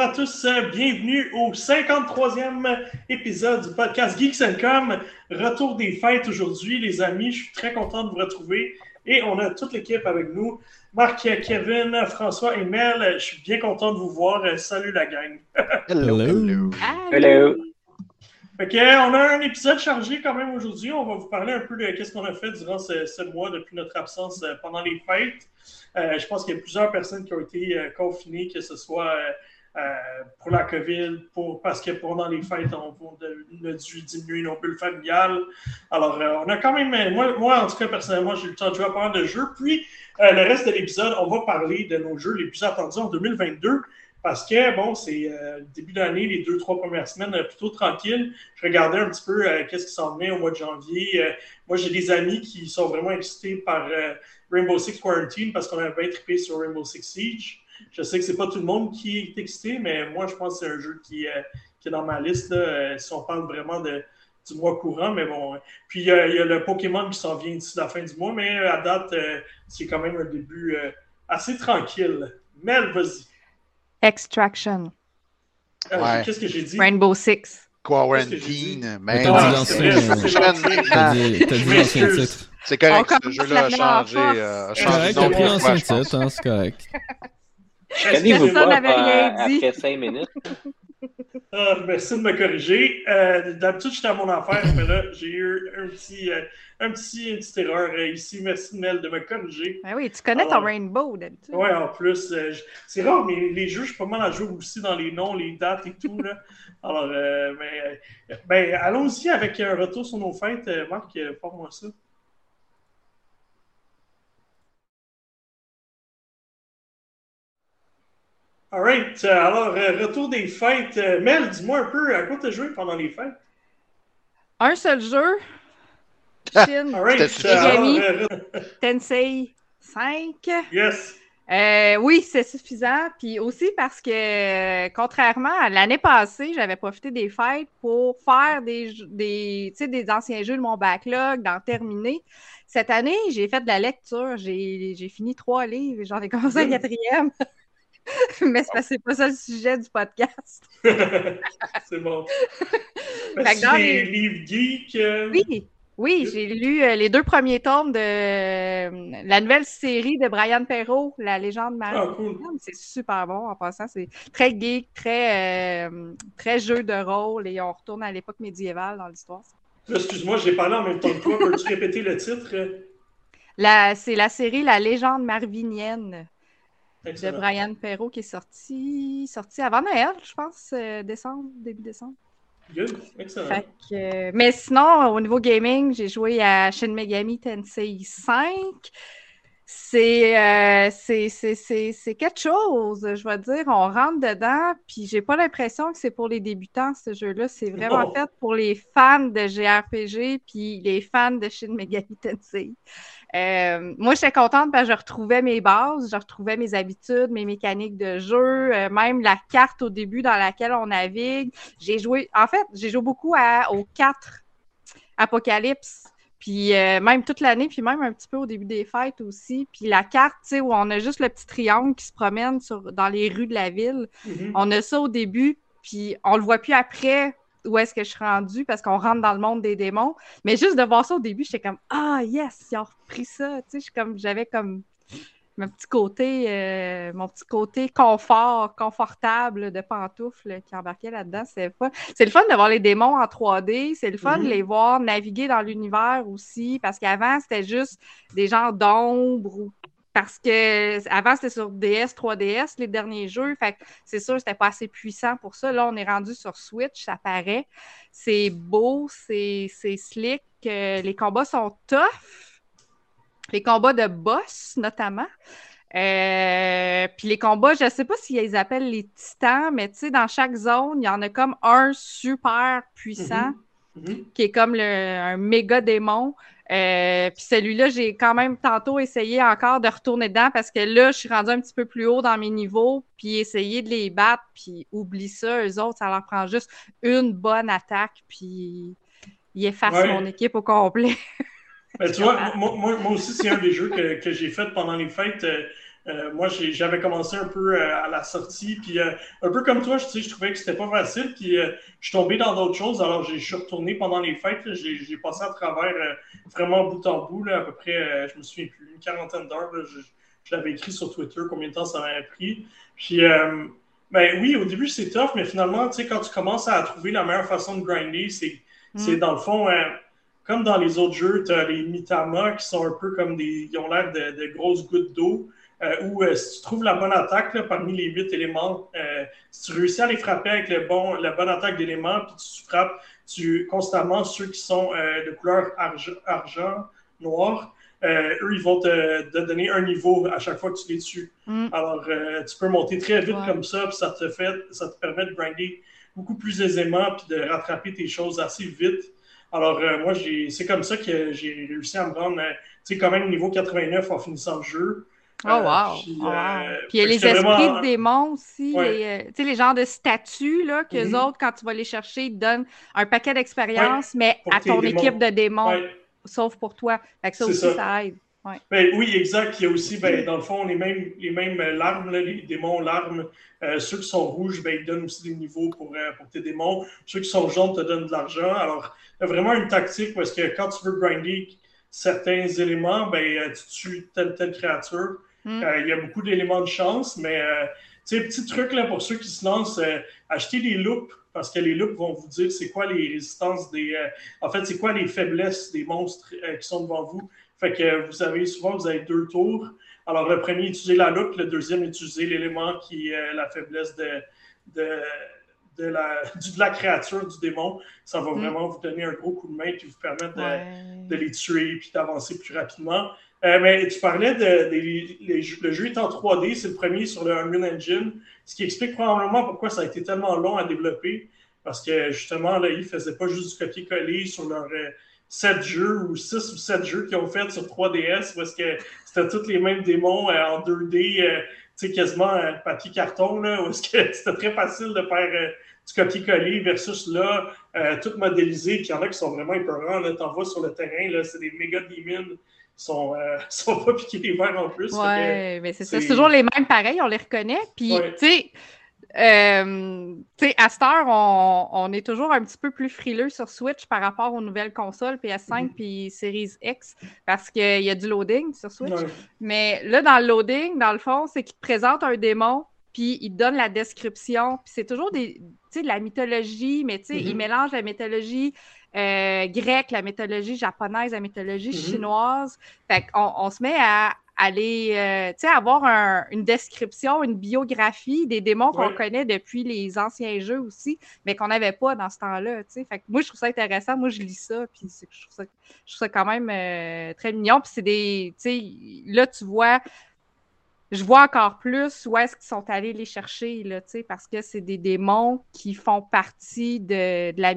Bonjour à tous, bienvenue au 53e épisode du podcast Geeks Com. Retour des fêtes aujourd'hui, les amis. Je suis très content de vous retrouver et on a toute l'équipe avec nous. Marc, Kevin, François et Mel, je suis bien content de vous voir. Salut la gang. Hello. Hello. Hello. Ok, on a un épisode chargé quand même aujourd'hui. On va vous parler un peu de ce qu'on a fait durant ce, mois depuis notre absence euh, pendant les fêtes. Euh, je pense qu'il y a plusieurs personnes qui ont été euh, confinées, que ce soit pour la COVID, parce que pendant les fêtes, on, a dû diminuer nos bulles familiales. Alors, on a quand même, moi, moi en tout cas, personnellement, j'ai eu le temps de jouer à pas de jeux. Puis, le reste de l'épisode, on va parler de nos jeux les plus attendus en 2022. Parce que, bon, c'est euh, début d'année, les deux, trois premières semaines, euh, plutôt tranquille. Je regardais un petit peu euh, qu'est-ce qui s'en venait au mois de janvier. moi, j'ai des amis qui sont vraiment excités par Rainbow Six Quarantine parce qu'on a bien trippé sur Rainbow Six Siege. Je sais que c'est pas tout le monde qui est excité, mais moi, je pense que c'est un jeu qui, qui, est dans ma liste, là, si on parle vraiment de, du mois courant. Mais bon, puis il y, a le Pokémon qui s'en vient d'ici la fin du mois, mais à date, c'est quand même un début assez tranquille. Mel, vas-y. Extraction. Euh, qu'est-ce que j'ai dit? Rainbow Six. Quarantine. Mais t'as dit l'ancien titre. C'est correct, ce jeu-là a changé. Euh, c'est correct, t'as pris l'ancien titre, hein, c'est correct. Connais-vous pas après 5 minutes? Ah, merci de me corriger. Euh, D'habitude, j'étais à mon affaire, mais là, j'ai eu un petit, euh, un petit, une petite erreur euh, ici. Merci, Mel, de me corriger. Ben oui, tu connais ton Rainbow d'habitude. Oui, en plus. Euh, c'est rare, mais les jeux, je suis pas mal à jouer aussi dans les noms, les dates et tout. Là. Alors, mais, ben, allons-y avec un retour sur nos fêtes. Marc, parle-moi ça. Alright, euh, alors euh, retour des fêtes. Euh, Mel, dis-moi un peu à quoi tu as joué pendant les fêtes? Un seul jeu. Chine. Alright, alors, Tensei 5. Yes. oui, c'est suffisant. Puis aussi parce que, contrairement à l'année passée, j'avais profité des fêtes pour faire des, des, des anciens jeux de mon backlog, d'en terminer. Cette année, j'ai fait de la lecture. J'ai fini trois livres et j'en ai commencé un quatrième. Mais c'est pas ça le sujet du podcast. c'est bon. C'est les livres geeks. Euh, oui, oui, j'ai lu euh, les deux premiers tomes de euh, la nouvelle série de Brian Perrault, La légende Marie. Ah, cool. C'est super bon en passant. C'est très geek, très, très jeu de rôle et on retourne à l'époque médiévale dans l'histoire. Excuse-moi, j'ai parlé en même temps que toi. Peux-tu répéter le titre? C'est la série La légende marvinienne de Brian Perrault qui est sorti, sorti avant Noël, je pense, euh, décembre, début décembre. Good, excellent. Euh, mais sinon, au niveau gaming, j'ai joué à Shin Megami Tensei 5. Euh, c'est quelque chose, je vais dire. On rentre dedans, puis j'ai pas l'impression que c'est pour les débutants, ce jeu-là. C'est vraiment fait pour les fans de JRPG, puis les fans de Shin Megami Tensei. Euh, moi, j'étais contente parce que je retrouvais mes bases, je retrouvais mes habitudes, mes mécaniques de jeu, euh, même la carte au début dans laquelle on navigue. J'ai joué, en fait, j'ai joué beaucoup à, aux quatre Apocalypse, puis euh, même toute l'année, puis même un petit peu au début des fêtes aussi. Puis la carte, tu sais, où on a juste le petit triangle qui se promène sur, dans les rues de la ville. Mm-hmm. On a ça au début, puis on le voit plus après où est-ce que je suis rendue parce qu'on rentre dans le monde des démons. Mais juste de voir ça au début, j'étais comme Ah yes, ils ont repris ça. Tu sais, comme j'avais comme mon petit côté, euh, mon petit côté confort, confortable de pantoufles qui embarquait là-dedans. C'est C'est le fun de voir les démons en 3D. C'est le fun de mm-hmm. les voir naviguer dans l'univers aussi. Parce qu'avant, c'était juste des genres d'ombre ou parce que avant, c'était sur DS, 3DS, les derniers jeux. Fait c'est sûr, c'était pas assez puissant pour ça. Là, on est rendu sur Switch, ça paraît. C'est beau, c'est slick. Euh, les combats sont tough. Les combats de boss, notamment. Euh, puis les combats, je ne sais pas s'ils appellent les titans, mais tu sais, dans chaque zone, il y en a comme un super puissant, mm-hmm. Mm-hmm. qui est comme le, un méga démon. Euh, puis celui-là, j'ai quand même tantôt essayé encore de retourner dedans parce que là, je suis rendue un petit peu plus haut dans mes niveaux, puis essayer de les battre, puis oublie ça, eux autres, ça leur prend juste une bonne attaque, puis ils effacent mon équipe au complet. Ben, tu vois, moi, moi, aussi, c'est un des jeux que, que j'ai fait pendant les fêtes. Euh, Euh, moi, j'avais commencé un peu euh, à la sortie, puis euh, un peu comme toi, je, je trouvais que c'était pas facile, puis je suis tombé dans d'autres choses. Alors, je suis retourné pendant les fêtes. J'ai passé à travers vraiment bout en bout, là, à peu près, je me souviens plus, une quarantaine d'heures. Je, je l'avais écrit sur Twitter, combien de temps ça m'avait pris. Puis, ben oui, au début, c'est tough, mais finalement, tu sais, quand tu commences à trouver la meilleure façon de grinder, c'est mm. dans le fond comme dans les autres jeux, tu as les Mitama qui sont un peu comme des. Ils ont l'air de, de, grosses gouttes d'eau. Euh, où euh, si tu trouves la bonne attaque là, parmi les huit éléments, euh, si tu réussis à les frapper avec le bon, la bonne attaque d'éléments, puis tu frappes tu, constamment ceux qui sont de couleur argent, noir, eux, ils vont te, donner un niveau à chaque fois que tu les tues. Mm. Alors, tu peux monter très vite comme ça, puis ça te, fait, ça te permet de grinder beaucoup plus aisément, puis de rattraper tes choses assez vite. Alors, moi, c'est comme ça que j'ai réussi à me rendre, tu sais, quand même niveau 89 en finissant le jeu. Oh, wow! Puis, il y a les esprits de démons aussi, les, euh, les genres de statues, là, qu'eux mm-hmm. autres, quand tu vas les chercher, ils te donnent un paquet d'expérience, mais à ton équipe de démons, sauf pour toi. Fait que ça aussi, ça, aide. Ben, oui, exact. Il y a aussi, ben, dans le fond, les mêmes, les mêmes larmes, les démons larmes. Euh, ceux qui sont rouges, ben, ils donnent aussi des niveaux pour, euh, pour tes démons. Ceux qui sont jaunes te donnent de l'argent. Alors, il y a vraiment une tactique parce que quand tu veux grinder certains éléments, ben, tu tues telle telle créature. Mm. Euh, il y a beaucoup d'éléments de chance, mais euh, petit truc là, pour ceux qui se lancent, euh, achetez des loupes parce que les loupes vont vous dire c'est quoi les résistances des. en fait, c'est quoi les faiblesses des monstres qui sont devant vous. Fait que vous avez souvent vous avez deux tours. Alors, le premier, utilisez la loupe, le deuxième, utilisez l'élément qui est la faiblesse de, de, la, de la créature, du démon. Ça va mm. vraiment vous donner un gros coup de main et vous permettre de, de les tuer et d'avancer plus rapidement. Euh, mais tu parlais de, le jeu est en 3D, c'est le premier sur le Unreal Engine, ce qui explique probablement pourquoi ça a été tellement long à développer, parce que justement, là, ils ne faisaient pas juste du copier-coller sur leurs 7 euh, jeux ou 6 ou 7 jeux qu'ils ont fait sur 3DS, parce que c'était tous les mêmes démons euh, en 2D, tu sais, quasiment papier-carton, là, où c'était très facile de faire du copier-coller versus là, tout modélisé, puis il y en a qui sont vraiment épeurants, là, t'en vois sur le terrain, là, c'est des méga démons sont, euh, sont pas piqués les verres en plus. Oui, mais c'est ça. C'est toujours les mêmes pareils, on les reconnaît. Puis, tu sais, euh, à cette heure, on, on, est toujours un petit peu plus frileux sur Switch par rapport aux nouvelles consoles PS5 mm-hmm. puis Series X parce qu'il y a du loading sur Switch. Mais là, dans le loading, dans le fond, c'est qu'il te présente un démon puis il donne la description. Puis c'est toujours des, de la mythologie, mais tu sais, il mélange la mythologie euh, grecque, la mythologie japonaise, la mythologie mm-hmm. chinoise. Fait qu'on on se met à aller, euh, tu sais, avoir une description, une biographie des démons qu'on connaît depuis les anciens jeux aussi, mais qu'on n'avait pas dans ce temps-là, tu sais. Fait que moi, je trouve ça intéressant. Moi, je lis ça, puis je trouve ça, je trouve ça quand même euh, très mignon. Puis c'est des, tu sais, là, tu vois, je vois encore plus où est-ce qu'ils sont allés les chercher, là, parce que c'est des démons qui font partie de, la,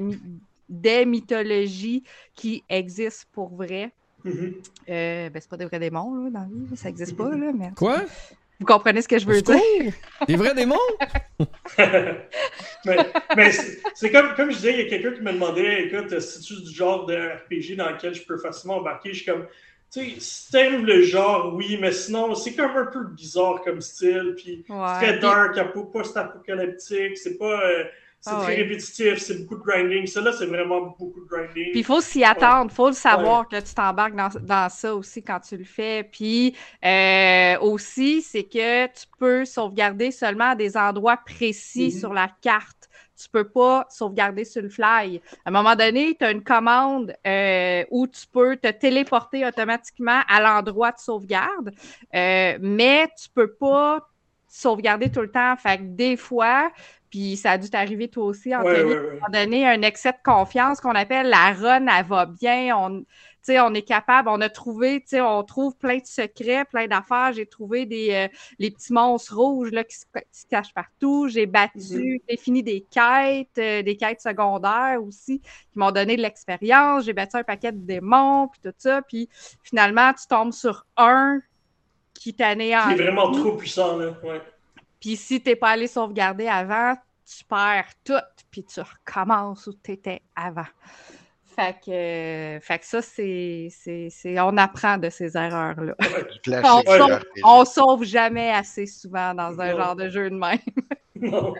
des mythologies qui existent pour vrai. Mm-hmm. Euh, ben, c'est pas des vrais démons, là, dans la vie, ça n'existe pas, là, mais... Quoi? Vous comprenez ce que je veux dire? Des vrais démons? mais, c'est comme, comme je disais, il y a quelqu'un qui me demandait, écoute, si tu du genre de RPG dans lequel je peux facilement embarquer? Je suis comme, tu sais, si t'aimes le genre, oui, mais sinon, c'est comme un peu bizarre comme style, puis très dark, post-apocalyptique, c'est pas... Euh, c'est ah très répétitif, c'est beaucoup de grinding. Ça, là, c'est vraiment beaucoup de grinding. Puis il faut s'y attendre, il faut le savoir que tu t'embarques dans, dans, ça aussi quand tu le fais. Puis euh, aussi, c'est que tu peux sauvegarder seulement à des endroits précis mm-hmm. sur la carte tu peux pas sauvegarder sur le fly. À un moment donné, tu as une commande euh, où tu peux te téléporter automatiquement à l'endroit de sauvegarde, euh, mais tu peux pas sauvegarder tout le temps. Fait que des fois, puis ça a dû t'arriver toi aussi, à un moment donné, un excès de confiance qu'on appelle la run, elle va bien, on, on est capable, on a trouvé, on trouve plein de secrets, plein d'affaires. J'ai trouvé des euh, les petits monstres rouges là, qui, se, cachent partout. J'ai battu, mm-hmm. j'ai fini des quêtes, euh, des quêtes secondaires aussi, qui m'ont donné de l'expérience. J'ai battu un paquet de démons, puis tout ça. Puis finalement, tu tombes sur un qui t'anéantit. Qui est vraiment trop puissant, là. Ouais. Puis si t'es pas allé sauvegarder avant, tu perds tout, puis tu recommences où tu étais avant. Fait que, fait que ça, c'est, c'est, On apprend de ces erreurs-là. on, sauve, on, sauve, jamais assez souvent dans un genre de jeu de même. non.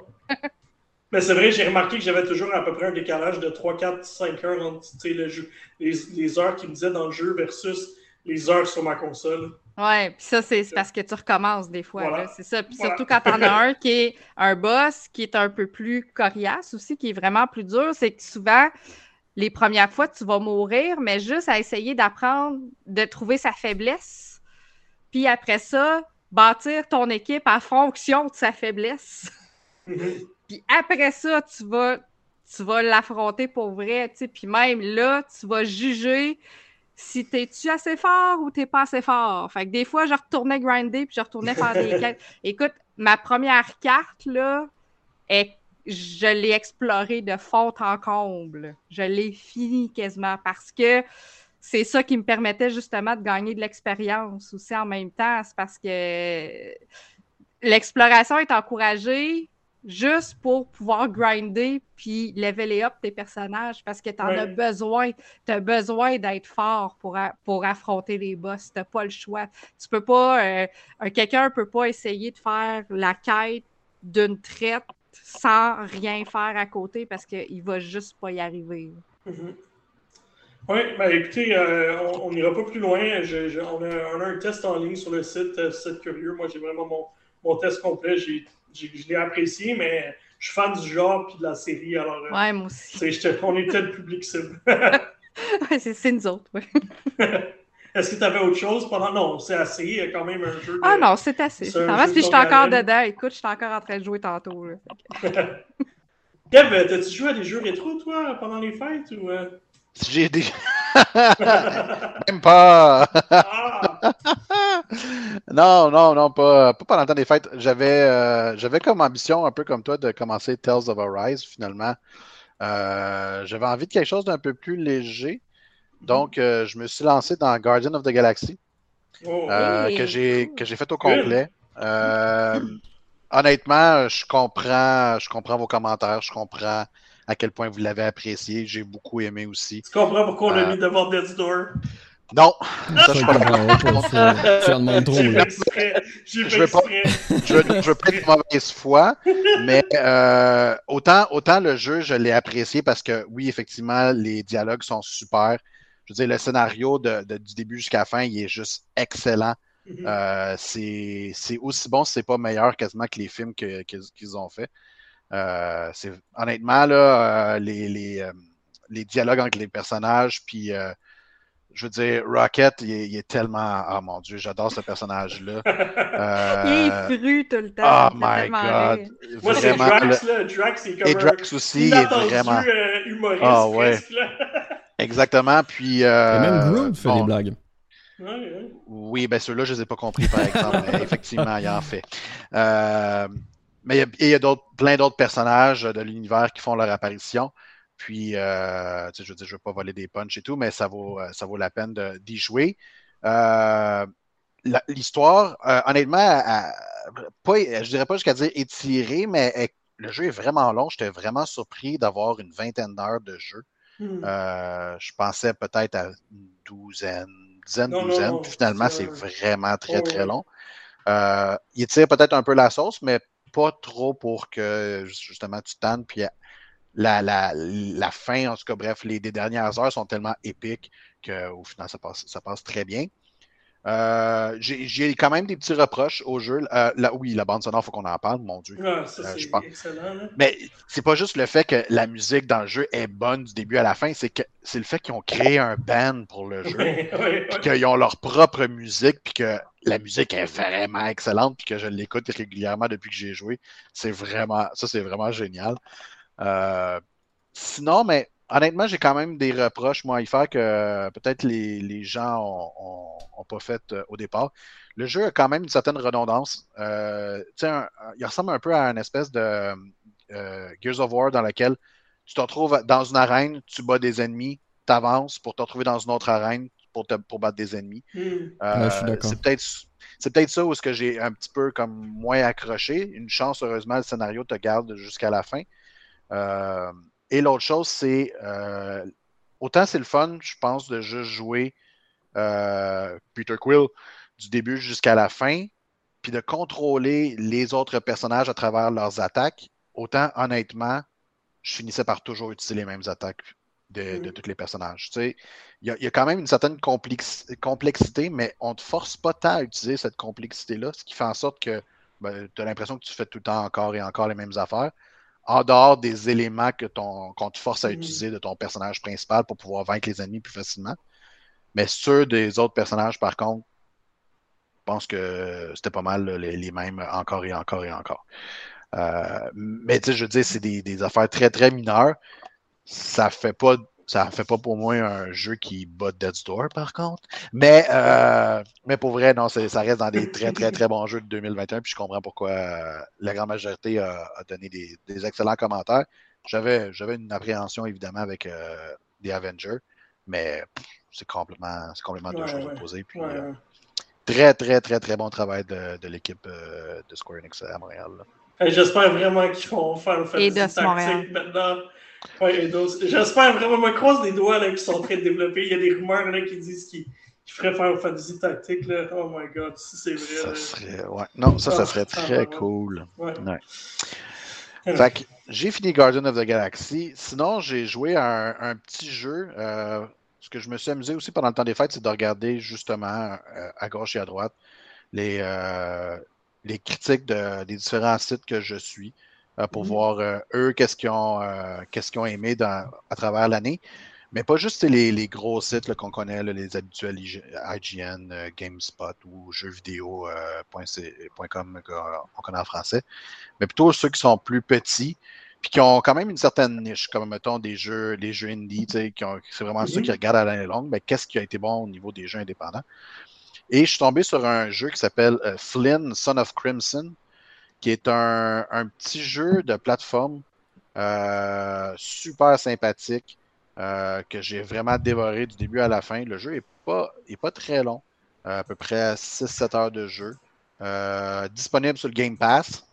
Mais c'est vrai, j'ai remarqué que j'avais toujours à peu près un décalage de 3, 4, 5 heures entre le jeu, les, les heures qu'ils me disaient dans le jeu versus les heures sur ma console. Ouais, puis ça, c'est parce que tu recommences des fois. C'est ça. Puis surtout quand t'en as un qui est un boss qui est un peu plus coriace aussi, qui est vraiment plus dur, c'est que souvent, les premières fois, tu vas mourir, mais juste à essayer d'apprendre, de trouver sa faiblesse. Puis après ça, bâtir ton équipe en fonction de sa faiblesse. Puis après ça, tu vas, tu vas l'affronter pour vrai. Puis même là, tu vas juger si t'es-tu assez fort ou t'es pas assez fort? Fait que des fois, je retournais grinder puis je retournais faire des quêtes. Écoute, ma première carte, là, je l'ai explorée de fond en comble. Je l'ai fini quasiment parce que c'est ça qui me permettait justement de gagner de l'expérience aussi en même temps. C'est parce que l'exploration est encouragée, juste pour pouvoir grinder puis leveler up tes personnages parce que tu en as besoin. Tu as besoin d'être fort pour, pour affronter les boss. Tu pas le choix. Tu peux pas. Euh, quelqu'un peut pas essayer de faire la quête d'une traite sans rien faire à côté parce qu'il va juste pas y arriver. Mm-hmm. Oui, ben écoutez, euh, on n'ira pas plus loin. on, a, un test en ligne sur le site, euh, site curieux. Moi, j'ai vraiment mon, mon test complet. J'ai je l'ai apprécié, mais je suis fan du genre et de la série. Alors, euh, ouais, moi aussi. on était le public cible. c'est nous autres, oui. Est-ce que tu avais autre chose pendant. Non, c'est assez. Il y a quand même un jeu. Ah non, c'est assez. C'est si je suis encore dedans. Écoute, je suis encore en train de jouer tantôt. Kev, t'as-tu joué à des jeux rétro, toi, pendant les fêtes ou. Euh? J'ai des. Même pas! Ah! Non, non, non, pas, pas pendant le temps des fêtes. J'avais, euh, j'avais comme ambition, un peu comme toi, de commencer Tales of Arise, finalement. Euh, j'avais envie de quelque chose d'un peu plus léger. Donc, euh, je me suis lancé dans Guardian of the Galaxy, oh. que, j'ai, que j'ai fait au complet. honnêtement, je comprends, je comprends vos commentaires, je comprends à quel point vous l'avez apprécié. J'ai beaucoup aimé aussi. Tu comprends pourquoi on l'a mis devant Death's Door? Non, ça, je suis pas Tu en demandes trop. Je veux pas, je veux, je veux pas être mauvaise foi, mais euh, autant, autant le jeu, je l'ai apprécié parce que oui, effectivement, les dialogues sont super. Je veux dire, le scénario de, de, du début jusqu'à la fin, il est juste excellent. Mm-hmm. euh, c'est aussi bon, si c'est pas meilleur quasiment que les films qu'ils que, ont fait. Euh, c'est honnêtement là, euh, les, les, euh, les, dialogues entre les personnages, puis je veux dire, Rocket, il est, tellement. Oh mon Dieu, j'adore ce personnage-là. il est cru tout le temps. Oh my God. Moi, c'est Drax, là. Drax, c'est comme. Et Drax aussi, il est vraiment. humoriste. Ah ouais. Exactement. Puis. Euh... Et même Groot fait des blagues. Oui, ben ceux-là, je ne les ai pas compris, par exemple. mais effectivement, il en fait. Euh, mais il y a, plein d'autres personnages de l'univers qui font leur apparition. Puis, euh, je veux dire, je ne veux pas voler des punchs et tout, mais ça vaut, euh, ça vaut la peine d'y jouer. Euh, l'histoire, honnêtement, pas, je dirais pas jusqu'à dire étirée, mais le jeu est vraiment long. J'étais vraiment surpris d'avoir une vingtaine d'heures de jeu. Hmm. je pensais peut-être à une douzaine, dizaine, douzaine. puis finalement, c'est vraiment très, très long. il tire peut-être un peu la sauce, mais pas trop pour que justement tu tannes. Puis la, la, la, fin, en tout cas, bref, les, dernières heures sont tellement épiques qu'au final, ça passe, ça passe très bien. Euh, j'ai quand même des petits reproches au jeu. Euh, oui, la bande sonore, il faut qu'on en parle, mon Dieu. Ah, ça, euh, c'est excellent. Mais c'est pas juste le fait que la musique dans le jeu est bonne du début à la fin, c'est que c'est le fait qu'ils ont créé un band pour le jeu, puis qu'ils ont leur propre musique, puis que la musique est vraiment excellente, puis que je l'écoute régulièrement depuis que j'ai joué. C'est vraiment, ça c'est vraiment génial. Euh, sinon, mais honnêtement, j'ai quand même des reproches, moi, à y faire que peut-être les, gens n'ont pas fait euh, au départ. Le jeu a quand même une certaine redondance. Euh, il ressemble un peu à une espèce de Gears of War dans lequel tu te retrouves dans une arène, tu bats des ennemis, tu avances pour te retrouver dans une autre arène pour, te, pour battre des ennemis. Hmm. c'est peut-être c'est peut-être ça où ce que j'ai un petit peu comme moins accroché. Une chance, heureusement, le scénario te garde jusqu'à la fin. Euh, et l'autre chose, c'est euh, autant c'est le fun, je pense, de juste jouer euh, Peter Quill du début jusqu'à la fin, puis de contrôler les autres personnages à travers leurs attaques, autant honnêtement, je finissais par toujours utiliser les mêmes attaques de, mm. tous les personnages. il y, a quand même une certaine complexité, mais on ne te force pas tant à utiliser cette complexité-là, ce qui fait en sorte que ben, tu as l'impression que tu fais tout le temps encore et encore les mêmes affaires, en dehors des éléments que qu'on te force à mm. utiliser de ton personnage principal pour pouvoir vaincre les ennemis plus facilement. Mais ceux des autres personnages, par contre, je pense que c'était pas mal les, mêmes encore et encore et encore. Euh, mais tu sais, je veux dire, c'est des, affaires très, très mineures. Ça fait pas. Ça fait pas pour moi un jeu qui bat Dead Door, par contre. Mais, euh, mais pour vrai, non, ça reste dans des très, très, très bons jeux de 2021. Puis je comprends pourquoi euh, la grande majorité a, donné des, excellents commentaires. J'avais une appréhension, évidemment, avec des Avengers. Mais c'est complètement, complètement deux choses opposées. Puis, très, très, très, très bon travail de, de l'équipe de Square Enix à Montréal. J'espère vraiment qu'ils vont faire le Tactique maintenant. Ouais, J'espère vraiment, me croise des doigts qu'ils sont en train de développer. Il y a des rumeurs là, qui disent qu'ils feraient faire le Fantasy Tactique. Là. Oh my god, si c'est vrai. Ça serait, ouais. Non, ça, ça ah, serait très cool. Ouais. Fait que j'ai fini Guardian of the Galaxy. Sinon, j'ai joué à un, petit jeu. Euh, ce que je me suis amusé aussi pendant le temps des fêtes, c'est de regarder justement euh, à gauche et à droite les, euh, les critiques des différents sites que je suis euh, pour mhm. voir euh, eux qu'est-ce qu'ils ont, euh, ont aimé dans, à travers l'année. Mais pas juste les, les gros sites qu'on connaît, les habituels IGN, GameSpot ou jeuxvideo.com qu'on connaît en français, mais plutôt ceux qui sont plus petits puis qui ont quand même une certaine niche, comme mettons des jeux, des jeux indie, qui c'est vraiment ceux qui mhm. regardent à l'année longue, mais qu'est-ce qui a été bon au niveau des jeux indépendants. Et je suis tombé sur un jeu qui s'appelle euh, Flynn, Son of Crimson, qui est un, petit jeu de plateforme euh, super sympathique euh, que j'ai vraiment dévoré du début à la fin. Le jeu n'est pas, est pas très long, à peu près 6-7 heures de jeu. disponible sur le Game Pass.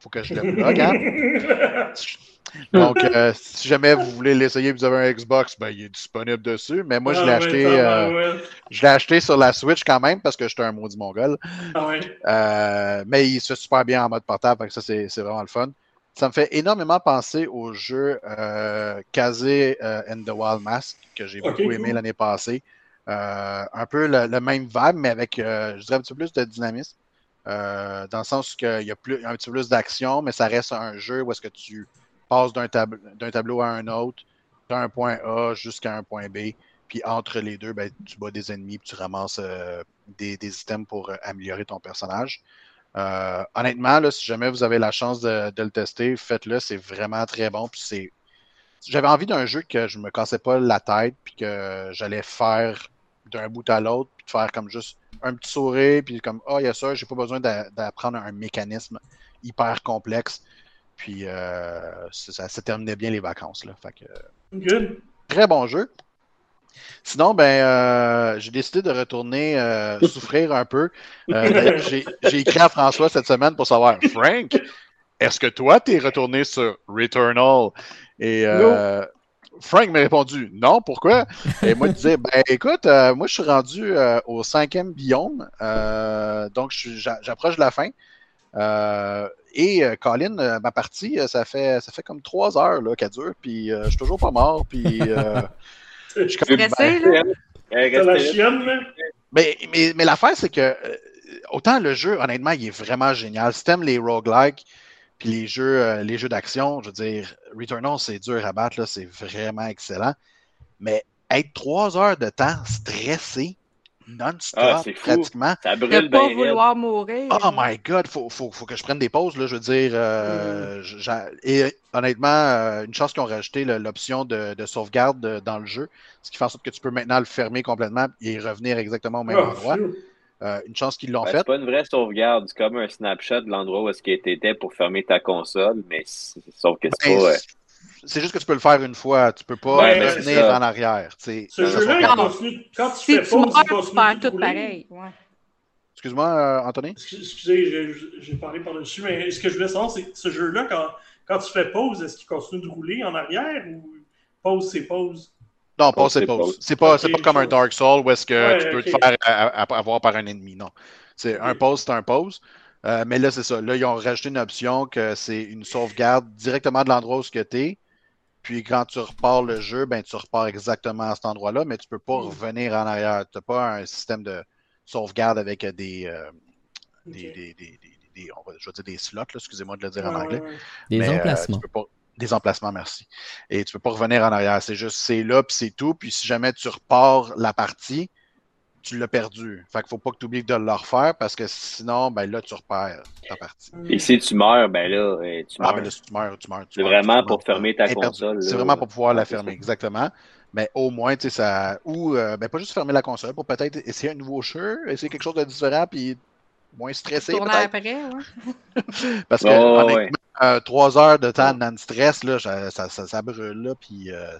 faut que je le bloque. Hein? Donc, euh, si jamais vous voulez l'essayer, vous avez un Xbox, ben, il est disponible dessus. Mais moi, je l'ai ah acheté, euh, je l'ai acheté sur la Switch quand même parce que j'étais un maudit mongol. Ah euh, mais il se fait super bien en mode portable, donc ça, c'est vraiment le fun. Ça me fait énormément penser au jeu Kazé and the Wild Mask que j'ai beaucoup aimé l'année passée. un peu le, même vibe, mais avec, je dirais, un petit peu plus de dynamisme. dans le sens qu'il y a plus, un petit peu plus d'action, mais ça reste un jeu où est-ce que tu passe d'un tableau à un autre, d'un point A jusqu'à un point B. Puis entre les deux, ben, tu bats des ennemis, puis tu ramasses euh, des, items pour euh, améliorer ton personnage. Euh, honnêtement, là, si jamais vous avez la chance de, le tester, faites-le. C'est vraiment très bon. Puis c'est... J'avais envie d'un jeu que je me cassais pas la tête, puis que j'allais faire d'un bout à l'autre, puis de faire comme juste un petit sourire, puis comme, ah, oh, il y a ça, j'ai pas besoin d'apprendre un mécanisme hyper complexe. Puis euh, ça, se terminait bien les vacances. Là. Fait que, Très bon jeu. Sinon, ben, euh, j'ai décidé de retourner euh, souffrir un peu. j'ai écrit à François cette semaine pour savoir, Frank, est-ce que toi, tu es retourné sur Returnal? Et Frank m'a répondu, non, pourquoi? Et moi, je disais, ben, écoute, moi, je suis rendu au cinquième biome, donc j'approche de la fin. Et euh, Colin, euh, ma partie, euh, ça fait ça fait comme trois heures qu'elle dure, puis je suis toujours pas mort, puis je suis comme ben, Mais, mais, mais l'affaire, c'est que autant le jeu, honnêtement, il est vraiment génial. Si t'aimes les roguelikes, puis les jeux, les jeux d'action, je veux dire, Returnal, c'est dur à battre, c'est vraiment excellent. Mais être trois heures de temps stressé, non-stop, ah, pratiquement. Ça brûle pas vouloir mourir. Oh my God, faut, faut, faut, que je prenne des pauses, là, je veux dire. Euh, mm. Et honnêtement, euh, une chance qu'ils ont rajouté l'option de, de, sauvegarde dans le jeu, ce qui fait en sorte que tu peux maintenant le fermer complètement et revenir exactement au même oh, endroit. Euh, une chance qu'ils l'ont ben, fait. C'est pas une vraie sauvegarde, c'est comme un snapshot de l'endroit où est-ce qu'il était pour fermer ta console, mais sauf que c'est ben, pas c'est juste que tu peux le faire une fois. Tu peux pas revenir en arrière. Ce jeu-là, quand tu fais pause, il continue tout pareil. Excuse-moi, euh, Anthony? Excusez, j'ai parlé par-dessus, mais ce que je voulais savoir, c'est que ce jeu-là, quand, quand tu fais pause, est-ce qu'il continue de rouler en arrière ou pause, c'est pause? Non, pause, c'est pause. C'est pas, pas comme un Dark Soul où est-ce que tu peux te faire avoir par un ennemi. Non. C'est un pause, c'est un pause. Euh, mais là, c'est ça. Là, ils ont rajouté une option que c'est une sauvegarde directement de l'endroit où tu es. Puis quand tu repars le jeu, ben, tu repars exactement à cet endroit-là, mais tu ne peux pas hmm. revenir en arrière. Tu n'as pas un système de sauvegarde avec des, euh, des, des, des, des, on va, je vais dire des slots, excusez-moi de le dire en anglais. Des euh, emplacements. des emplacements, merci. Et tu ne peux pas revenir en arrière. C'est juste, c'est là, puis c'est tout. Puis si jamais tu repars la partie, tu l'as perdu. Fait qu'il faut pas que tu oublies de le refaire parce que sinon, ben là, tu repères ta partie. Et si tu meurs, ben là, eh, tu meurs. Ah, ben là, si tu meurs, tu meurs. C'est vraiment pour fermer ta console. C'est vraiment pour pouvoir la fermer, exactement. Mais au moins, tu sais, ça. Ou, euh, ben, pas juste fermer la console pour peut-être essayer un nouveau jeu, essayer quelque chose de différent, puis moins stressé. Tourner après, ouais. Parce que, oh, honnêtement, euh, trois heures de temps de stress, là, ça, ça, ça, brûle, là, puis euh,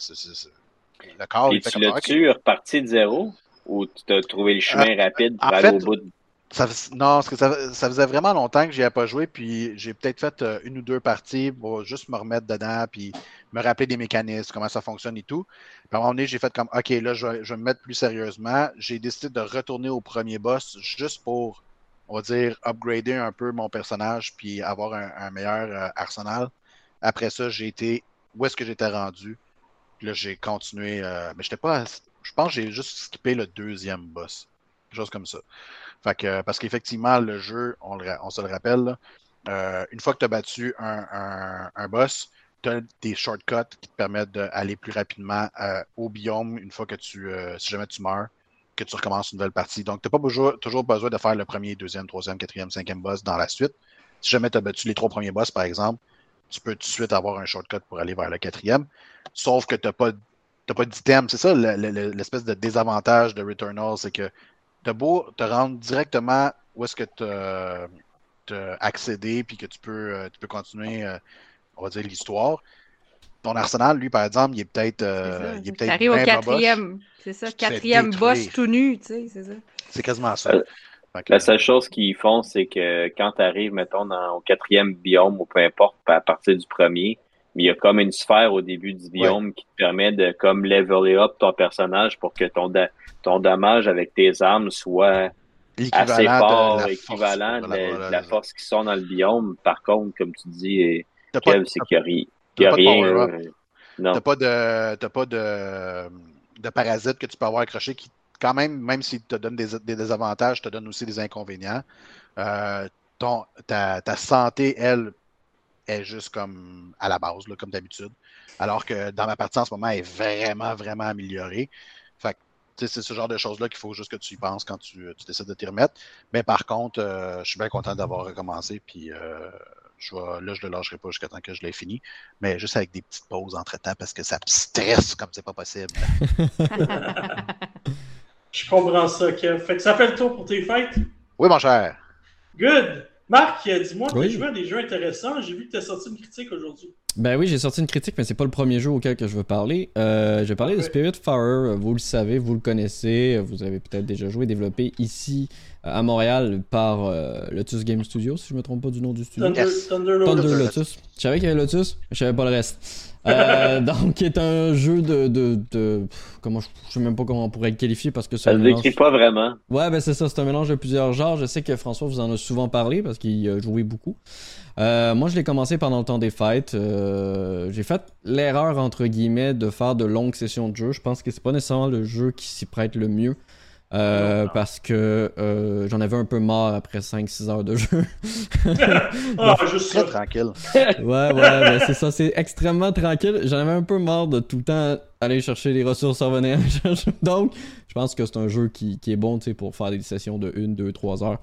le corps. Et tu l'as-tu reparti de zéro? Ou tu as trouvé le chemin euh, rapide pour aller au bout de... Ça, non, parce que ça, ça, faisait vraiment longtemps que j'y ai pas joué, puis j'ai peut-être fait euh, une ou deux parties pour juste me remettre dedans, puis me rappeler des mécanismes, comment ça fonctionne et tout. Puis à un moment donné, j'ai fait comme, OK, là, je vais, je vais me mettre plus sérieusement. J'ai décidé de retourner au premier boss juste pour, on va dire, upgrader un peu mon personnage, puis avoir un, meilleur euh, arsenal. Après ça, j'ai été, où est-ce que j'étais rendu? Puis là, j'ai continué, mais j'étais pas je pense que j'ai juste skippé le deuxième boss. Quelque chose comme ça. Parce qu'effectivement, le jeu, on, se le rappelle, euh, une fois que tu as battu un, boss, tu as des shortcuts qui te permettent d'aller plus rapidement euh, au biome une fois que tu, euh, si jamais tu meurs, que tu recommences une nouvelle partie. Donc, tu n'as pas toujours, toujours, besoin de faire le premier, deuxième, troisième, quatrième, cinquième boss dans la suite. Si jamais tu as battu les trois premiers boss, par exemple, tu peux tout de suite avoir un shortcut pour aller vers le quatrième. Sauf que tu n'as pas t'as pas d'item. C'est ça l'espèce de désavantage de Returnal, c'est que t'as beau te rendre directement où est-ce que tu as accédé puis que tu peux, euh, tu peux continuer, euh, on va dire, l'histoire. Ton arsenal, lui, par exemple, il est peut-être. Euh, il est peut-être. au quatrième. C'est ça, quatrième boss tout nu, tu sais, c'est ça. C'est quasiment ça. la seule chose qu'ils font, c'est que quand tu arrives, mettons, dans, au quatrième biome ou peu importe, à partir du premier, mais il y a comme une sphère au début du biome qui te permet de comme leveler up ton personnage pour que ton, ton dommage avec tes armes soit assez fort, équivalent de, la force qui sont dans le biome. Par contre, comme tu dis, Kev, c'est qu'il n'y a, rien. Euh, non. T'as pas de t'as pas de, de parasites que tu peux avoir accroché qui, quand même, même s'ils te donnent des, des désavantages, te donnent aussi des inconvénients. Euh, ton, ta, ta santé, elle, est juste comme à la base, là, comme d'habitude. Alors que dans ma partie en ce moment, elle est vraiment, vraiment améliorée. Fait c'est ce genre de choses-là qu'il faut juste que tu y penses quand tu, tu décides de t'y remettre. Mais par contre, euh, je suis bien content d'avoir recommencé. Puis euh, je vais, là, je ne le lâcherai pas jusqu'à temps que je l'ai fini. Mais juste avec des petites pauses entre-temps parce que ça me stresse comme c'est pas possible. je comprends ça, Kev. Fait que ça fait le tour pour tes fêtes? Oui, mon cher. Good. Marc, dis-moi, tu as joué à des jeux intéressants. J'ai vu que tu as sorti une critique aujourd'hui. Ben oui, j'ai sorti une critique, mais c'est pas le premier jeu auquel que je veux parler. Euh, je vais parler de Spirit Farer. Vous le savez, vous le connaissez. Vous avez peut-être déjà joué, développé ici à Montréal par euh, Lotus Game Studio, si je me trompe pas du nom du studio. Thunder, Thunder, Thunder Lotus. Je savais qu'il y avait Lotus, mais je savais pas le reste. Euh, donc, qui est un jeu de, de, de, comment je, sais même pas comment on pourrait le qualifier parce que ça ne décrit pas vraiment. Ouais, ben c'est ça, c'est un mélange de plusieurs genres. Je sais que François vous en a souvent parlé parce qu'il a joué beaucoup. Euh, moi, je l'ai commencé pendant le temps des fêtes. Euh, j'ai fait l'erreur entre guillemets de faire de longues sessions de jeu. Je pense que c'est pas nécessairement le jeu qui s'y prête le mieux. Euh, parce que euh, j'en avais un peu marre après 5-6 heures de jeu. ah, juste très tranquille. ouais, ouais, c'est ça, c'est extrêmement tranquille. J'en avais un peu marre de tout le temps aller chercher les ressources, revenir. Donc, je pense que c'est un jeu qui, qui est bon pour faire des sessions de 1, 2, 3 heures.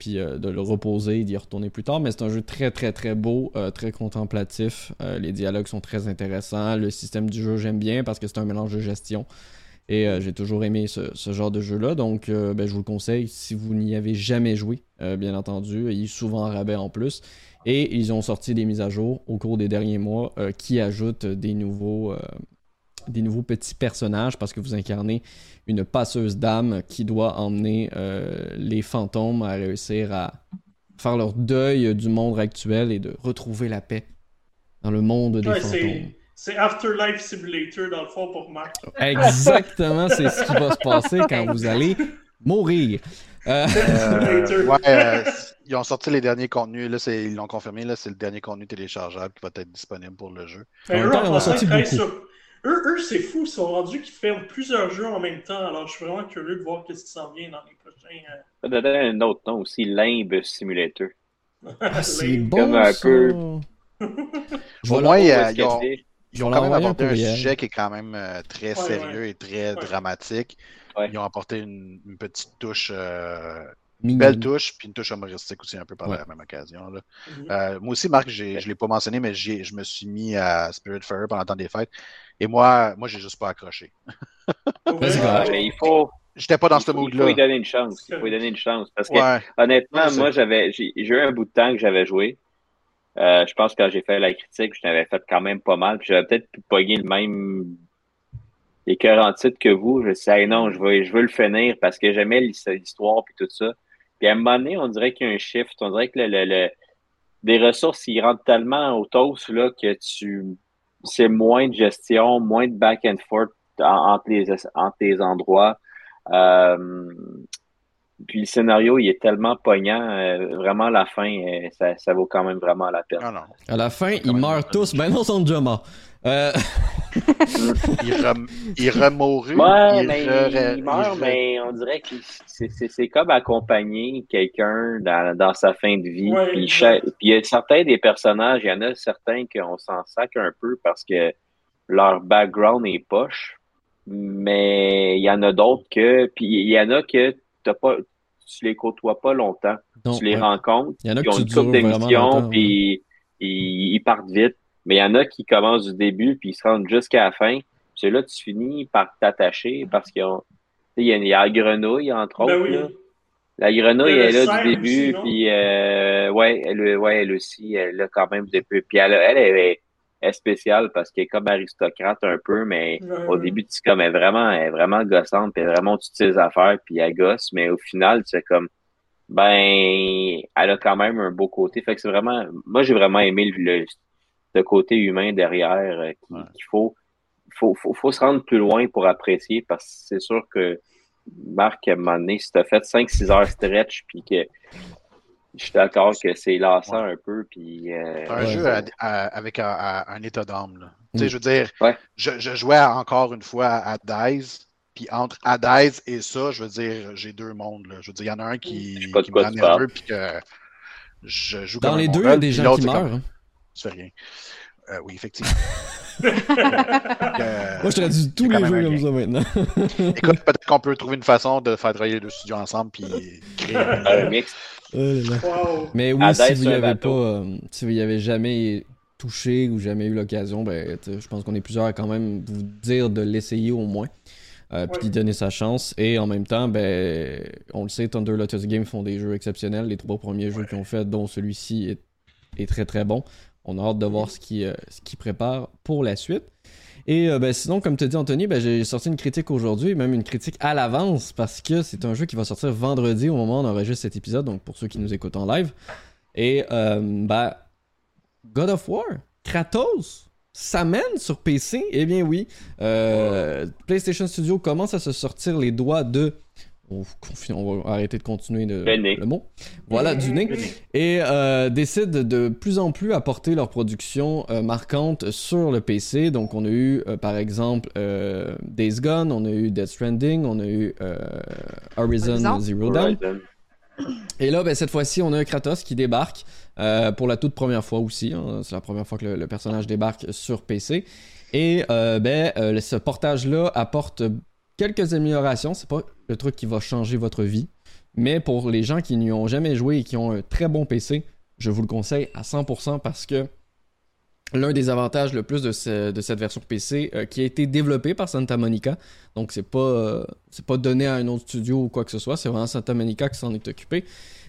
Puis euh, de le reposer et d'y retourner plus tard. Mais c'est un jeu très, très, très beau, très contemplatif. les dialogues sont très intéressants. Le système du jeu, j'aime bien parce que c'est un mélange de gestion. Et euh, j'ai toujours aimé ce, genre de jeu-là. Donc, euh, ben, je vous le conseille si vous n'y avez jamais joué, euh, bien entendu. Il souvent en rabais en plus. Et ils ont sorti des mises à jour au cours des derniers mois qui ajoutent des nouveaux, des nouveaux petits personnages parce que vous incarnez une passeuse d'âme qui doit emmener les fantômes à réussir à faire leur deuil du monde actuel et de retrouver la paix dans le monde des fantômes C'est Afterlife Simulator dans le fond pour Marc. Exactement, c'est ce qui va se passer quand vous allez mourir. Euh, Euh, ouais, euh, ils ont sorti les derniers contenus. Là, ils l'ont confirmé. Là, c'est le dernier contenu téléchargeable qui va être disponible pour le jeu. En même eux, temps, ils ont sorti beaucoup. sur- Eux, eux c'est fou, ils sont rendus qu'ils font plusieurs jeux en même temps. Alors, je suis vraiment curieux de voir qu'est-ce qui s'en vient dans les prochains. euh, Ça donner un autre nom aussi, Limbe Simulator. ah, c'est bon. Comme un ça. peu- Au moins, est-ce ils ont, ils quand même envoyer un abordé un courriel. sujet qui est quand même euh, très Ouais, sérieux ouais. et très Ouais. dramatique. Ouais. Ils ont apporté une, une petite touche, euh, Mignon. belle touche, puis une touche humoristique aussi un peu par Ouais. la même occasion. là. Mhm. Euh, moi aussi, Marc, je ne l'ai pas mentionné, mais je me suis mis à Spirit Fair pendant le temps des fêtes. Et moi, moi, j'ai juste pas accroché. Ouais. mais il faut, J'étais pas dans il ce faut, il faut mood-là. lui donner une chance. Il faut lui donner une chance. Parce que Ouais. honnêtement, Ouais, moi, j'avais, j'ai eu un bout de temps que j'avais joué. Euh, je pense que quand j'ai fait la critique, je n'avais fait quand même pas mal. Puis j'avais peut-être pu pogner le même écœurant titre que vous. Je me suis dit, Hey, non, je veux, je veux le finir parce que j'aimais l'his- l'histoire puis tout ça. Puis à un moment donné, on dirait qu'il y a un shift. On dirait que le, le, le- des ressources, ils rentrent tellement au toast là, que tu c'est moins de gestion, moins de back and forth en- entre les, entre les endroits. Euh, puis le scénario, il est tellement poignant. euh, vraiment, la fin, euh, ça, ça vaut quand même vraiment la peine. Non. À la fin, ils meurent tous. Ben non, ils sont déjà morts. Euh, Il, rem... il remourut. Ouais, il mais re- il meurt, re- mais on dirait que c'est- comme accompagner quelqu'un dans, dans sa fin de vie. Ouais, puis, il y a certains des personnages, il y en a certains qu'on s'en sac un peu parce que leur background est poche. Mais il y en a d'autres que. Puis il y en a que t'as pas, tu les côtoies pas longtemps. non, tu les ouais. rencontres, Il y en a ils que ont une couple d'émissions, puis ils, ils partent vite. Mais il y en a qui commencent du début, puis ils se rendent jusqu'à la fin. Puis là, tu finis par t'attacher parce qu'il y a, tu la grenouille, entre autres. Ben oui. là. La grenouille, elle le est là du début, aussi, puis euh, ouais, elle, ouais, elle aussi, elle a quand même depuis. Puis elle, elle, elle est, elle est spéciale parce qu'elle est comme aristocrate un peu, mais Ouais, au début, tu comme, elle est vraiment, elle est vraiment gossante, puis elle est vraiment de ses affaires, puis elle gosse, mais au final, tu sais, comme, ben, elle a quand même un beau côté. Fait que c'est vraiment, moi, j'ai vraiment aimé le, le- le côté humain derrière, euh, Ouais. qu'il faut, faut, faut, faut se rendre plus loin pour apprécier, parce que c'est sûr que, Marc, à un moment donné, si t'as fait 5-6 heures stretch, puis que, je suis d'accord que c'est lassant un peu, puis, euh, C'est un Ouais. jeu à- à- avec un, à- un état d'âme. Tu Mm. je veux dire, Ouais. je, je jouais encore une fois à Dice, puis entre Dice et ça, je veux dire, j'ai deux mondes. Là. Je veux dire, il y en a un qui, de qui me rend tu nerveux, puis que je joue Dans comme les un deux, il y a des gens qui c'est comme, meurent. hein. Tu fais rien. Euh, oui, effectivement. Euh, Moi, je traduis tous les jeux comme ça maintenant. Écoute, peut-être qu'on peut trouver une façon de faire travailler les deux studios ensemble, puis créer un- mix. Wow. Mais oui, si vous sur y un avez pas, euh, si vous y avez jamais touché ou jamais eu l'occasion, ben, je pense qu'on est plusieurs à quand même vous dire de l'essayer au moins, euh, puis Ouais. d'y donner sa chance. Et en même temps, ben, on le sait, Thunder Lotus Games font des jeux exceptionnels. Les trois premiers jeux qu'ils ont fait, dont celui-ci, est, est très très bon. On a hâte de voir ce qu'ils euh, préparent pour la suite. Et euh, ben, sinon, comme tu dit Anthony, ben, j'ai sorti une critique aujourd'hui, même une critique à l'avance, parce que c'est un jeu qui va sortir vendredi au moment où on enregistre cet épisode, donc pour ceux qui nous écoutent en live. Et euh, ben, God of War, Kratos, s'amène sur PC. Eh bien oui, euh, PlayStation Studio commence à se sortir les doigts de... On, on va arrêter de continuer de- Le mot. Voilà, du nez et euh, décident de plus en plus apporter leur production euh, marquante sur le PC. Donc, on a eu, euh, par exemple, euh, Days Gone, on a eu Death Stranding, on a eu euh, Horizon Horizon. Zero Dawn. Horizon. Et là, ben, cette fois-ci, on a un Kratos qui débarque euh, pour la toute première fois aussi. hein. C'est la première fois que le, le personnage débarque sur PC. Et euh, ben, euh, ce portage-là apporte quelques améliorations. C'est pas le truc qui va changer votre vie. Mais pour les gens qui n'y ont jamais joué et qui ont un très bon PC, je vous le conseille à 100% parce que l'un des avantages le plus de, ce- de cette version PC euh, qui a été développée par Santa Monica, donc c'est pas euh, pas donné à un autre studio ou quoi que ce soit, c'est vraiment Santa Monica qui s'en est occupé.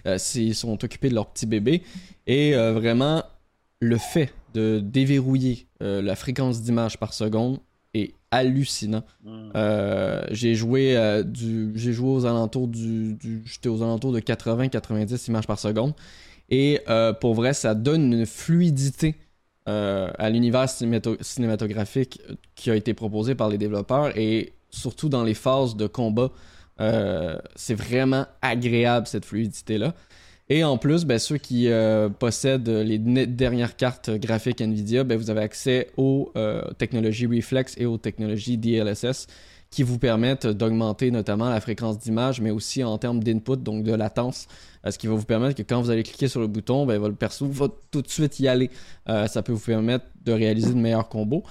Euh, ils sont occupés de leur petit bébé et euh, vraiment le fait de déverrouiller la fréquence d'image par seconde est hallucinant. Mm. Euh, j'ai joué euh, du j'ai joué aux alentours du, du- j'étais aux alentours de 80 90 images par seconde et euh, pour vrai ça donne une fluidité à l'univers cinémato- cinématographique qui a été proposé par les développeurs et surtout dans les phases de combat. C'est vraiment agréable cette fluidité-là. Et en plus, ben, ceux qui euh, possèdent les dernières cartes graphiques NVIDIA, ben, vous avez accès aux euh, technologies Reflex et aux technologies DLSS qui vous permettent d'augmenter notamment la fréquence d'image, mais aussi en termes d'input, donc de latence, euh, ce qui va vous permettre que quand vous allez cliquer sur le bouton, ben, le perso va tout de suite y aller. Ça peut vous permettre de réaliser de meilleurs combos.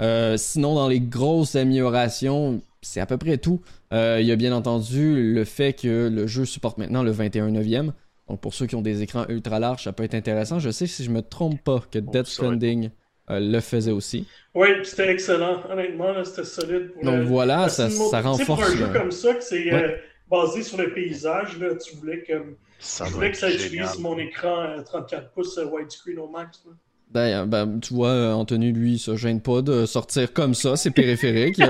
Sinon, dans les grosses améliorations, c'est à peu près tout. Il y a bien entendu le fait que le jeu supporte maintenant le 21 9e. Donc pour ceux qui ont des écrans ultra larges, ça peut être intéressant. Je sais si je me trompe pas que va être Stranding euh, le faisait aussi. Oui, puis c'était excellent. Honnêtement, c'était solide. Pour Donc le- voilà, parce ça, ça renforce. Pour un jeu comme ça, que c'est Ouais. euh, basé sur le paysage, là, tu voulais que, Ça je voulais que ça utilise mon écran euh, 34 pouces euh, widescreen au max. là. Ben, ben, tu vois, euh, Anthony, lui, il se gêne pas de sortir comme ça, c'est périphérique.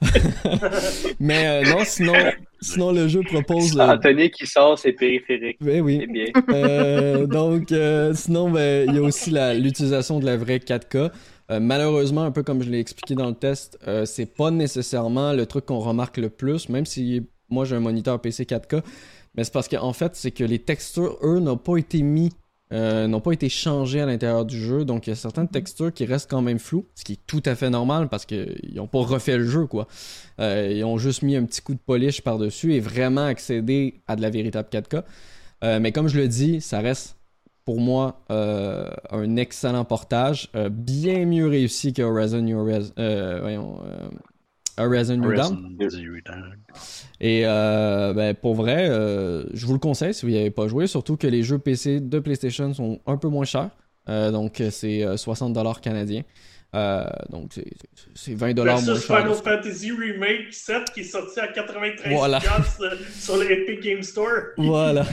Mais euh, non, sinon, sinon, le jeu propose. euh, Anthony qui sort, c'est périphérique. ben oui. Bien. Euh, donc, euh, sinon, ben, il y a aussi l'utilisation de la vraie 4K. Euh, malheureusement, un peu comme je l'ai expliqué dans le test, euh, c'est pas nécessairement le truc qu'on remarque le plus, même si moi j'ai un moniteur PC 4K. Mais c'est parce qu'en fait, c'est que les textures, eux, n'ont pas été mis, euh, n'ont pas été changées à l'intérieur du jeu. Donc, il y a certaines textures qui restent quand même floues, ce qui est tout à fait normal parce qu'ils n'ont pas refait le jeu, quoi. Euh, ils ont juste mis un petit coup de polish par-dessus et vraiment accédé à de la véritable 4K. Euh, mais comme je le dis, ça reste pour moi un excellent portage, bien mieux réussi que Horizon New, Horizon New Dawn. Et euh, ben, pour vrai, euh, je vous le conseille si vous n'y avez pas joué, surtout que les jeux PC de PlayStation sont un peu moins chers. Euh, donc c'est euh, 60$ canadiens. Euh, donc c'est- c'est 20$ moins Versus cher. Final Fantasy Remake 7 qui est sorti à 93$ Voilà. sur le Epic Game Store. Voilà.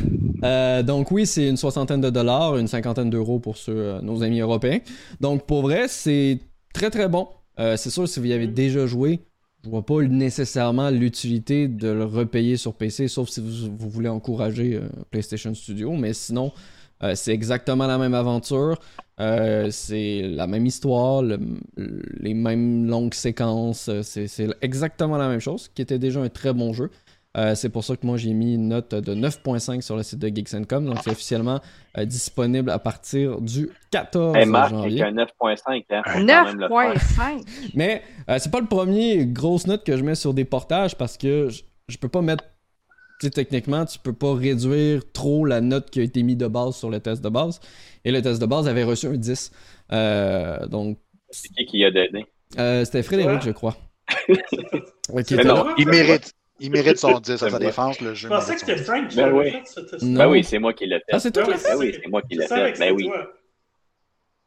Euh, donc oui, c'est une soixantaine de dollars, une cinquantaine d'euros pour ceux, euh, nos amis européens. Donc pour vrai, c'est très très bon. Euh, c'est sûr, si vous y avez déjà joué, je vois pas nécessairement l'utilité de le repayer sur PC, sauf si vous, voulez encourager euh, PlayStation Studio. Mais sinon, euh, c'est exactement la même aventure. Euh, c'est la même histoire, le- les mêmes longues séquences. c'est exactement la même chose, qui était déjà un très bon jeu. Euh, c'est pour ça que moi j'ai mis une note de 9.5 sur le site de Geeks.com. Donc c'est officiellement euh, disponible à partir du 14 Hey, Marc, janvier. avec un 9.5, hein, faut quand même le faire. 9.5. Mais euh, c'est pas le premier grosse note que je mets sur des portages parce que je, je peux pas mettre. Tu sais, techniquement, tu peux pas réduire trop la note qui a été mise de base sur le test de base. Et le test de base avait reçu un 10. Euh, donc, C'est qui qui a donné? euh, c'était Frédéric, Ouais. je crois. Était non. Il mérite, il mérite son 10 à sa défense, le jeu. Je pensais que c'était 10. Frank qui Ben oui. fait ce test. Non. Ben oui, c'est moi qui l'ai fait. Ah, c'est toi qui l'as fait? Ben oui, c'est moi qui l'ai fait. Ben oui.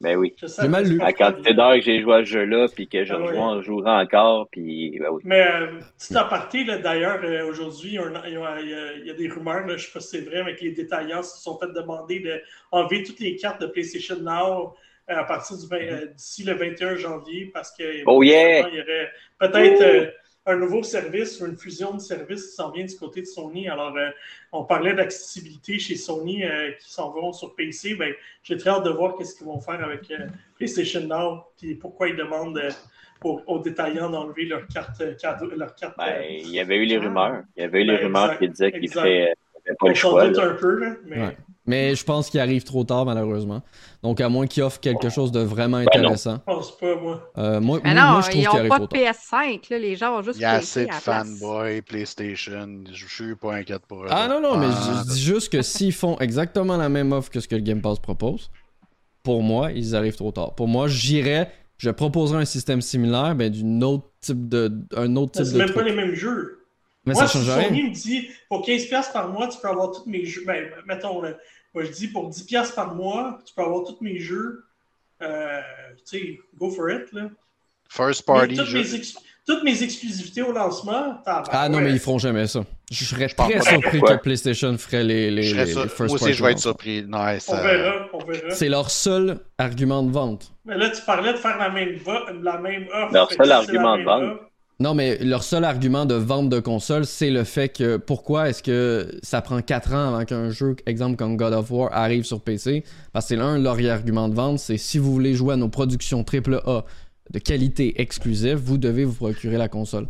Ben oui. Savais mal lu. la quantité d'heures que j'ai joué à ce jeu-là, puis que je Ah ouais. rejoins- jouerai encore, puis ben oui. Mais euh, petit aparté, là, d'ailleurs, euh, aujourd'hui, il y, a y des rumeurs, là, je ne sais pas si c'est vrai, mais que les détaillants se sont fait demander d'enlever toutes les cartes de PlayStation Now euh, à partir du 20 euh, d'ici le 21 janvier parce que Oh yeah! il y aurait peut-être un nouveau service ou une fusion de services qui s'en vient du côté de Sony. Alors, euh, on parlait d'accessibilité chez Sony euh, qui s'en vont sur PC. Ben, j'ai très hâte de voir qu'est-ce qu'ils vont faire avec euh, PlayStation Now et pourquoi ils demandent euh, aux, aux détaillants d'enlever leur carte cadeau, leur carte. Ben, euh, il y avait eu les Ah. rumeurs. Il y avait eu les Ben, rumeurs exact, qui disaient qu'il exact. ferait il avait pas on le choix. doute un peu, là, mais Ouais. Mais je pense qu'il arrive trop tard, malheureusement. Donc, à moins qu'il offre quelque chose de vraiment non. intéressant. je pense pas, moi. Euh, moi, Mais moi, non, moi, je trouve ils qu'il n'ont pas trop de tard. PS5. Là, les gens ont juste Il y a assez de fanboys PlayStation. Je suis pas inquiète pour eux. Ah non, non, mais Ah, je dis juste que s'ils font exactement la même offre que ce que le Game Pass propose, pour moi, ils arrivent trop tard. Pour moi, j'irais, je proposerais un système similaire, ben, d'une autre type de, un autre C'est type de même pas les mêmes jeux. Mais moi, ça si change rien. Sony me dit pour 15$ par mois, tu peux avoir tous mes jeux. Ben, mettons, là, moi je dis pour 10$ par mois, tu peux avoir tous mes jeux. Euh, tu sais, go for it. Là. First party, toutes, jeu. mes ex- toutes mes exclusivités au lancement. Ah non, mais ils feront jamais ça. Je serais pense très pas. surpris que PlayStation ferait les, les, Je first Moi aussi, party je vais être surpris. Non, On ça- verra, on verra. C'est leur seul argument de vente. Mais là, tu parlais de faire la même, vo- la même offre. Leur seul argument de vente. Non, mais leur seul argument de vente de console, c'est le fait que pourquoi est-ce que ça prend 4 ans avant qu'un jeu, exemple comme God of War, arrive sur PC Parce que c'est l'un, leur argument de vente, c'est si vous voulez jouer à nos productions AAA de qualité exclusive, vous devez vous procurer la console.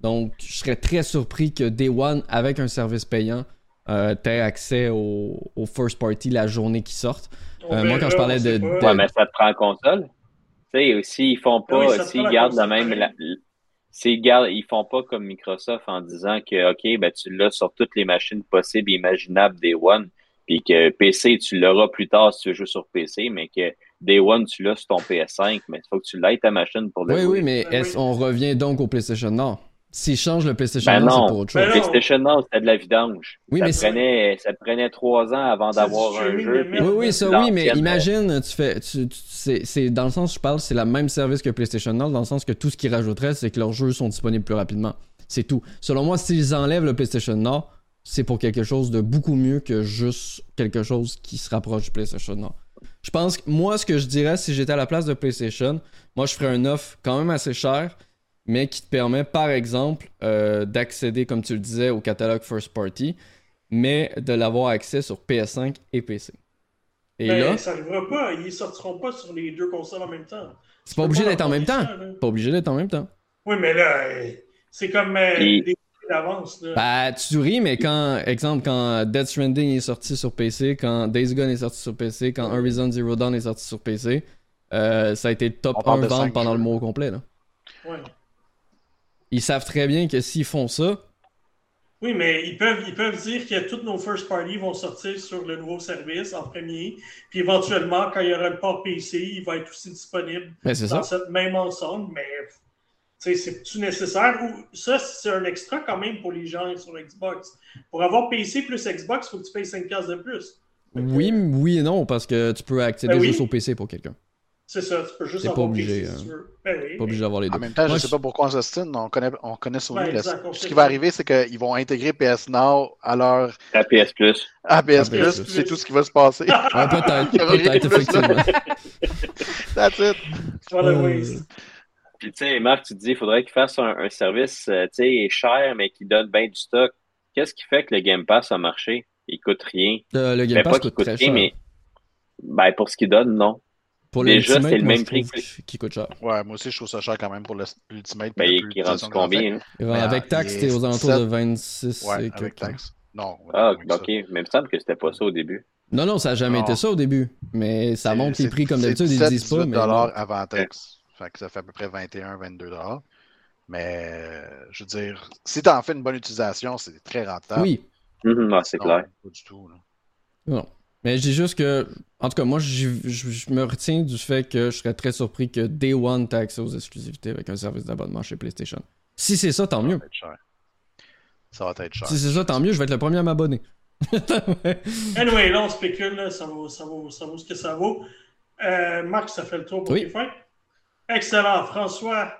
Donc, je serais très surpris que Day One, avec un service payant, euh, t'aies accès au, au first party la journée qui sortent. Euh, moi, quand je parlais de- Ouais, mais ça te prend en console. Tu sais, s'ils font Ah oui, pas, s'ils gardent la même, la- ils font pas comme Microsoft en disant que, OK, ben, tu l'as sur toutes les machines possibles et imaginables Day One, puis que PC, tu l'auras plus tard si tu veux jouer sur PC, mais que Day One, tu l'as sur ton PS5, mais il faut que tu l'aies ta machine pour le Oui, jouer. oui, mais est-ce- on revient donc au PlayStation Nord? S'ils changent le PlayStation Ben c'est pour autre chose. Ben non. PlayStation Now, c'était de la vidange. Oui, ça, mais prenait, ça prenait trois ans avant d'avoir un jeu. Oui, oui, ça, oui, mais imagine, tu fais, tu, tu- c'est, c'est- dans le sens où je parle, c'est la même service que PlayStation Now, dans le sens que tout ce qu'ils rajouteraient, c'est que leurs jeux sont disponibles plus rapidement. C'est tout. Selon moi, s'ils enlèvent le PlayStation Now, c'est pour quelque chose de beaucoup mieux que juste quelque chose qui se rapproche du PlayStation Now. Je pense que moi, ce que je dirais, si j'étais à la place de PlayStation, moi, je ferais un offre quand même assez cher, mais qui te permet, par exemple, euh, d'accéder, comme tu le disais, au catalogue First Party, mais de l'avoir accès sur PS5 et PC. Et Ben, là, ça n'arrivera pas. Ils sortiront pas sur les deux consoles en même temps. c'est pas obligé d'être en même temps. Là. Pas obligé d'être en même temps. Oui, mais là, c'est comme euh, Et- des d'avance. Bah, tu ris, mais quand, exemple, quand Death Stranding est sorti sur PC, quand Days Gone est sorti sur PC, quand Horizon Zero Dawn est sorti sur PC, euh, ça a été le top On parle 1 de vente pendant jeux. le mois au complet. Là. Ouais. Ils savent très bien que s'ils font ça, Oui, mais ils peuvent, ils peuvent dire que tous nos first parties vont sortir sur le nouveau service en premier. Puis éventuellement, quand il y aura le port PC, il va être aussi disponible ben dans ça. cette même ensemble. Mais c'est-tu nécessaire? Ou ça, c'est un extra quand même pour les gens sur Xbox. Pour avoir PC plus Xbox, il faut que tu payes 5 de plus. Oui, oui et non, parce que tu peux accéder Ben oui. au PC pour quelqu'un. C'est ça, tu peux juste T'es pas avoir obligé, PC hein. si tu veux. Ben oui. Pas obligé d'avoir les deux. En même temps, Moi, je sais pas pourquoi on s'ostine. On connaît, on connaît Sony. Là. exact, on Ce qui va arriver, c'est qu'ils vont intégrer PS Now à leur À PS Plus. à PS À PS Plus, c'est tout ce qui va se passer. Ouais, peut-être, peut-être, effectivement. That's it. Euh. Puis tu sais, Marc, tu te dis, il faudrait qu'il fasse un, un service, euh, tu sais, cher, mais qui donne bien du stock. Qu'est-ce qui fait que le Game Pass a marché? Il coûte rien. Euh, le Ben, Game pas Pass qu'il coûte très rien, cher. mais ben, pour ce qu'il donne, non. Pour déjà, l'Ultimate, c'est le moi, même prix qu'il coûte cher. Ouais, moi aussi, je trouve ça cher quand même pour le- l'Ultimate. Ben, puis il, le il est rendu combien? Ben, avec taxe, t'es aux alentours de 17. 26 Ouais, et avec taxe. Non. Ah, ok. Mais il me semble que c'était pas ça au début. Non, non, ça n'a jamais Non. été ça au début. Mais ça monte les prix comme d'habitude, ils 17, disent pas. 18 Mais dollars avant taxe. Fait que ça fait à peu près 21, 22 dollars. Mais, euh, je veux dire, si tu en fais une bonne utilisation, c'est très rentable. oui, Mhm, ah, c'est clair. Pas du tout. là. non. Mais je dis juste que, en tout cas, moi, je je me retiens du fait que je serais très surpris que Day One t'ait accès aux exclusivités avec un service d'abonnement chez PlayStation. Si c'est ça, tant Ça mieux. va être cher. Ça va être cher. Si c'est ça, tant mieux, je vais être le premier à m'abonner. Anyway, là, on spécule, là, ça, vaut, ça, vaut, ça vaut ce que ça vaut. Euh, Marc, ça fait le tour pour Oui. tes fins. Excellent. François,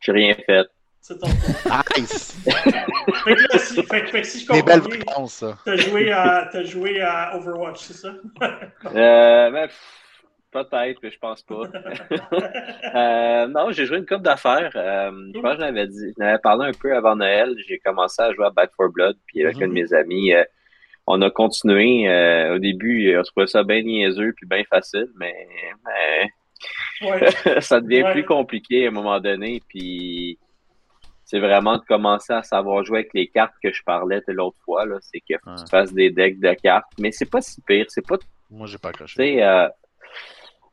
J'ai rien fait. C'est ton tour. Nice! fait, que là, si, fait, que- fait que si je Des comprends belles bien, t'as joué, à, t'as joué à Overwatch, c'est ça? Euh, ben, peut-être, mais je pense pas. Euh, non, j'ai joué une coupe d'affaires. Euh, je pense que je l'avais dit. Je l'avais parlé un peu avant Noël. J'ai commencé à jouer à Back 4 Blood, puis avec Mhm. un de mes amis, euh, on a continué. Euh, au début, on trouvait ça bien niaiseux puis bien facile, mais, mais ouais. ça devient Ouais. plus compliqué à un moment donné. Puis c'est vraiment de commencer à savoir jouer avec les cartes que je parlais de l'autre fois. Là, c'est que Ouais. tu fasses des decks de cartes, mais c'est pas si pire. C'est pas Moi, j'ai pas accroché. euh,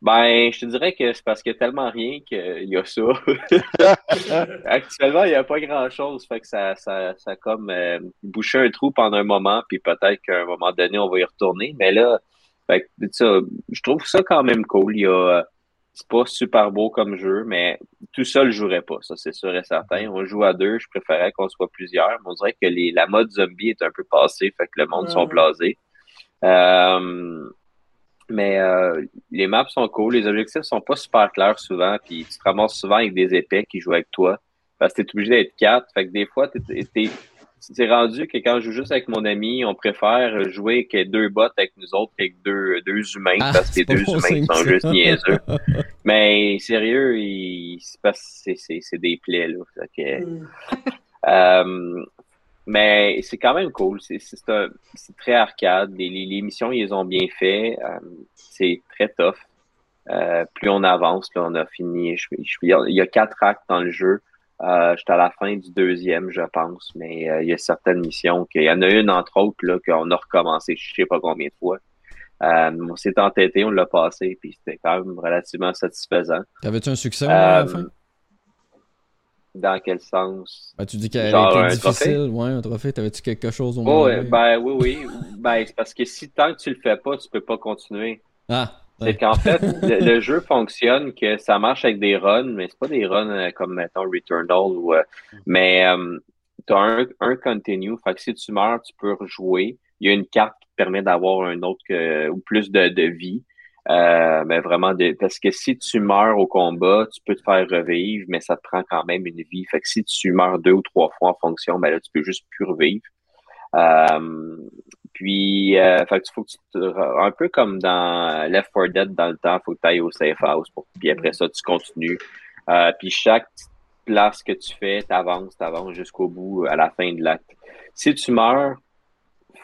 ben, je te dirais que c'est parce qu'il y a tellement rien qu'il y a ça. Actuellement, il n'y a pas grand-chose. Fait que ça, ça, ça a comme euh, bouché un trou pendant un moment, puis peut-être qu'à un moment donné, on va y retourner. Mais là, fait que, ça, je trouve ça quand même cool. Il y a, euh, c'est pas super beau comme jeu, mais tout seul, je jouerais pas. Ça, c'est sûr et certain. On joue à deux. Je préférais qu'on soit plusieurs. Mais on dirait que les, la mode zombie est un peu passée. Fait que le monde sont ouais. blasés. Euh, mais euh, les maps sont cool, les objectifs sont pas super clairs souvent, puis tu te ramasses souvent avec des épais qui jouent avec toi. Parce que t'es obligé d'être quatre. Fait que des fois, t'es- c'est rendu que quand je joue juste avec mon ami, on préfère jouer que deux bots avec nous autres qu'avec deux, deux humains Ah, parce que c'est les deux bon humains signe, sont ça. juste niaiseux. Mais sérieux, c'est des plaies, là. Fait que, Mm. euh, mais c'est quand même cool. C'est c'est un- c'est très arcade. Les, les, les missions, ils les ont bien fait. Euh, c'est très tough. Euh, plus on avance, là, on a fini. Je, je- il y a quatre actes dans le jeu. Euh, J'étais à la fin du deuxième, je pense, mais euh, il y a certaines missions. qu'il y en a une, entre autres, là, qu'on a recommencé je sais pas combien de fois. Euh, on s'est entêté, on l'a passé, puis c'était quand même relativement satisfaisant. T'avais-tu un succès moins, à la Euh, fin? dans quel sens? Ben, tu dis qu'elle était difficile. Ouais, un trophée. T'avais-tu quelque chose au Oh, moins? ouais, ben oui, oui. Ben, c'est parce que si tant que tu le fais pas, tu peux pas continuer. Ah, C'est qu'en fait, le, le jeu fonctionne que ça marche avec des runs, mais c'est pas des runs euh, comme mettons Returnal ou euh, mais euh, t'as un, un continue. Fait que si tu meurs, tu peux rejouer. Il y a une carte qui te permet d'avoir un autre que, ou plus de, de vie. Euh, mais vraiment de, parce que si tu meurs au combat, tu peux te faire revivre, mais ça te prend quand même une vie. Fait que si tu meurs deux ou trois fois en fonction, ben là, tu peux juste plus revivre. Euh, puis, euh, tu faut que tu un peu comme dans Left 4 Dead dans le temps, faut que tu ailles au safe house. Pour, puis après ça, tu continues. Euh, puis chaque place que tu fais, t'avances, t'avances jusqu'au bout, à la fin de l'acte. Si tu meurs,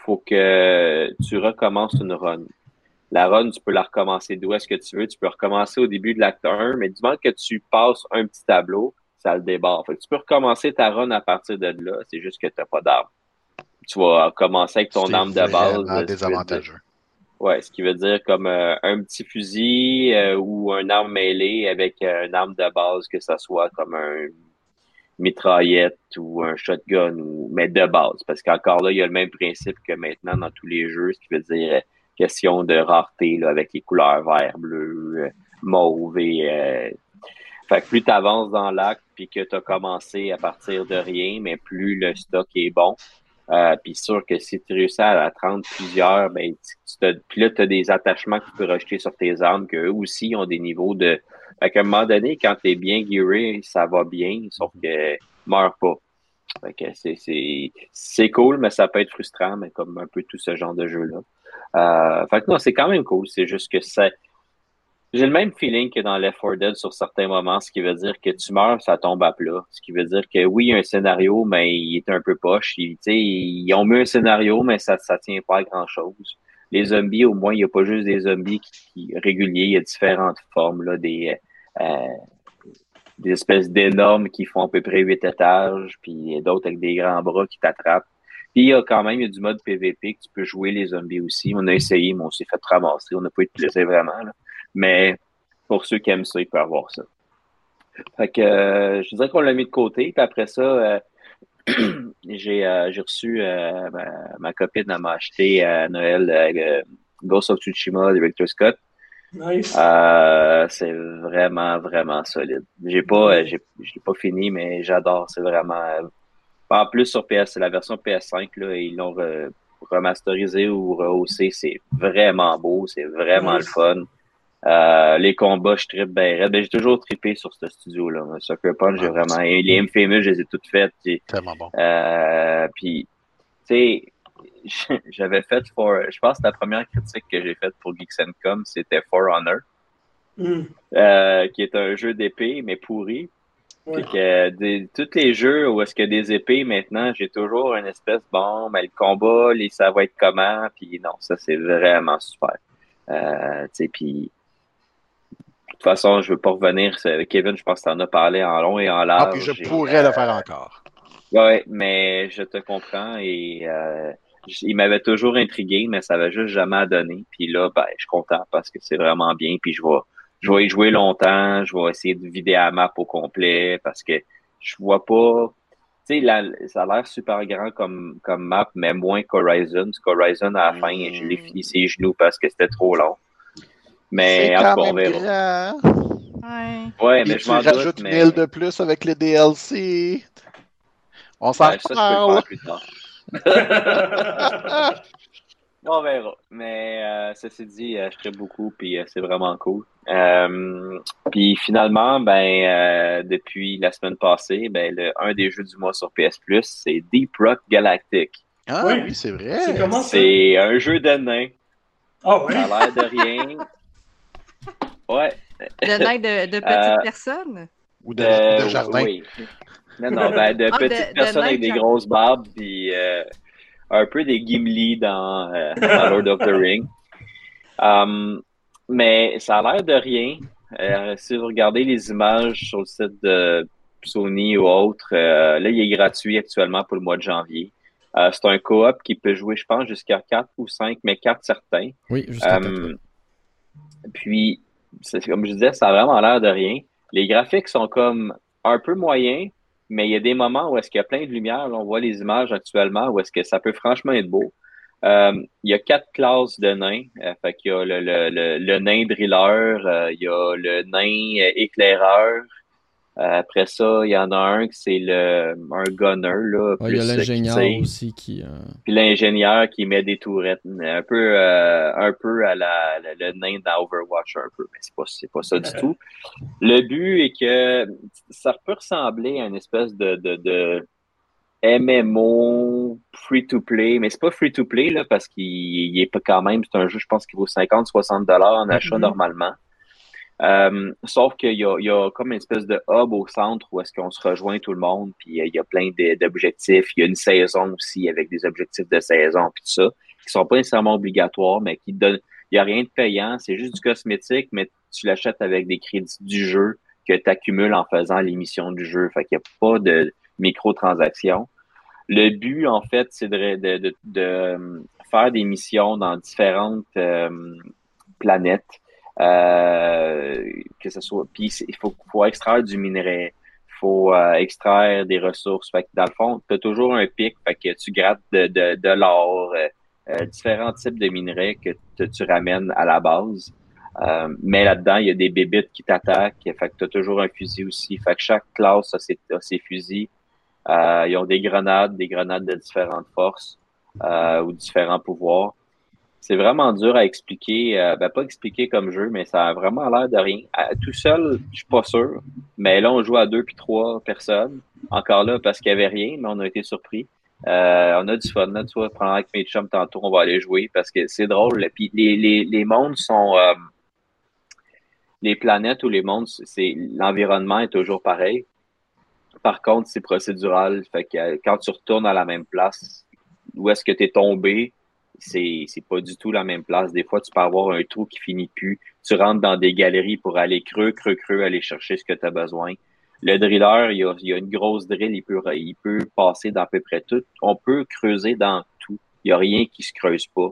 faut que tu recommences une run. La run, tu peux la recommencer d'où est-ce que tu veux. Tu peux recommencer au début de l'acte 1, mais du moment que tu passes un petit tableau, ça le débarre. Fait que tu peux recommencer ta run à partir de là. C'est juste que tu n'as pas d'arme. Tu vas commencer avec ton arme de base. vraiment ce qui veut désavantageux. dire- Ouais, ce qui veut dire comme euh, un petit fusil euh, ou un arme mêlée avec euh, une arme de base, que ça soit comme un mitraillette ou un shotgun, ou mais de base. Parce qu'encore là, il y a le même principe que maintenant dans tous les jeux, ce qui veut dire question de rareté là, avec les couleurs vert, bleu, mauve et fait que plus tu avances dans l'acte puis que tu as commencé à partir de rien, mais plus le stock est bon. Euh, puis sûr que si tu réussis à à prendre plusieurs, ben tu, tu puis là, tu as des attachements que tu peux rejeter sur tes armes, qu'eux aussi ont des niveaux de. Fait qu'à un moment donné, quand tu es bien gearé, ça va bien, sauf que meurs pas. Fait que c'est, c'est, c'est cool, mais ça peut être frustrant, mais comme un peu tout ce genre de jeu-là. Euh, fait que non, c'est quand même cool. C'est juste que ça. J'ai le même feeling que dans Left 4 Dead sur certains moments, ce qui veut dire que tu meurs, ça tombe à plat. Ce qui veut dire que oui, il y a un scénario, mais il est un peu poche. Il- ils ont mis un scénario, mais ça ça tient pas à grand-chose. Les zombies, au moins, il n'y a pas juste des zombies qui, réguliers, il y a différentes formes, là, des, euh, des espèces d'énormes qui font à peu près huit étages, puis d'autres avec des grands bras qui t'attrapent. Puis il y a quand même du mode PVP que tu peux jouer les zombies aussi. On a essayé, mais on s'est fait ramasser. On n'a pas eu de vraiment. Mais pour ceux qui aiment ça, ils peuvent avoir ça. Fait que euh, je dirais qu'on l'a mis de côté. Puis après ça, euh, j'ai euh, j'ai reçu euh, ma, ma copine elle m'a acheté à Noël Ghost of Tsushima Director Scott. Nice. C'est vraiment, vraiment solide. J'ai pas, j'ai, pas fini, mais j'adore. C'est vraiment. en plus sur PS, c'est la version PS5 là, ils l'ont re- remasterisé ou rehaussé. C'est vraiment beau, c'est vraiment Nice. le fun. Euh, les combats, je trippe ben raide. Ben, j'ai toujours trippé sur ce studio-là. Sucker Punch, j'ai vraiment. et Les Infamous, je les ai toutes faites. Tellement bon. euh, puis, tu sais, j'avais fait for, je pense que la première critique que j'ai faite pour Geeks and Com, c'était For Honor, Mm. euh, qui est un jeu d'épée, mais pourri. Ouais. Que des, tous les jeux où est-ce qu'il y a des épées maintenant, j'ai toujours une espèce, bon, mais le combat, les, ça va être comment, puis non, ça c'est vraiment super. Euh, tu sais, puis toute façon, je veux pas revenir, Kevin, je pense que t'en as parlé en long et en large. Ah, puis je et, pourrais euh, le faire encore. Ouais, mais je te comprends et euh, il m'avait toujours intrigué, mais ça avait juste jamais donné. Puis là, ben, je suis content parce que c'est vraiment bien. Puis je vais, je vais y jouer longtemps. Je vais essayer de vider la map au complet parce que je vois pas. Tu sais, ça a l'air super grand comme, comme map, mais moins qu'Horizon. Parce qu'Horizon, à la fin, je l'ai fini ses genoux parce que c'était trop long. Mais en tout quand cas, on verra. grand. Ouais. Ouais, mais je m'en une mais... île de plus avec les DLC. On s'en Ouais, ça, je peux le parle. faire plus tard. On verra. Mais euh, ceci dit, euh, je ferai beaucoup, puis euh, c'est vraiment cool. Euh, puis finalement, ben depuis la semaine passée, ben le, un des jeux du mois sur PS Plus, c'est Deep Rock Galactic. Ah oui, c'est vrai. C'est comment ça? C'est un jeu de nain. Ah oui? Ça a l'air de rien. Ouais. De de, de petites Euh, personnes? Ou de, Euh, de jardin. oui. Non, non, ben, de Ah, petites de personnes avec des grosses barbes, puis euh, un peu des Gimli dans, euh, dans Lord of the Ring. Um, mais ça a l'air de rien. Euh, si vous regardez les images sur le site de Sony ou autre, euh, là, il est gratuit actuellement pour le mois de janvier. Euh, c'est un coop qui peut jouer, je pense, jusqu'à 4 ou 5, mais 4 certains. Oui, juste en Euh, puis, c'est comme je disais, ça a vraiment l'air de rien. Les graphiques sont comme un peu moyens, mais il y a des moments où est-ce qu'il y a plein de lumière. Là, on voit les images actuellement où est-ce que ça peut franchement être beau. Euh, il y a quatre classes de nains. Euh, fait qu'il y a le, le, le, le nain drilleur, euh, il y a le nain euh, éclaireur. Euh, après ça, il y en a un qui c'est le un gunner là. Ouais, il y a qui l'ingénieur aussi qui. euh, puis l'ingénieur qui met des tourettes un peu euh, un peu à la, la- le nain d'Overwatch un peu mais c'est pas c'est pas ça du tout le but est que ça peut ressembler à une espèce de de, de MMO free to play mais c'est pas free to play là parce qu'il il est pas quand même c'est un jeu je pense qui vaut 50 60 dollars en achat Mhm. normalement euh, sauf qu'il y y a comme une espèce de hub au centre où est-ce qu'on se rejoint tout le monde, puis euh, il y a plein d'objectifs. Il y a une saison aussi avec des objectifs de saison, puis tout ça, qui sont pas nécessairement obligatoires, mais qui donnent. Il y a rien de payant, c'est juste du cosmétique, mais tu l'achètes avec des crédits du jeu que tu accumules en faisant l'émission du jeu. Fait qu'il n'y a pas de microtransactions. Le but, en fait, c'est de, de, de, de, euh, faire des missions dans différentes euh, planètes. Euh, que ce soit. Puis il faut, faut extraire du minerai, il faut euh, extraire des ressources. Fait que dans le fond, tu as toujours un pic, fait que tu grattes de, de, de l'or, euh, euh, différents types de minerais que tu ramènes à la base. Euh, mais là-dedans, il y a des bébites qui t'attaquent. Fait que tu as toujours un fusil aussi. Fait que chaque classe a ses, a ses fusils. Ils ont des grenades, des grenades de différentes forces ou différents pouvoirs. C'est vraiment dur à expliquer, euh, ben pas expliquer comme jeu, mais ça a vraiment l'air de rien. À- tout seul, je suis pas sûr. Mais là, on joue à deux puis trois personnes. Encore là, parce qu'il y avait rien, mais on a été surpris. Euh, on a du fun, là, tu vois, prendre avec mes chums tantôt, on va aller jouer parce que c'est drôle. Puis les, les, les mondes sont euh, les planètes ou les mondes, c'est l'environnement est toujours pareil. Par contre, c'est procédural. Fait que euh, quand tu retournes à la même place, où est-ce que tu es tombé, c'est pas du tout la même place. Des fois, tu peux avoir un trou qui finit plus. Tu rentres dans des galeries pour aller creux, creux, creux, aller chercher ce que tu as besoin. Le driller, il y, a, il a une grosse drill, il peut, il peut passer dans à peu près tout. On peut creuser dans tout. Il y a rien qui se creuse pas.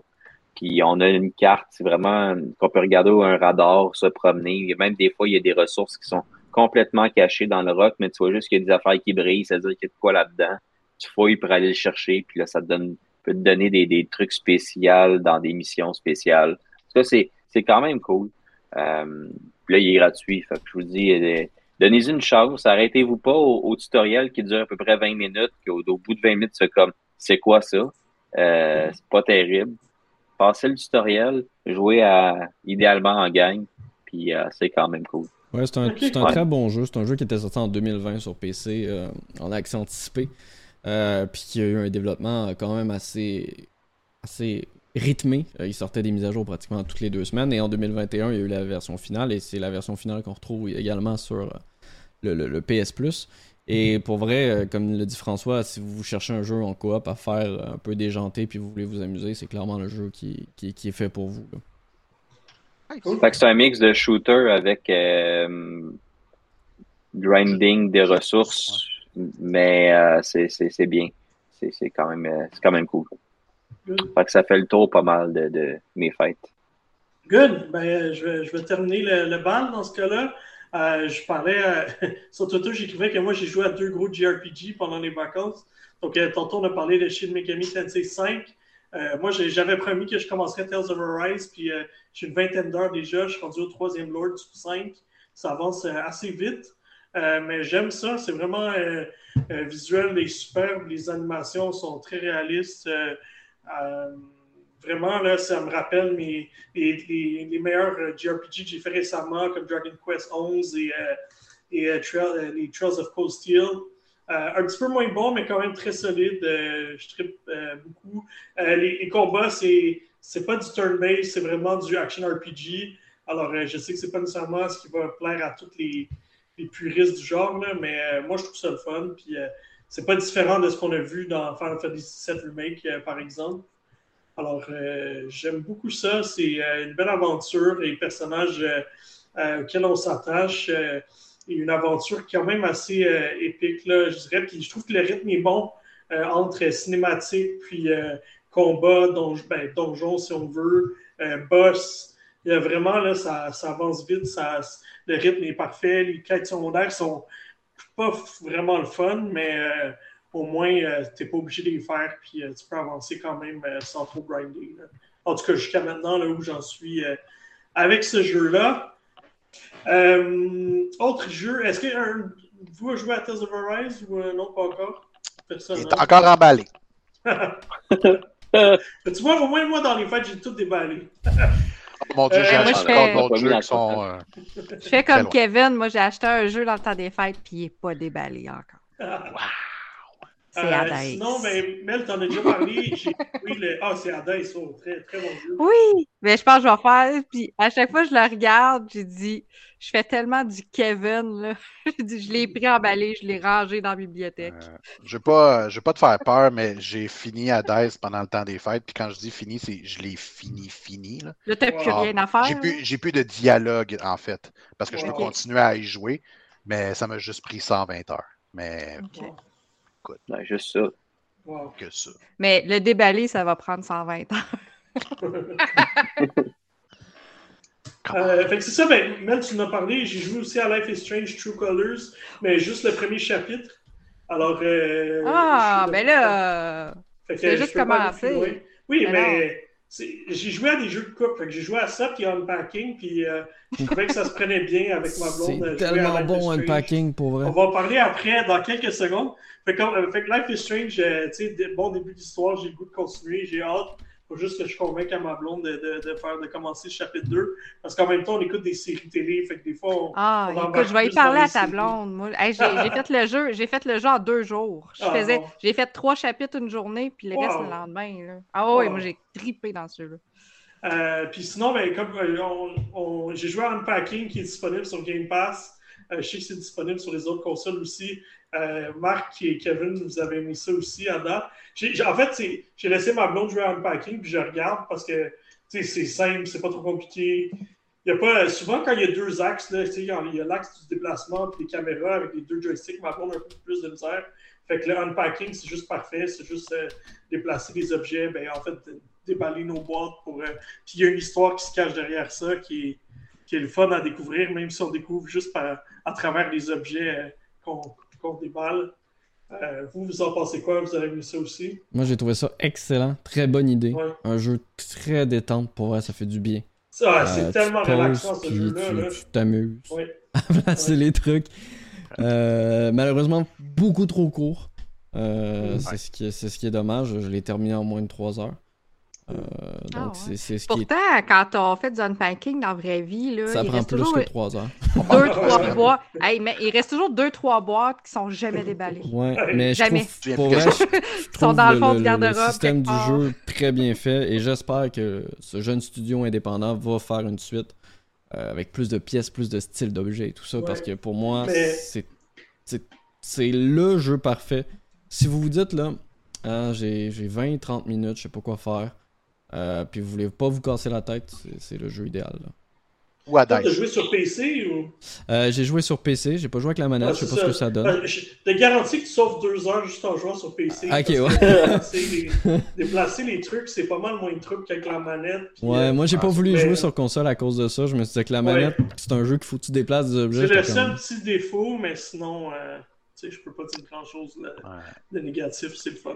Puis on a une carte, c'est vraiment qu'on peut regarder un radar, se promener. Même des fois, il y a des ressources qui sont complètement cachées dans le roc, mais tu vois juste qu'il y a des affaires qui brillent, c'est-à-dire qu'il y a de quoi là-dedans. Tu fouilles pour aller le chercher, puis là, ça te donne peut te donner des, des trucs spéciaux dans des missions spéciales. Ça, c'est, c'est quand même cool. Euh, puis là, il est gratuit. Fait que je vous dis, euh, donnez-y une chance. Arrêtez-vous pas au, au tutoriel qui dure à peu près 20 minutes, qu'au au bout de 20 minutes, c'est comme, c'est quoi ça? Euh, c'est pas terrible. Passez le tutoriel, jouez à, idéalement en gang, puis euh, c'est quand même cool. Ouais, c'est un, un Ouais. très bon jeu. C'est un jeu qui était sorti en 2020 sur PC euh, en accès anticipé. Euh, puis qui a eu un développement quand même assez, assez rythmé. Euh, il sortait des mises à jour pratiquement toutes les deux semaines. Et en 2021, il y a eu la version finale. Et c'est la version finale qu'on retrouve également sur euh, le, le- le PS Plus. Et pour vrai, euh, comme le dit François, si vous cherchez un jeu en coop à faire un peu déjanté puis vous voulez vous amuser, c'est clairement le jeu qui, qui, qui est fait pour vous. là. Fait que c'est un mix de shooter avec euh, grinding des ressources, mais euh, c'est, bien. C'est, quand même euh, quand même cool. Fait que ça fait le tour pas mal de, de mes fêtes. Good. Ben, je, vais, je vais terminer le, le bal dans ce cas-là. Euh, je parlais euh, sur Twitter, j'écrivais que moi j'ai joué à deux gros JRPG pendant les vacances. Donc, euh, tantôt on a parlé de Shin Megami Tensei 5. Euh, moi, j'avais promis que je commencerais Tales of Arise, puis j'ai une vingtaine d'heures déjà. Je suis rendu au troisième Lord du 5. Ça avance assez vite. Euh, mais j'aime ça. C'est vraiment euh, euh, visuel superbe. Les animations sont très réalistes. Euh, euh, vraiment, là, ça me rappelle mes, les, les, meilleurs JRPG que j'ai fait récemment, comme Dragon Quest 11 et, et les Trails of Cold Steel. un petit peu moins bon, mais quand même très solide. je tripe beaucoup. Les, les, combats, c'est c'est pas du turn-based, c'est vraiment du action RPG. Alors, je sais que c'est pas nécessairement ce qui va plaire à tous les, les puristes du genre, là, mais moi, je trouve ça le fun. Puis, c'est pas différent de ce qu'on a vu dans Final Fantasy VII Remake, euh, par exemple. Alors, euh, j'aime beaucoup ça. C'est euh, une belle aventure et personnage auquel on s'attache. et une aventure quand même assez épique, là, je dirais. Puis je trouve que le rythme est bon entre cinématique puis combat, ben, donjon, si on veut, boss. Il y a vraiment, là, ça, ça avance vite, ça, le rythme est parfait, les quêtes secondaires sont pas vraiment le fun, mais euh, au moins, euh, tu n'es pas obligé de les faire, puis euh, tu peux avancer quand même sans trop grinder. En tout cas, jusqu'à maintenant, là où j'en suis avec ce jeu-là. autre jeu, est-ce que vous avez joué à Tales of Arise ou non, pas encore? Personne, Il est encore emballé. tu vois, au moins, moi, dans les fêtes, j'ai tout déballé. Mon Dieu, j'ai acheté encore d'autres jeux qui sont. Euh, je fais comme Kevin, moi j'ai acheté un jeu dans le temps des fêtes, puis il n'est pas déballé encore. Wow! C'est euh, Sinon, ben, Mel, t'en as déjà parlé. Oui, le... Ah, c'est Hades, oh, très, très bon jeu. Oui, mais je pense que je vais faire. Puis à chaque fois que je le regarde, j'ai dit, je fais tellement du Kevin, là. je l'ai pris emballé, je l'ai rangé dans la bibliothèque. Euh, je ne vais, pas, pas te faire peur, mais j'ai fini Hades pendant le temps des fêtes. Puis quand je dis fini, c'est je l'ai fini, fini. Là, là t'as plus rien à faire. J'ai plus, plus, de dialogue, en fait. Parce que je peux continuer à y jouer, mais ça m'a juste pris 120 heures. Mais écoute. juste ça. Que ça. Mais le déballer, ça va prendre 120 heures. Euh, fait que c'est ça, ben, Mel, tu m'as parlé. J'ai joué aussi à Life is Strange True Colors, mais juste le premier chapitre. Alors. Euh, ah, ben là. C'est juste commencé. Oui, mais. J'ai joué à des jeux de couple. J'ai joué à ça, puis Unpacking, puis euh, je trouvais que ça se prenait bien avec ma blonde. C'est tellement bon Unpacking, pour vrai. On va en parler après, dans quelques secondes. Fait que, fait que Life is Strange, tu sais, bon début d'histoire, j'ai le goût de continuer, j'ai hâte faut juste que je convainque à ma blonde de, de, faire, de commencer le chapitre 2. Parce qu'en même temps, on écoute des séries télé. Fait que des fois, on, Ah, écoute, je vais y parler à ta blonde. j'ai, fait le jeu, j'ai fait le jeu en deux jours. Je ah, faisais, J'ai fait trois chapitres une journée, puis le reste le lendemain. Là. Ah oui, moi j'ai tripé dans ce jeu-là. Euh, puis sinon, ben, comme euh, j'ai joué à Unpacking qui est disponible sur Game Pass. Euh, je sais que c'est disponible sur les autres consoles aussi. Euh, Marc et Kevin, vous avez mis ça aussi date. en fait, j'ai laissé ma blonde jouer à Unpacking, puis je regarde parce que c'est simple, c'est pas trop compliqué. Il y a pas, souvent, quand il y a deux axes, là, il y a l'axe du déplacement et les caméras avec les deux joysticks, ma blonde a un peu plus de misère. Fait que le unpacking, c'est juste parfait. C'est juste euh, déplacer des objets, ben, en fait, déballer nos boîtes. pour. puis il y a une histoire qui se cache derrière ça qui est, qui est le fun à découvrir, même si on découvre juste à travers les objets euh, qu'on déballe. Euh, vous, vous en pensez quoi? Vous avez vu ça aussi? Moi, j'ai trouvé ça excellent. Très bonne idée. Un jeu très détente pour vrai, ça fait du bien. c'est euh, tellement relaxant ce jeu-là. Tu t'amuses à placer les trucs. malheureusement, beaucoup trop court. c'est ce, qui est, ce qui est dommage. Je l'ai terminé en moins de 3 heures. Euh, ah donc, c'est ce Pourtant, quand on fait du unpacking dans la vraie vie, là, ça il prend reste plus toujours que 3 heures. Deux, trois boîtes. mais il reste toujours deux, trois boîtes qui sont jamais déballées. Ouais, mais jamais. je trouve, Ils sont dans le fond du garde-robe. Le système du jeu très bien fait et j'espère que ce jeune studio indépendant va faire une suite euh, avec plus de pièces, plus de styles d'objets et tout ça parce que pour moi, c'est c'est le jeu parfait. Si vous vous dites là, ah, j'ai 20-30 minutes, je sais pas quoi faire. Euh, puis vous voulez pas vous casser la tête, c'est le jeu idéal. Là. Ou à T'as joué sur PC ou? Euh, J'ai joué sur PC, j'ai pas joué avec la manette, je sais pas ce que ça donne. Euh, je te garantis que tu sauves deux heures juste en jouant sur PC. ok, ouais. déplacer, les, trucs, c'est pas mal moins de trucs qu'avec la manette. ouais, moi j'ai pas voulu jouer sur console à cause de ça. Je me suis dit que la manette, c'est un jeu qu'il faut que tu déplaces des objets. C'est le seul petit défaut, mais sinon, tu sais, je peux pas dire grand chose de négatif, c'est le fun.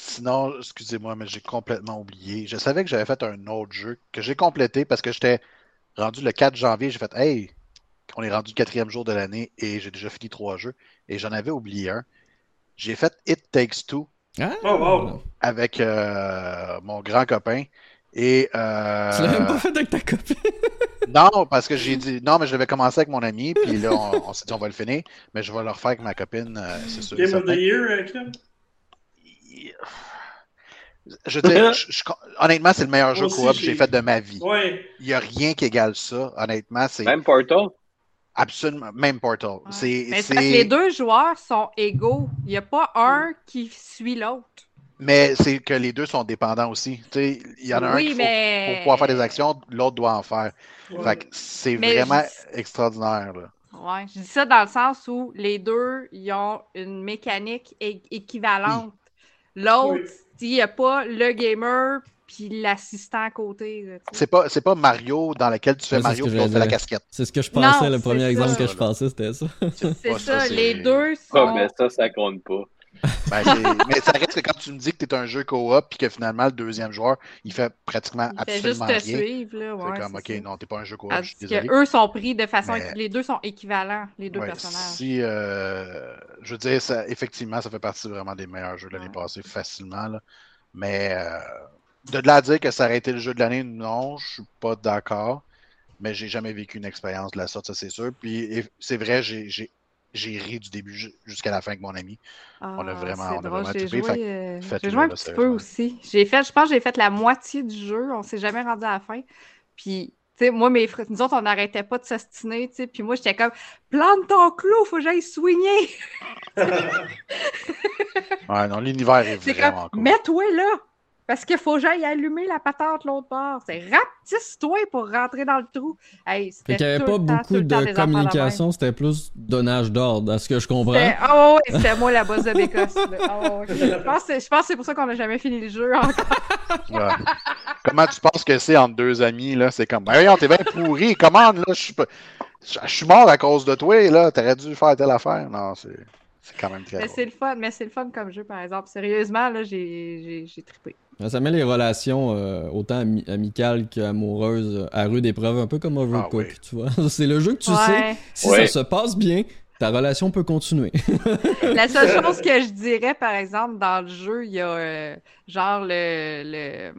Sinon, excusez-moi, mais j'ai complètement oublié. Je savais que j'avais fait un autre jeu que j'ai complété parce que j'étais rendu le 4 janvier. J'ai fait Hey, on est rendu le quatrième jour de l'année et j'ai déjà fini trois jeux. Et j'en avais oublié un. J'ai fait It Takes Two. Ah, Oh, wow. avec euh, mon grand copain. Et euh, Tu l'as même pas fait avec ta copine? non, parce que j'ai dit non, mais je l'avais commencé avec mon ami, puis là on, on s'est dit on va le finir, mais je vais le refaire avec ma copine, euh, c'est sûr. Game of the. Year, euh? Je veux dire, je- je- honnêtement, c'est le meilleur jeu coop que j'ai- fait de ma vie. Ouais. Il n'y a rien qui égale ça. Honnêtement, c'est Même Portal? absolument même Portal. Ouais. C'est, Mais c'est c'est- parce que les deux joueurs sont égaux. Il n'y a pas un qui suit l'autre. Mais c'est que les deux sont dépendants aussi. Tu sais, Il y en a un qui faut, pour pouvoir faire des actions, l'autre doit en faire. ouais. Fait que c'est Mais vraiment je- extraordinaire. Là. Ouais, je dis ça dans le sens où les deux, ils ont une mécanique é- équivalente. L'autre, Oui. il n'y a pas le gamer puis l'assistant à côté. C'est pas, c'est pas Mario dans lequel tu fais Ouais, Mario et la casquette. C'est ce que je pensais, Non, le premier ça. exemple que je pensais, c'était ça. C'est ça, les deux sont. Ah, mais ça, ça compte pas. Ben, mais ça reste que quand tu me dis que tu es un jeu coop puis que finalement le deuxième joueur il fait pratiquement Il fait juste absolument te rien. suivre. Là, C'est ouais, comme c'est ok, ça. non, t'es pas un jeu coop, Parce que eux sont pris de façon. Mais- Les deux sont équivalents, les deux Ouais, personnages. si, euh, je veux dire, ça, effectivement, ça fait partie vraiment des meilleurs jeux de l'année Ouais. passée, facilement. là. Mais euh, de là à dire que ça aurait été le jeu de l'année, non, je suis pas d'accord. Mais j'ai jamais vécu une expérience de la sorte, ça c'est sûr. Puis c'est vrai, j'ai j'ai- ri du début ju- jusqu'à la fin avec mon ami. On a Ah, vraiment- on a vraiment J'ai joué, fait euh, un petit peu aussi. J'ai fait, je pense que j'ai fait la moitié du jeu. On s'est jamais rendu à la fin. Puis, tu sais, moi, mes frères, nous autres, on n'arrêtait pas de sais. Puis moi, j'étais comme, plante ton clou, faut que j'aille soigner. Ouais, non, l'univers est vraiment comme, cool. mets-toi là. Parce qu'il faut que j'aille allumer la patente l'autre bord. C'est rapetisse-toi pour rentrer dans le trou. Hey, Fait qu'il n'y avait pas temps, beaucoup de communication, c'était plus donnage d'ordre, à ce que je comprends. Ouais, c'était moi la bosse de Bécosse. ouais. Je pense que je pense que c'est pour ça qu'on n'a jamais fini le jeu encore. Ouais. Comment tu penses que c'est entre deux amis, là? C'est comme, ben, voyons, t'es bien pourri, commande, là, je suis pas- je je suis mort à cause de toi, là, t'aurais dû faire telle affaire. Non, c'est c'est quand même très Mais c'est le fun, mais c'est le fun comme jeu, par exemple. Sérieusement, là, j'ai trippé. Ça met les relations euh, autant ami- amicales qu'amoureuses euh, à rude épreuve, un peu comme Overcooked, Ah oui. tu vois. C'est le jeu que tu sais, si Ouais. ça se passe bien, ta relation peut continuer. La seule chose que je dirais, par exemple, dans le jeu, il y a euh, genre le, le,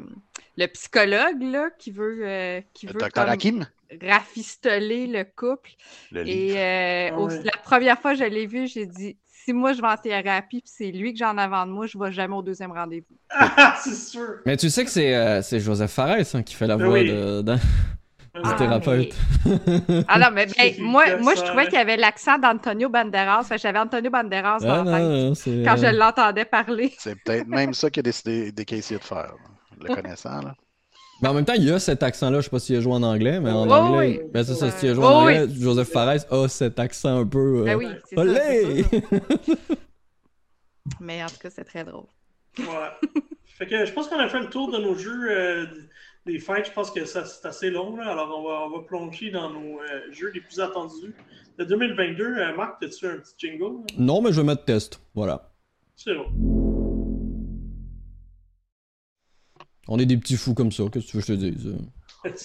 le psychologue là, qui veut, euh, qui Le veut docteur comme Hakim, rafistoler le couple. le. Et euh, Ah au- la première fois que je l'ai vu, j'ai dit si moi je vais en thérapie puis c'est lui que j'en avant de moi, je vais jamais au deuxième rendez-vous. Ah, c'est sûr. Mais tu sais que c'est euh, c'est Joseph Fares hein, qui fait la Ben voix oui. de, Ah, thérapeute. Ah non, mais ben, moi, moi je trouvais hein. qu'il y avait l'accent d'Antonio Banderas. J'avais Antonio Banderas Ah, dans la tête non, c'est, quand je euh, l'entendais parler. C'est peut-être même ça qu'il a décidé de faire, le connaissant. Là. Mais en même temps, il y a cet accent-là. Je sais pas s'il a joué en anglais, mais en anglais. oui. Ben, c'est ça, s'il a joué en Oui, anglais, Joseph Fares a cet accent un peu. euh, Ben oui, c'est ça. Mais en tout cas, c'est très drôle. Ouais. fait que je pense qu'on a fait le tour de nos jeux euh, des fêtes. Je pense que ça c'est assez long. Là. Alors, on va, on va plonger dans nos euh, jeux les plus attendus de 2022. Euh, Marc, as-tu un petit jingle? Non, mais je vais mettre test. Voilà. C'est long. On est des petits fous comme ça, qu'est-ce que tu veux que je te dise?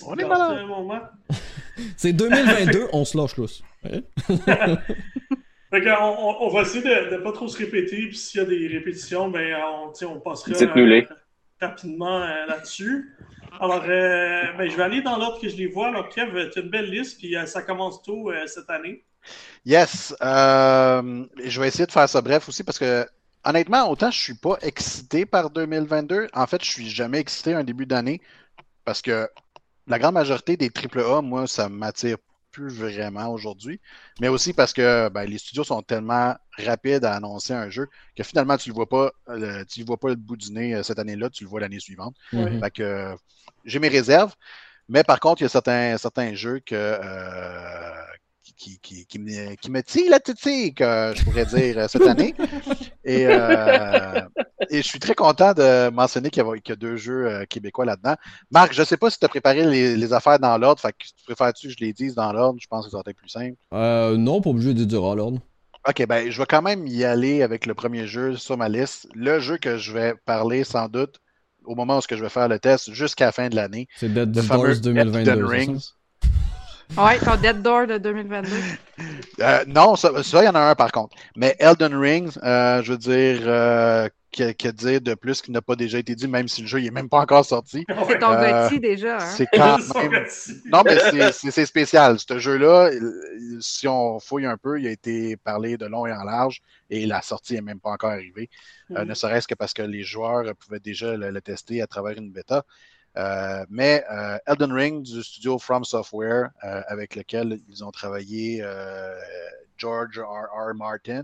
On est malade. Un moment. C'est 2022, on se lâche lousse. Ouais. Fait on, on- on va essayer de ne pas trop se répéter. Puis s'il y a des répétitions, ben, on, on passera euh, rapidement euh, là-dessus. Alors, euh, ben, je vais aller dans l'ordre que je les vois. Alors, Kev, tu as une belle liste, puis euh, ça commence tôt euh, cette année. Yes. euh, je vais essayer de faire ça bref aussi parce que, honnêtement, autant je suis pas excité par 2022. En fait, je suis jamais excité un début d'année parce que la grande majorité des AAA, moi, ça m'attire plus vraiment aujourd'hui. Mais aussi parce que ben, les studios sont tellement rapides à annoncer un jeu que finalement, tu ne vois pas, euh, tu le vois pas le bout du nez euh, cette année-là, tu le vois l'année suivante. Fait que euh, j'ai mes réserves. Mais par contre, il y a certains, certains jeux que, euh, qui, qui, qui, me, qui me tillent la titille, que je pourrais dire, euh, cette année. Et, euh, et je suis très content de mentionner qu'il y, y a deux jeux euh, québécois là-dedans. Marc, je ne sais pas si tu as préparé les, les affaires dans l'ordre. Fait que tu préfères-tu que je les dise dans l'ordre? Je pense que ça va être plus simple. Euh, non, pas obligé de dire à l'ordre. Ok, ben je vais quand même y aller avec le premier jeu sur ma liste. Le jeu que je vais parler sans doute au moment où je vais faire le test jusqu'à la fin de l'année. C'est Dead Doors 2022. Elden c'est ça? Rings. Ouais, ton Dead Door de 2022. Euh, non, ça, ça, il y en a un par contre. Mais Elden Ring, euh, je veux dire, euh, que, que dire de plus qui n'a pas déjà été dit, même si le jeu n'est même pas encore sorti. C'est ton Euh, Gotti déjà, hein? C'est quand même. Non, mais c'est- spécial. Ce jeu-là, si on fouille un peu, il a été parlé de long et en large et la sortie n'est même pas encore arrivée. Euh, Mm. ne serait-ce que parce que les joueurs pouvaient déjà le, le tester à travers une bêta. Euh, mais euh, Elden Ring du studio From Software, euh, avec lequel ils ont travaillé euh, George R. R. Martin.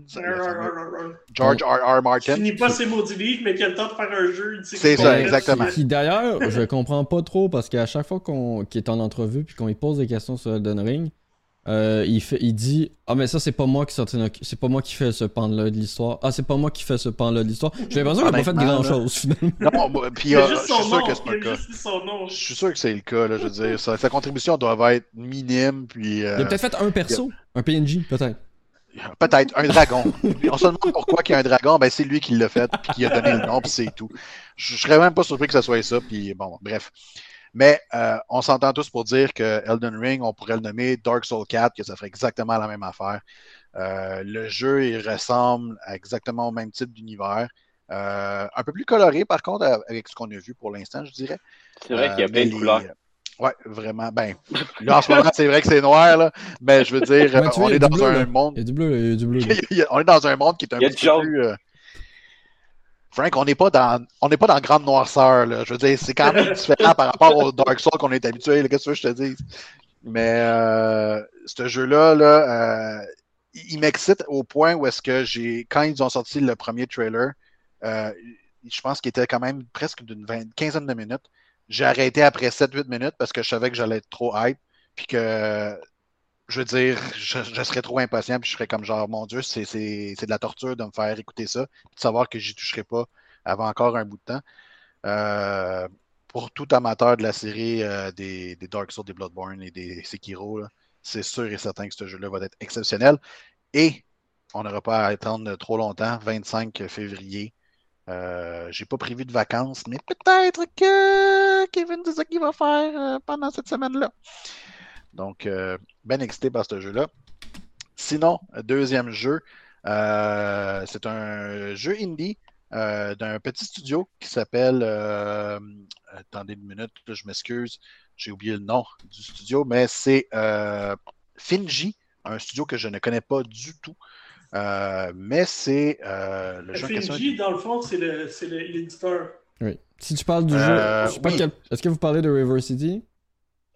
George R. R. Qui Martin. finit pas ses maudits livres, mais qui a le temps de faire un jeu. C'est ça, exactement. Qui d'ailleurs, je comprends pas trop parce qu'à chaque fois qu'on qu'il est en entrevue puis qu'on lui pose des questions sur Elden Ring, euh, il, fait, il dit Ah, mais ça, c'est pas moi qui c'est pas moi qui fais ce pan-là de l'histoire. Ah, c'est pas moi qui fais ce pan-là de l'histoire. J'ai l'impression qu'il a pas fait Honnêtement, grand chose finalement. Non, moi, puis euh, je suis sûr nom. que c'est pas le cas. Je suis sûr que c'est le cas, là, je veux dire. Sa, sa contribution doit être minime, puis... euh, Il a peut-être fait un perso, un PNJ, peut-être. Peut-être un dragon. On se demande pourquoi il y a un dragon, ben c'est lui qui l'a fait, puis qui a donné le nom, puis c'est tout. Je, je serais même pas surpris que ce soit ça, puis bon, bref. Mais euh, on s'entend tous pour dire que Elden Ring, on pourrait le nommer Dark Soul 4, que ça ferait exactement la même affaire. Euh, le jeu, il ressemble à exactement au même type d'univers. Euh, un peu plus coloré, par contre, avec ce qu'on a vu pour l'instant, je dirais. C'est vrai qu'il y a plein de couleurs. Ouais, vraiment. Ben, là, en ce moment, c'est vrai que c'est noir, là, mais je veux dire, on est dans un monde Il y a du bleu, il y a du bleu. on est dans un monde qui est un peu plus. euh, Frank, on n'est pas dans on n'est pas dans grande noirceur. Là. Je veux dire, c'est quand même différent par rapport au Dark Souls qu'on est habitué. Qu'est-ce que je te dise? Mais euh, ce jeu-là, là, euh, il m'excite au point où est-ce que j'ai. Quand ils ont sorti le premier trailer, euh, je pense qu'il était quand même presque d'une quinzaine de minutes. J'ai arrêté après 7-8 minutes parce que je savais que j'allais être trop hype. Puis que je veux dire, je, serais trop impatient, puis je serais comme genre, mon Dieu, c'est de la torture de me faire écouter ça, puis de savoir que j'y toucherai pas avant encore un bout de temps. Euh, pour tout amateur de la série euh, des, des Dark Souls, des Bloodborne et des Sekiro, c'est sûr et certain que ce jeu-là va être exceptionnel. Et on n'aura pas à attendre trop longtemps, 25 février. Euh, J'ai pas prévu de vacances, mais peut-être que Kevin c'est ça qu'il va faire euh, pendant cette semaine-là. Donc, ben excité par ce jeu-là. Sinon, deuxième jeu, euh, c'est un jeu indie euh, d'un petit studio qui s'appelle. euh, attendez une minute, là, je m'excuse, j'ai oublié le nom du studio, mais c'est euh, Finji, un studio que je ne connais pas du tout. Euh, mais c'est euh, le jeu. Finji, dans le fond, c'est le- c'est le- l'éditeur. Oui. Si tu parles du Euh, jeu, je sais pas oui. quel- est-ce que vous parlez de River City?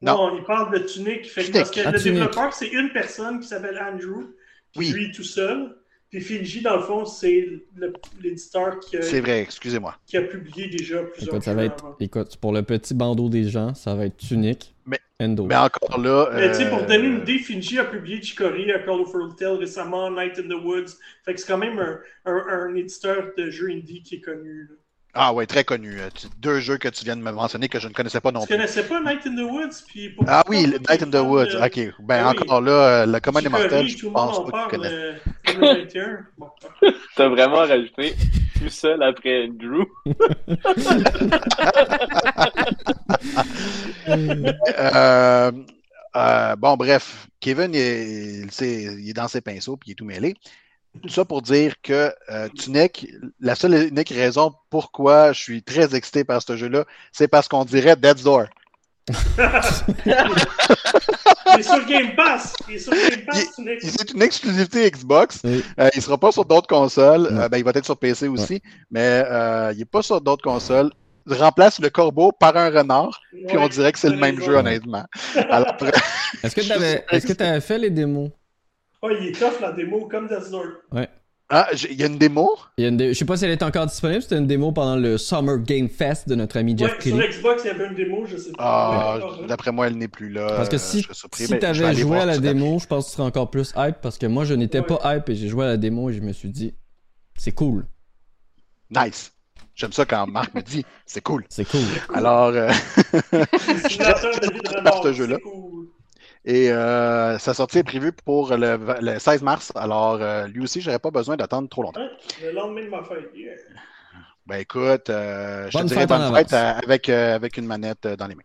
Non. Non, il parle de Tunic. Fait que Tunic. parce que Ah, le Tunic. développeur, c'est une personne qui s'appelle Andrew, qui Oui. lui tout seul. Puis Finji, dans le fond, c'est le- l'éditeur qui, a- C'est vrai, excusez-moi. qui a publié déjà plusieurs Écoute, ça va jeux être, avant. écoute, pour le petit bandeau des gens, ça va être Tunic, Mais- Endo. Mais encore là. Mais tu sais, pour euh, donner une idée, Finji a publié Chicory, A Call of Tale récemment, Night in the Woods. Fait que c'est quand même un, un- un éditeur de jeux indie qui est connu. là. Ah ouais, très connu. Euh, tu- Deux jeux que tu viens de me mentionner que je ne connaissais pas non Tu plus. connaissais pas Night in the Woods? Puis Ah oui, Night in the Woods. de Ok. Ben Ah oui. encore là, euh, le commun mortels, je monde pense en pas connaissent. euh, 2021. Bon. T'as vraiment rajouté tout seul après Drew. Euh, euh, bon, bref, Kevin, il est, il il est dans ses pinceaux puis il est tout mêlé. Tout ça pour dire que euh, Tunic, la seule et unique raison pourquoi je suis très excité par ce jeu-là, c'est parce qu'on dirait Dead's Door. Il est sur Game Pass. Il est sur Game Pass. C'est une exclusivité Xbox. Oui. Euh, il ne sera pas sur d'autres consoles. Euh, ben, il va être sur PC aussi, mais euh, il n'est pas sur d'autres consoles. Il remplace le corbeau par un renard, puis on dirait que c'est le même raison. jeu, honnêtement. Alors, après- Est-ce que tu avais, est-ce que t'avais fait les démos? Oh, il est tough la démo, comme Death's Door. ah, il y a une démo? Y a une dé- Je sais pas si elle est encore disponible, c'était une démo pendant le Summer Game Fest de notre ami Jeff Ouais, sur. Xbox, il y avait une démo, je sais pas. Ah, Ouais, d'après moi, elle n'est plus là. Parce que Euh, si, je si je t'avais joué à la démo, je pense que tu serais encore plus hype parce que moi je n'étais Ouais. pas hype et j'ai joué à la démo et je me suis dit c'est cool, Nice. J'aime ça quand Marc me dit c'est cool. c'est cool. Alors, euh, de vie de renard, ce jeu-là. c'est cool. Et euh, sa sortie est prévue pour le, v- le 16 mars. Alors, euh, lui aussi, j'aurais pas besoin d'attendre trop longtemps. Hein? Le lendemain de ma fête. yeah. Ben écoute, euh, je Bonne te dirais bonne fête euh, avec, euh, avec une manette dans les mains.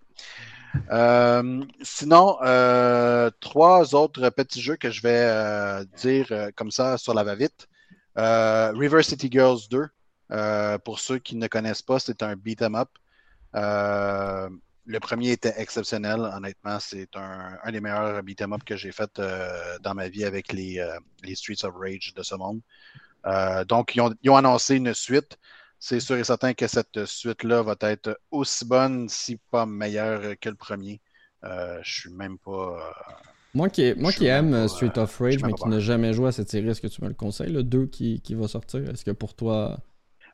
Euh, sinon, euh, trois autres petits jeux que je vais euh, dire euh, comme ça sur la va-vite. Euh, River City Girls 2. Euh, pour ceux qui ne connaissent pas, c'est un beat 'em up. Le premier était exceptionnel. Honnêtement, c'est un, un des meilleurs beat 'em up que j'ai fait euh, dans ma vie avec les, euh, les Streets of Rage de ce monde. Euh, donc, ils ont, ils ont annoncé une suite. C'est sûr et certain que cette suite-là va être aussi bonne, si pas meilleure que le premier. Je suis même pas. Moi qui, moi aime pas, Street of Rage, mais qui n'a jamais joué à cette série, est-ce que tu me le conseilles, le 2 qui, qui va sortir? Est-ce que pour toi.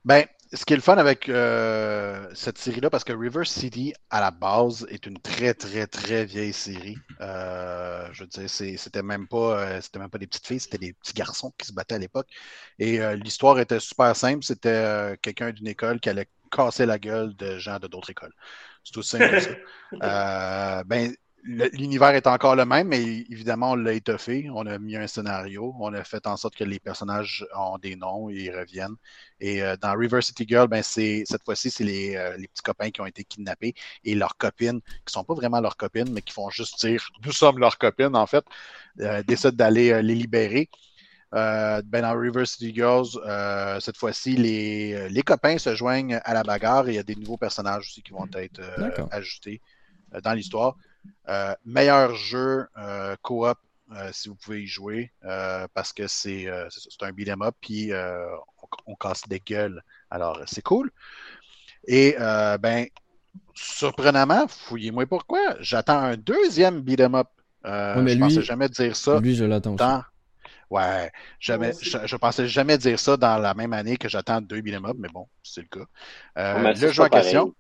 Ben, ce qui est le fun avec euh, cette série-là, parce que River City, à la base, est une très, très, très vieille série. Euh, je veux dire, c'était même pas, euh, c'était même pas des petites filles, c'était des petits garçons qui se battaient à l'époque. Et euh, l'histoire était super simple. C'était quelqu'un d'une école qui allait casser la gueule de gens de d'autres écoles. C'est aussi simple que ça. Ben, l'univers est encore le même, mais évidemment, on l'a étoffé. On a mis un scénario. On a fait en sorte que les personnages ont des noms et ils reviennent. Et euh, dans River City Girl, ben, cette fois-ci, c'est les, euh, les petits copains qui ont été kidnappés et leurs copines, qui sont pas vraiment leurs copines, mais qui font juste dire Nous sommes leurs copines, en fait, euh, décident d'aller les libérer. Euh, ben, dans River City Girls, euh, cette fois-ci, les, les copains se joignent à la bagarre et il y a des nouveaux personnages aussi qui vont être euh, ajoutés dans l'histoire. Euh, meilleur jeu euh, coop euh, si vous pouvez y jouer euh, parce que c'est euh, un beat'em up puis euh, on, on casse des gueules. Alors c'est cool. Et euh, ben surprenamment, fouillez-moi pourquoi, j'attends un deuxième beat'em up. Euh, Ouais, mais je lui- pensais jamais dire ça Lui, je l'attends dans. Ouais, jamais, je, je pensais jamais dire ça dans la même année que j'attends deux beat'em up, mais bon, c'est le cas. Euh, le jeu en question.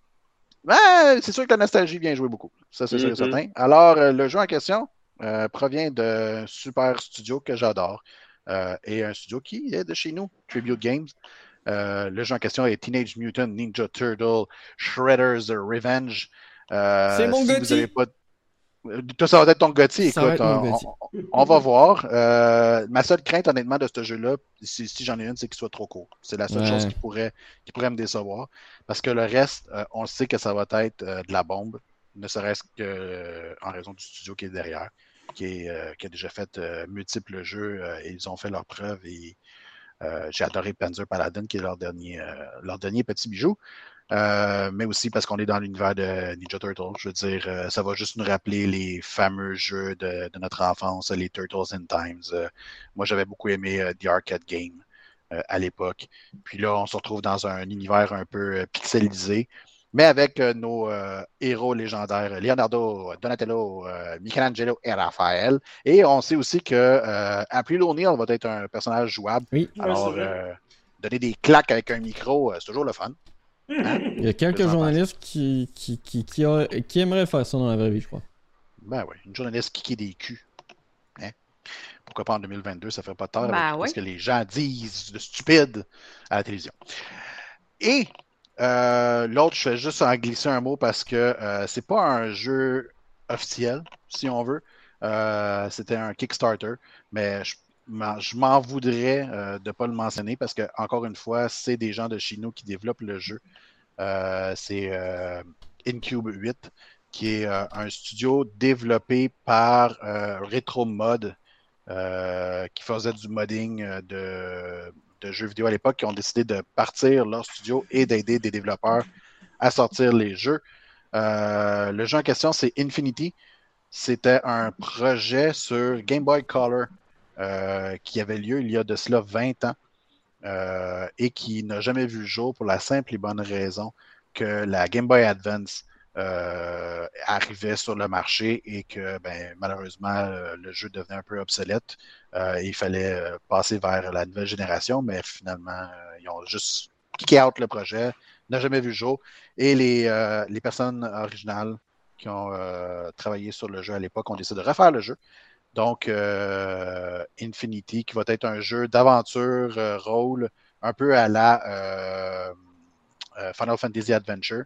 Ouais, c'est sûr que la nostalgie vient jouer beaucoup. Ça, c'est sûr et Mhm. certain. Alors, euh, le jeu en question euh, provient d'un super studio que j'adore euh, et un studio qui est de chez nous, Tribute Games. Euh, le jeu en question est Teenage Mutant Ninja Turtle Shredder's Revenge. Euh, C'est mon si vous Gotti. avez pas... Euh, Toi, ça va être ton Gotti. Écoute, mon on- Gotti. on, on va voir. Euh, ma seule crainte, honnêtement, de ce jeu-là, si, si j'en ai une, c'est qu'il soit trop court. C'est la seule Ouais. chose qui pourrait, qui pourrait me décevoir. Parce que le reste, euh, on sait que ça va être euh, de la bombe, ne serait-ce que euh, en raison du studio qui est derrière, qui, est, euh, qui a déjà fait euh, multiples jeux euh, et ils ont fait leurs preuves. Et euh, j'ai adoré Panzer Paladin, qui est leur dernier, euh, leur dernier petit bijou. Euh, mais aussi parce qu'on est dans l'univers de Ninja Turtles. Je veux dire, euh, ça va juste nous rappeler les fameux jeux de, de notre enfance, les Turtles in Times. Euh, moi, j'avais beaucoup aimé euh, The Arcade Game euh, à l'époque. Puis là, on se retrouve dans un univers un peu euh, pixelisé, mais avec euh, nos euh, héros légendaires, Leonardo, Donatello, euh, Michelangelo et Raphaël. Et on sait aussi que euh, April O'Neil va être un personnage jouable. Oui, Alors, donner des claques avec un micro, c'est toujours le fun. Il y a quelques journalistes qui, qui, qui, qui, a- qui aimeraient faire ça dans la vraie vie, je crois. Ben oui, une journaliste qui qui des culs. Hein? Pourquoi pas en 2022, ça ferait pas tard Ben avec ouais. ce que les gens disent de stupide à la télévision. Et euh, l'autre, je fais juste en glisser un mot parce que euh, c'est pas un jeu officiel, si on veut. Euh, C'était un Kickstarter, mais je je m'en voudrais euh, de ne pas le mentionner parce que, encore une fois, c'est des gens de chez nous qui développent le jeu. Euh, c'est euh, Incube 8 qui est un studio développé par Retro Mod, euh, qui faisait du modding de, jeux vidéo à l'époque, qui ont décidé de partir leur studio et d'aider des développeurs à sortir les jeux. Le jeu en question, c'est Infinity. C'était un projet sur Game Boy Color euh, qui avait lieu il y a de cela 20 ans euh, et qui n'a jamais vu le jour pour la simple et bonne raison que la Game Boy Advance euh, arrivait sur le marché et que ben, malheureusement le jeu devenait un peu obsolète. Euh, il fallait passer vers la nouvelle génération, mais finalement, ils ont juste kické out le projet, n'a jamais vu le jour. Et les, personnes originales qui ont travaillé sur le jeu à l'époque ont décidé de refaire le jeu. Donc, euh, Infinity, qui va être un jeu d'aventure, euh, rôle, un peu à la euh, Final Fantasy Adventure.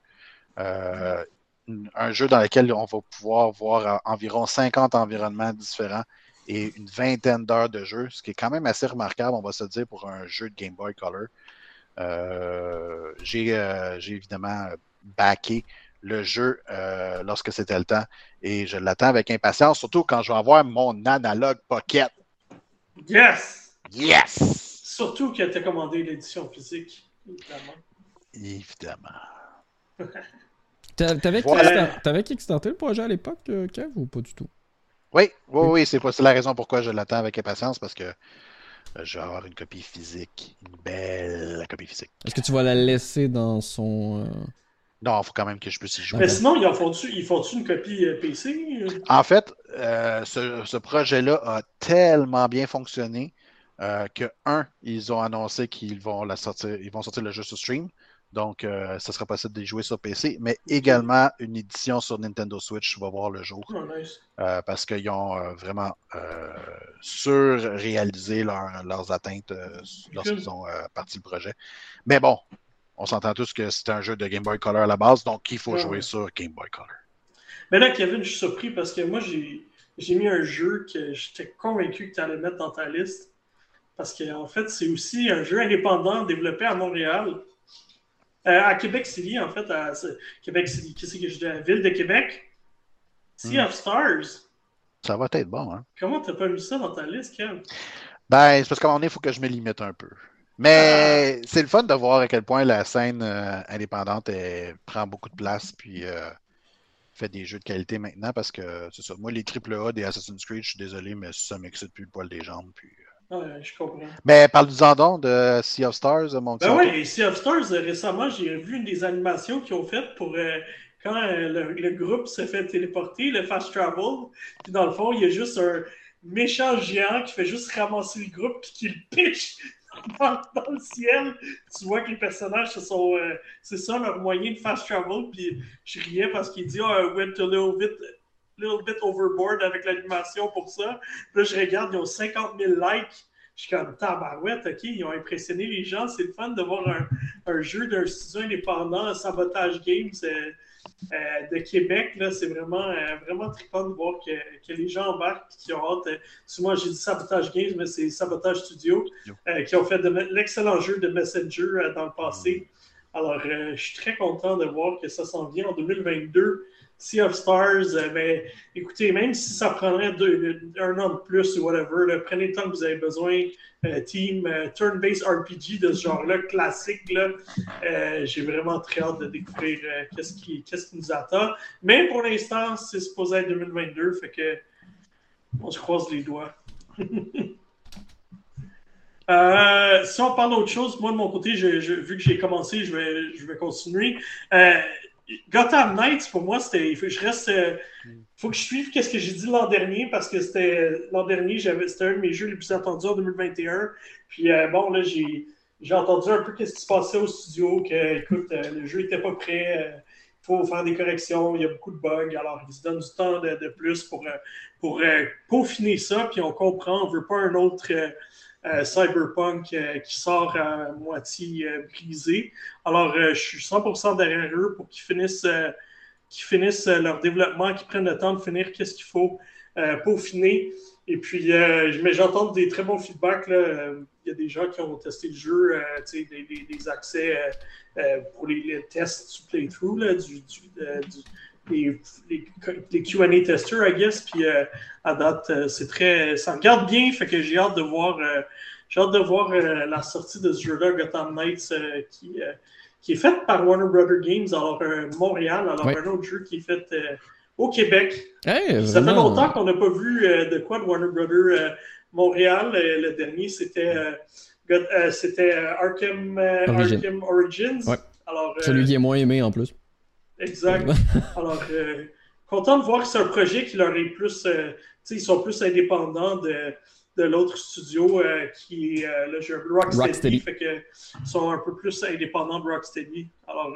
Un jeu dans lequel on va pouvoir voir environ 50 environnements différents et une vingtaine d'heures de jeu, ce qui est quand même assez remarquable, on va se dire, pour un jeu de Game Boy Color. J'ai évidemment backé le jeu lorsque c'était le temps. Et je l'attends avec impatience, surtout quand je vais avoir mon analogue pocket. Yes! Yes! Surtout que tu as commandé l'édition physique, évidemment. Évidemment. T'avais Voilà. kickstarté le projet à l'époque, euh, Kev, ou pas du tout? Oui, oui, oui, c'est la raison pourquoi je l'attends avec impatience, parce que euh, je vais avoir une copie physique. Une belle copie physique. Est-ce que tu vas la laisser dans son. euh, Non, il faut quand même que je puisse y jouer. Mais sinon, ils font-tu une copie euh, PC? En fait, euh, ce, ce projet-là a tellement bien fonctionné euh, que, un, ils ont annoncé qu'ils vont la sortir, ils vont sortir le jeu sur stream. Donc, euh, ça sera possible d'y jouer sur PC, mais également une édition sur Nintendo Switch va voir le jour Oh, nice. euh, parce qu'ils ont euh, vraiment euh, surréalisé leur- leurs atteintes euh, lorsqu'ils ont euh, parti le projet. Mais bon, on s'entend tous que c'est un jeu de Game Boy Color à la base, donc il faut Ouais. jouer sur Game Boy Color. Mais là, Kevin, je suis surpris parce que moi, j'ai mis un jeu que j'étais convaincu que tu allais mettre dans ta liste. Parce qu'en fait, c'est aussi un jeu indépendant développé à Montréal. Euh, à Québec City, en fait. À Québec City, qu'est-ce que je dis? La ville de Québec? Sea Hmm. of Stars. Ça va être bon, hein? Comment t'as pas mis ça dans ta liste, Kev? Ben, c'est parce qu'à un moment donné, il faut que je me limite un peu. Mais c'est le fun de voir à quel point la scène euh, indépendante elle, prend beaucoup de place puis euh, fait des jeux de qualité maintenant parce que c'est ça. Moi, les AAA des Assassin's Creed, je suis désolé, mais ça m'excite plus le poil des jambes. Puis... euh. Ouais, je comprends. Mais parle-nous-en donc de Sea of Stars, mon petit. Ben oui, Sea of Stars, récemment, j'ai vu une des animations qu'ils ont faites pour quand le, le groupe se fait téléporter, le fast travel. Puis dans le fond, il y a juste un méchant géant qui fait juste ramasser le groupe puis qui le pitch dans, le ciel. Tu vois que les personnages, euh, c'est ça leur moyen de fast travel. Puis je riais parce qu'il dit, ah, I went a little bit, overboard avec l'animation pour ça. Puis là, je regarde, ils ont 50 000 likes. Je suis comme tabarouette, ok, ils ont impressionné les gens. C'est le fun de voir un, un jeu d'un studio indépendant, Sabotage Games euh, euh, de Québec. C'est vraiment, euh, vraiment trippant de voir que, que les gens embarquent et qui ont hâte. Euh, souvent, j'ai dit Sabotage Games, mais c'est Sabotage Studio euh, qui ont fait de- l'excellent jeu de Messenger euh, dans le passé. Alors, euh, je suis très content de voir que ça s'en vient en 2022. Sea of Stars, euh, ben, écoutez, même si ça prendrait un an de plus ou whatever, prenez le temps que vous avez besoin. Euh, team euh, turn-based RPG de ce genre-là, classique, euh, j'ai vraiment très hâte de découvrir euh, qu'est-ce qui, qui nous attend. Mais pour l'instant, c'est supposé être 2022, fait que on se croise les doigts. Si on parle d'autre chose, moi de mon côté, vu que j'ai commencé, je vais, je vais continuer. Gotham Knights, pour moi, c'était. Il faut que je reste. euh, faut que je suive qu'est-ce que j'ai dit l'an dernier parce que c'était l'an dernier, c'était un de mes jeux les plus attendus en 2021. Puis euh, bon, là, j'ai entendu un peu qu'est-ce qui se passait au studio, que écoute, euh, le jeu était pas prêt. il faut faire des corrections, il y a beaucoup de bugs. Alors, ils se donnent du temps de, plus pour, pour peaufiner ça. Puis on comprend, on veut pas un autre Cyberpunk euh, qui sort à moitié euh, brisé. Alors, euh, je suis 100% derrière eux pour qu'ils finissent, euh, euh, leur développement, qu'ils prennent le temps de finir qu'est-ce qu'il faut euh, peaufiner. Et puis, euh, j'entends des très bons feedbacks. Euh, Il y a des gens qui ont testé le jeu, euh, des, accès euh, euh, pour les, tests du playthrough, euh, du- les, les, les QA testers, I guess. Puis euh, à date, euh, c'est très. Ça regarde bien, fait que j'ai hâte de voir. euh, j'ai hâte de voir la sortie de ce jeu-là, Gotham Knights, qui, qui est faite par Warner Brother Games, alors Montréal, alors Ouais. un autre jeu qui est fait au Québec. Hey, Ça fait longtemps qu'on n'a pas vu de quoi de Warner Brother Montréal. Le dernier, c'était c'était Arkham, Origin. Arkham Origins. Ouais. Alors, Celui qui est moins aimé en plus. Exact. Alors, euh, content de voir que c'est un projet qui leur est plus. euh, tu sais, ils sont plus indépendants de, de l'autre studio euh, qui est euh, un peu Rocksteady. Rocksteady. Fait que, ils sont un peu plus indépendants de Rocksteady. Alors,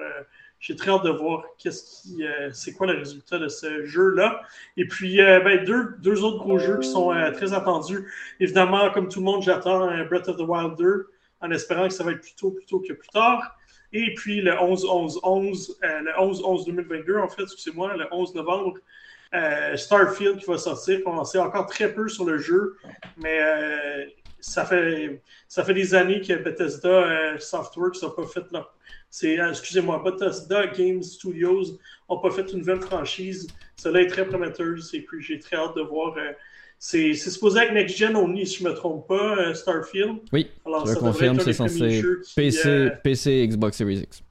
j'ai très hâte de voir qu'est-ce qui, euh, c'est quoi le résultat de ce jeu-là. Et puis, euh, ben, deux, deux autres gros jeux qui sont euh, très attendus. Évidemment, comme tout le monde, j'attends Breath of the Wild 2 en espérant que ça va être plus tôt, plus tôt que plus tard. Et puis le 11-11-11, euh, le 11-11-2022, en fait, excusez-moi, le 11 novembre, euh, Starfield qui va sortir. On sait encore très peu sur le jeu, mais euh, ça fait, ça fait des années que Bethesda Softworks n'a pas fait leur. Excusez-moi, Bethesda Games Studios n'ont pas fait une nouvelle franchise. Cela est très prometteuse et puis j'ai très hâte de voir. C'est supposé être Next Gen only, si je ne me trompe pas, Starfield. Oui, Alors, je confirme, c'est censé PC, PC, Xbox Series X.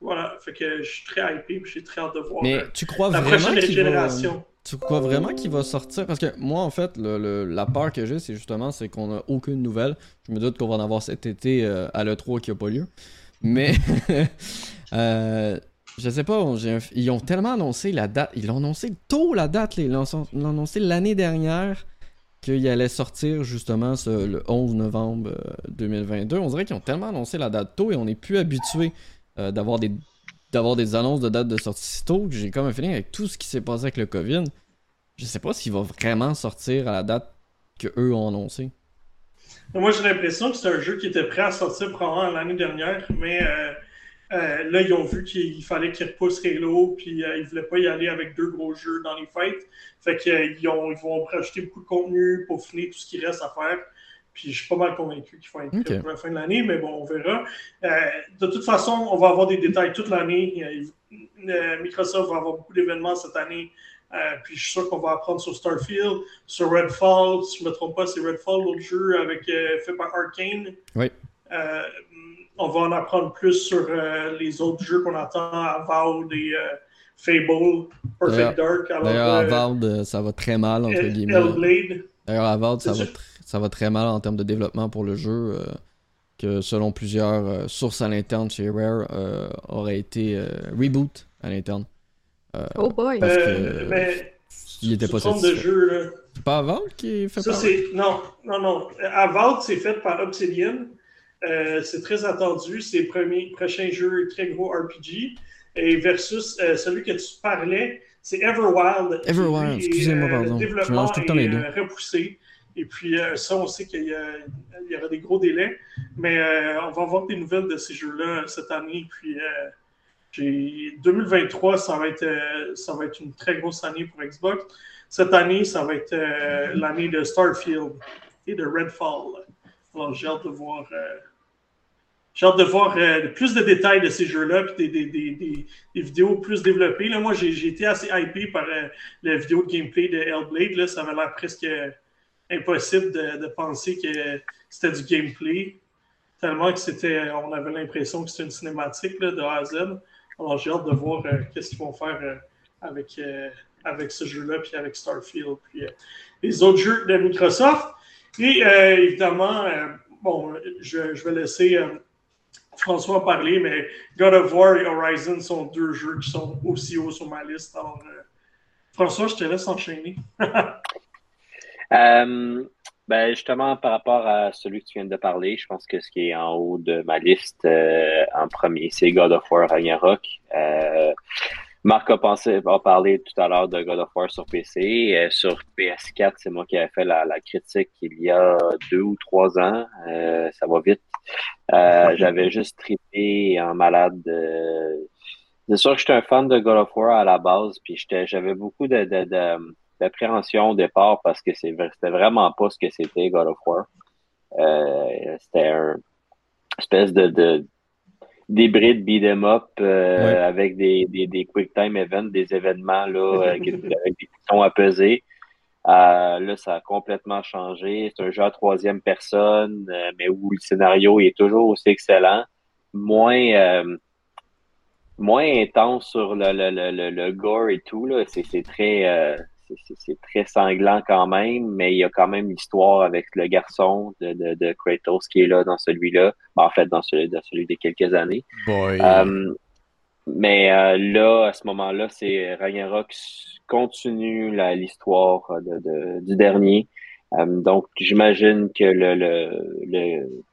Voilà, fait que je suis très hypé et j'ai très hâte de voir Mais tu crois la vraiment prochaine génération. Tu crois vraiment qu'il va sortir? Parce que moi, en fait, le, la peur que j'ai, c'est justement c'est qu'on n'a aucune nouvelle. Je me doute qu'on va en avoir cet été euh, à l'E3 qui n'a pas lieu. Mais euh, je sais pas, ils ont tellement annoncé la date. Ils l'ont annoncé tôt la date. Ils l'ont annoncé l'année dernière qu'il allait sortir justement le 11 novembre 2022. Euh, on dirait qu'ils ont tellement annoncé la date tôt et on n'est plus habitué d'avoir des des annonces de date de sortie si tôt, j'ai comme un feeling avec tout ce qui s'est passé avec le COVID. Je sais pas s'il va vraiment sortir à la date que eux ont annoncé. Moi, j'ai l'impression que c'est un jeu qui était prêt à sortir probablement l'année dernière, mais euh, euh, là, ils ont vu qu'il fallait qu'ils repoussent Halo, puis euh, ils voulaient pas y aller avec deux gros jeux dans les fêtes. Fait qu'ils ils vont rajouter beaucoup de contenu pour finir tout ce qui reste à faire. Puis je suis pas mal convaincu qu'il faut être pour la fin de l'année, mais bon, on verra. Euh, de toute façon, on va avoir des détails toute l'année. Euh, euh, Microsoft va avoir beaucoup d'événements cette année. puis je suis sûr qu'on va apprendre sur Starfield, sur Redfall. Si je ne me trompe pas, c'est Redfall, l'autre jeu avec, fait par Arkane. Oui. On va en apprendre plus sur les autres jeux qu'on attend, Avowed et Fable, Perfect Dark. D'ailleurs, Avowed, ça va très mal, entre guillemets. Hellblade. D'ailleurs, Avowed, ça va très ça va très mal en termes de développement pour le jeu. Euh, que selon plusieurs euh, sources à l'interne chez Rare, euh, aurait été reboot à l'interne. oh boy! Parce que, mais il était pas de jeu, là. C'est pas Avowed qui fait ça, par Non, non, non. Avowed, c'est fait par Obsidian. C'est très attendu. C'est le premier, prochain jeu très gros RPG. Et versus celui que tu parlais, c'est Everwild. Everwild, excusez-moi, pardon. Le développement tout le temps les deux. repoussé. Et puis euh, ça, on sait qu'il y, y, aura des gros délais. Mais euh, on va avoir des nouvelles de ces jeux-là cette année. Puis 2023, euh, ça va, être, ça va être une très grosse année pour Xbox. Cette année, ça va être l'année de Starfield et de Redfall. Alors j'ai hâte de voir. J'ai hâte de voir plus de détails de ces jeux-là, puis des, des, des, des, vidéos plus développées. Là, moi, j'ai été assez hypé par la vidéo de gameplay de Hellblade. Là, ça avait l'air presque impossible de, penser que c'était du gameplay. Tellement que c'était, on avait l'impression que c'était une cinématique de A à Z. Alors j'ai hâte de voir euh, qu'est-ce qu'ils vont faire euh, avec, euh, avec ce jeu-là, puis avec Starfield, puis les autres jeux de Microsoft. Et évidemment, bon, je, vais laisser François parler, mais God of War et Horizon sont deux jeux qui sont aussi hauts sur ma liste. Alors, François, je te laisse enchaîner. Euh, ben justement, par rapport à celui que tu viens de parler, je pense que ce qui est en haut de ma liste euh, en premier, c'est God of War Ragnarok. Euh, Marc a, a parlé tout à l'heure de God of War sur PC. Euh, sur PS4, c'est moi qui avais fait la, critique il y a deux ou trois ans. ça va vite. J'avais juste trippé en malade. c'est sûr que j'étais un fan de God of War à la base, puis j'avais beaucoup de, de, de d'appréhension au départ parce que c'était vraiment pas ce que c'était God of War. Euh, c'était un espèce de, de d'hybride beat'em up euh, avec des, des, des quick time events, des événements là, euh, avec des boutons à peser. Là, ça a complètement changé. C'est un jeu à troisième personne, mais où le scénario est toujours aussi excellent. Moins moins intense sur le, le, le, le, gore et tout. Là. C'est, c'est très c'est très sanglant quand même, mais il y a quand même l'histoire avec le garçon de, de, de, Kratos qui est là dans celui-là. Ben, en fait, dans celui, dans celui des quelques années. Euh, mais euh, là, à ce moment-là, c'est Ragnarok continue l'histoire de, du dernier. Euh, donc, j'imagine que le, le, le,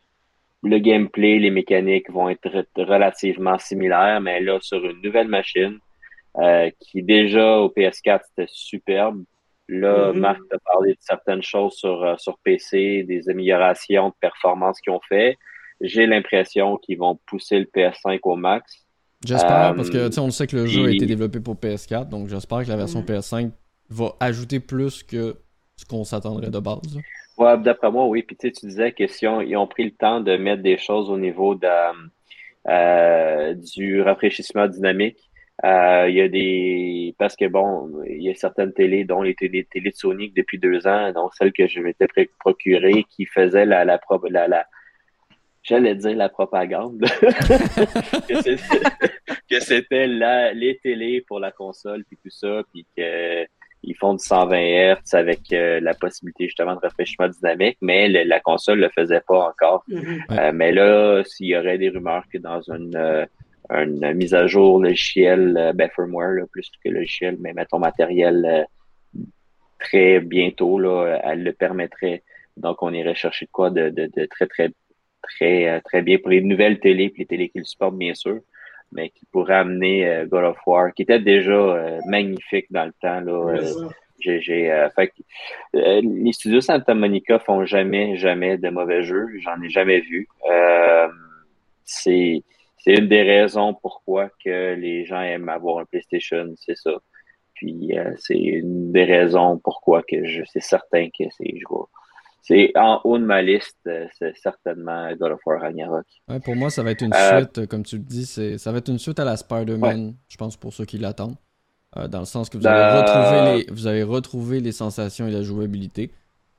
le, gameplay, les mécaniques vont être relativement similaires, mais là, sur une nouvelle machine. Euh, qui déjà au PS4 c'était superbe. Là, mm-hmm. Marc a parlé de certaines choses sur, euh, sur PC, des améliorations de performance qu'ils ont fait. J'ai l'impression qu'ils vont pousser le PS5 au max. J'espère, parce que euh, on sait que le jeu a été développé pour PS4, donc j'espère que la version mm-hmm. PS5 va ajouter plus que ce qu'on s'attendrait de base. Ouais, d'après moi, oui. Puis tu, sais, tu disais que si on, ils ont pris le temps de mettre des choses au niveau de, euh, du rafraîchissement dynamique, euh, il y a des parce que bon, il y a certaines télés, dont les télés, télé de Sony depuis deux ans, donc celle que je m'étais procurée, qui faisait la la, la, la j'allais dire la propagande que c'était les télés pour la console puis tout ça, puis que ils font du 120 Hz avec euh, la possibilité justement de rafraîchissement dynamique, mais la console le faisait pas encore. Mm-hmm. Euh, mais là, s'il y aurait des rumeurs que dans une, euh, une mise à jour logiciel, ben firmware plus que logiciel, mais mettons matériel très bientôt, là, elle le permettrait. Donc, on irait chercher de quoi de, de, de très, très, très, très bien pour les nouvelles télés, puis les télés qui le supportent, bien sûr mais qui pourrait amener euh, God of War, qui était déjà euh, magnifique dans le temps. Là, euh, j'ai, fait, les studios Santa Monica font jamais, jamais de mauvais jeux. J'en ai jamais vu. c'est, c'est une des raisons pourquoi que les gens aiment avoir un PlayStation, c'est ça. Puis c'est une des raisons pourquoi que je c'est certain que c'est je c'est en haut de ma liste, euh, c'est certainement God of War Ragnarok. Ouais, pour moi, ça va être une euh, suite, euh, comme tu le dis, ça va être une suite à la Spider-Man, je pense, pour ceux qui l'attendent. dans le sens que vous avez, retrouvé les, vous avez retrouvé les sensations et la jouabilité,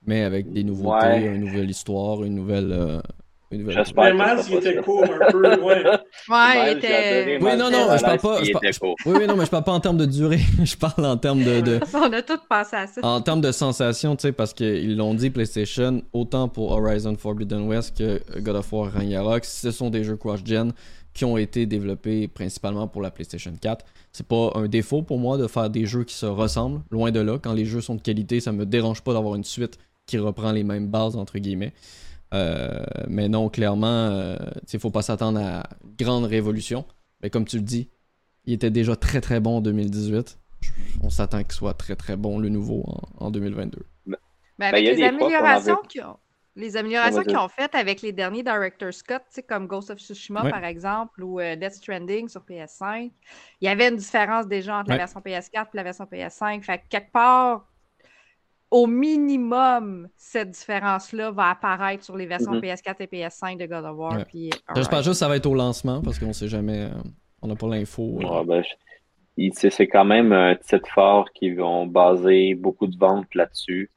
mais avec des nouveautés, une nouvelle histoire, une nouvelle, J'espère. Il était court un peu, ouais. Ouais, il était. Oui, non, non, je parle pas. Oui, oui, non, mais je parle pas en termes de durée. je parle en termes de. On a tous pensé à ça. En termes de sensation, tu sais, parce qu'ils l'ont dit, PlayStation, autant pour Horizon Forbidden West que God of War Ragnarok, ce sont des jeux cross-gen qui ont été développés principalement pour la PlayStation 4. C'est pas un défaut pour moi de faire des jeux qui se ressemblent, loin de là. Quand les jeux sont de qualité, ça me dérange pas d'avoir une suite qui reprend les mêmes bases, entre guillemets. Euh, mais non, clairement, il euh, ne faut pas s'attendre à une grande révolution. Mais comme tu le dis, il était déjà très très bon en 2018. On s'attend qu'il soit très très bon le nouveau en, 2022. Mais ben, avec les, améliorations ont, les améliorations qu'ils ont faites avec les derniers Director's Scott, comme Ghost of Tsushima par exemple, ou euh, Death Stranding sur PS5, il y avait une différence déjà entre la version PS4 et la version PS5. Fait que quelque part, au minimum, cette différence-là va apparaître sur les versions mhm. PS4 et PS5 de God of War. J'espère juste que ça va être au lancement parce qu'on sait jamais. Euh, on n'a pas l'info. Euh. Ben, c'est quand même un titre fort qui vont baser beaucoup de ventes là-dessus.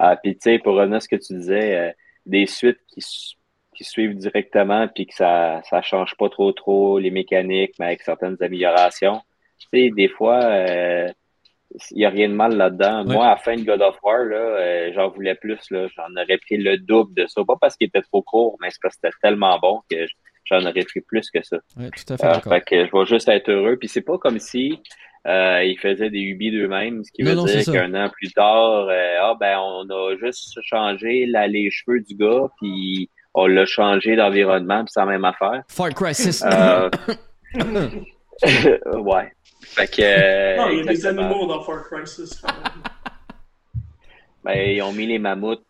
Euh, puis, tu sais, pour revenir à ce que tu disais, des suites qui, qui suivent directement puis que ça ne change pas trop trop les mécaniques, mais avec certaines améliorations. Tu sais, des fois il n'y a rien de mal là-dedans. Moi, à la fin de God of War, là, euh, j'en voulais plus. Là. J'en aurais pris le double de ça. Pas parce qu'il était trop court, mais c'est parce que c'était tellement bon que j'en aurais pris plus que ça. Oui, tout à fait. Euh, fait que je vais juste être heureux. Puis c'est pas comme si euh, ils faisaient des UB d'eux-mêmes, ce qui veut dire qu'un an plus tard, euh, ah ben on a juste changé la, les cheveux du gars, puis on l'a changé d'environnement, puis c'est la même affaire. Far Crisis. ouais. Fait que, euh, non, il y a des animaux dans Far Crisis. ben, ils ont mis les mammouths.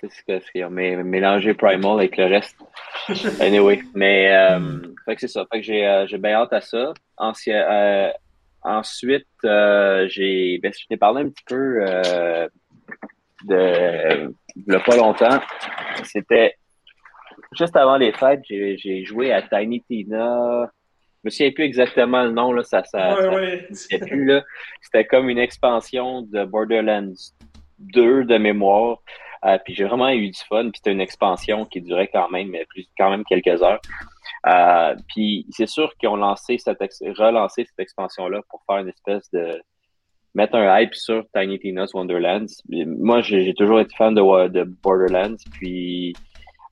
C'est ce qu'ils ont mélangé Primal avec le reste. Anyway, mais euh, fait que c'est ça. Fait que j'ai euh, j'ai bien hâte à ça. Ancien, ensuite, j'ai ben, je t'ai parlé un petit peu de il pas longtemps. C'était juste avant les fêtes, j'ai joué à Tiny Tina me souviens plus exactement le nom, là, ça, ça, plus, là. C'était comme une expansion de Borderlands 2 de mémoire. Euh, puis j'ai vraiment eu du fun. Puis c'était une expansion qui durait quand même, plus, quand même quelques heures. Euh, puis c'est sûr qu'ils ont lancé cette relancé cette expansion-là pour faire une espèce de mettre un hype sur Tiny Tina's Wonderlands. Moi, j'ai toujours été fan de, de Borderlands. Puis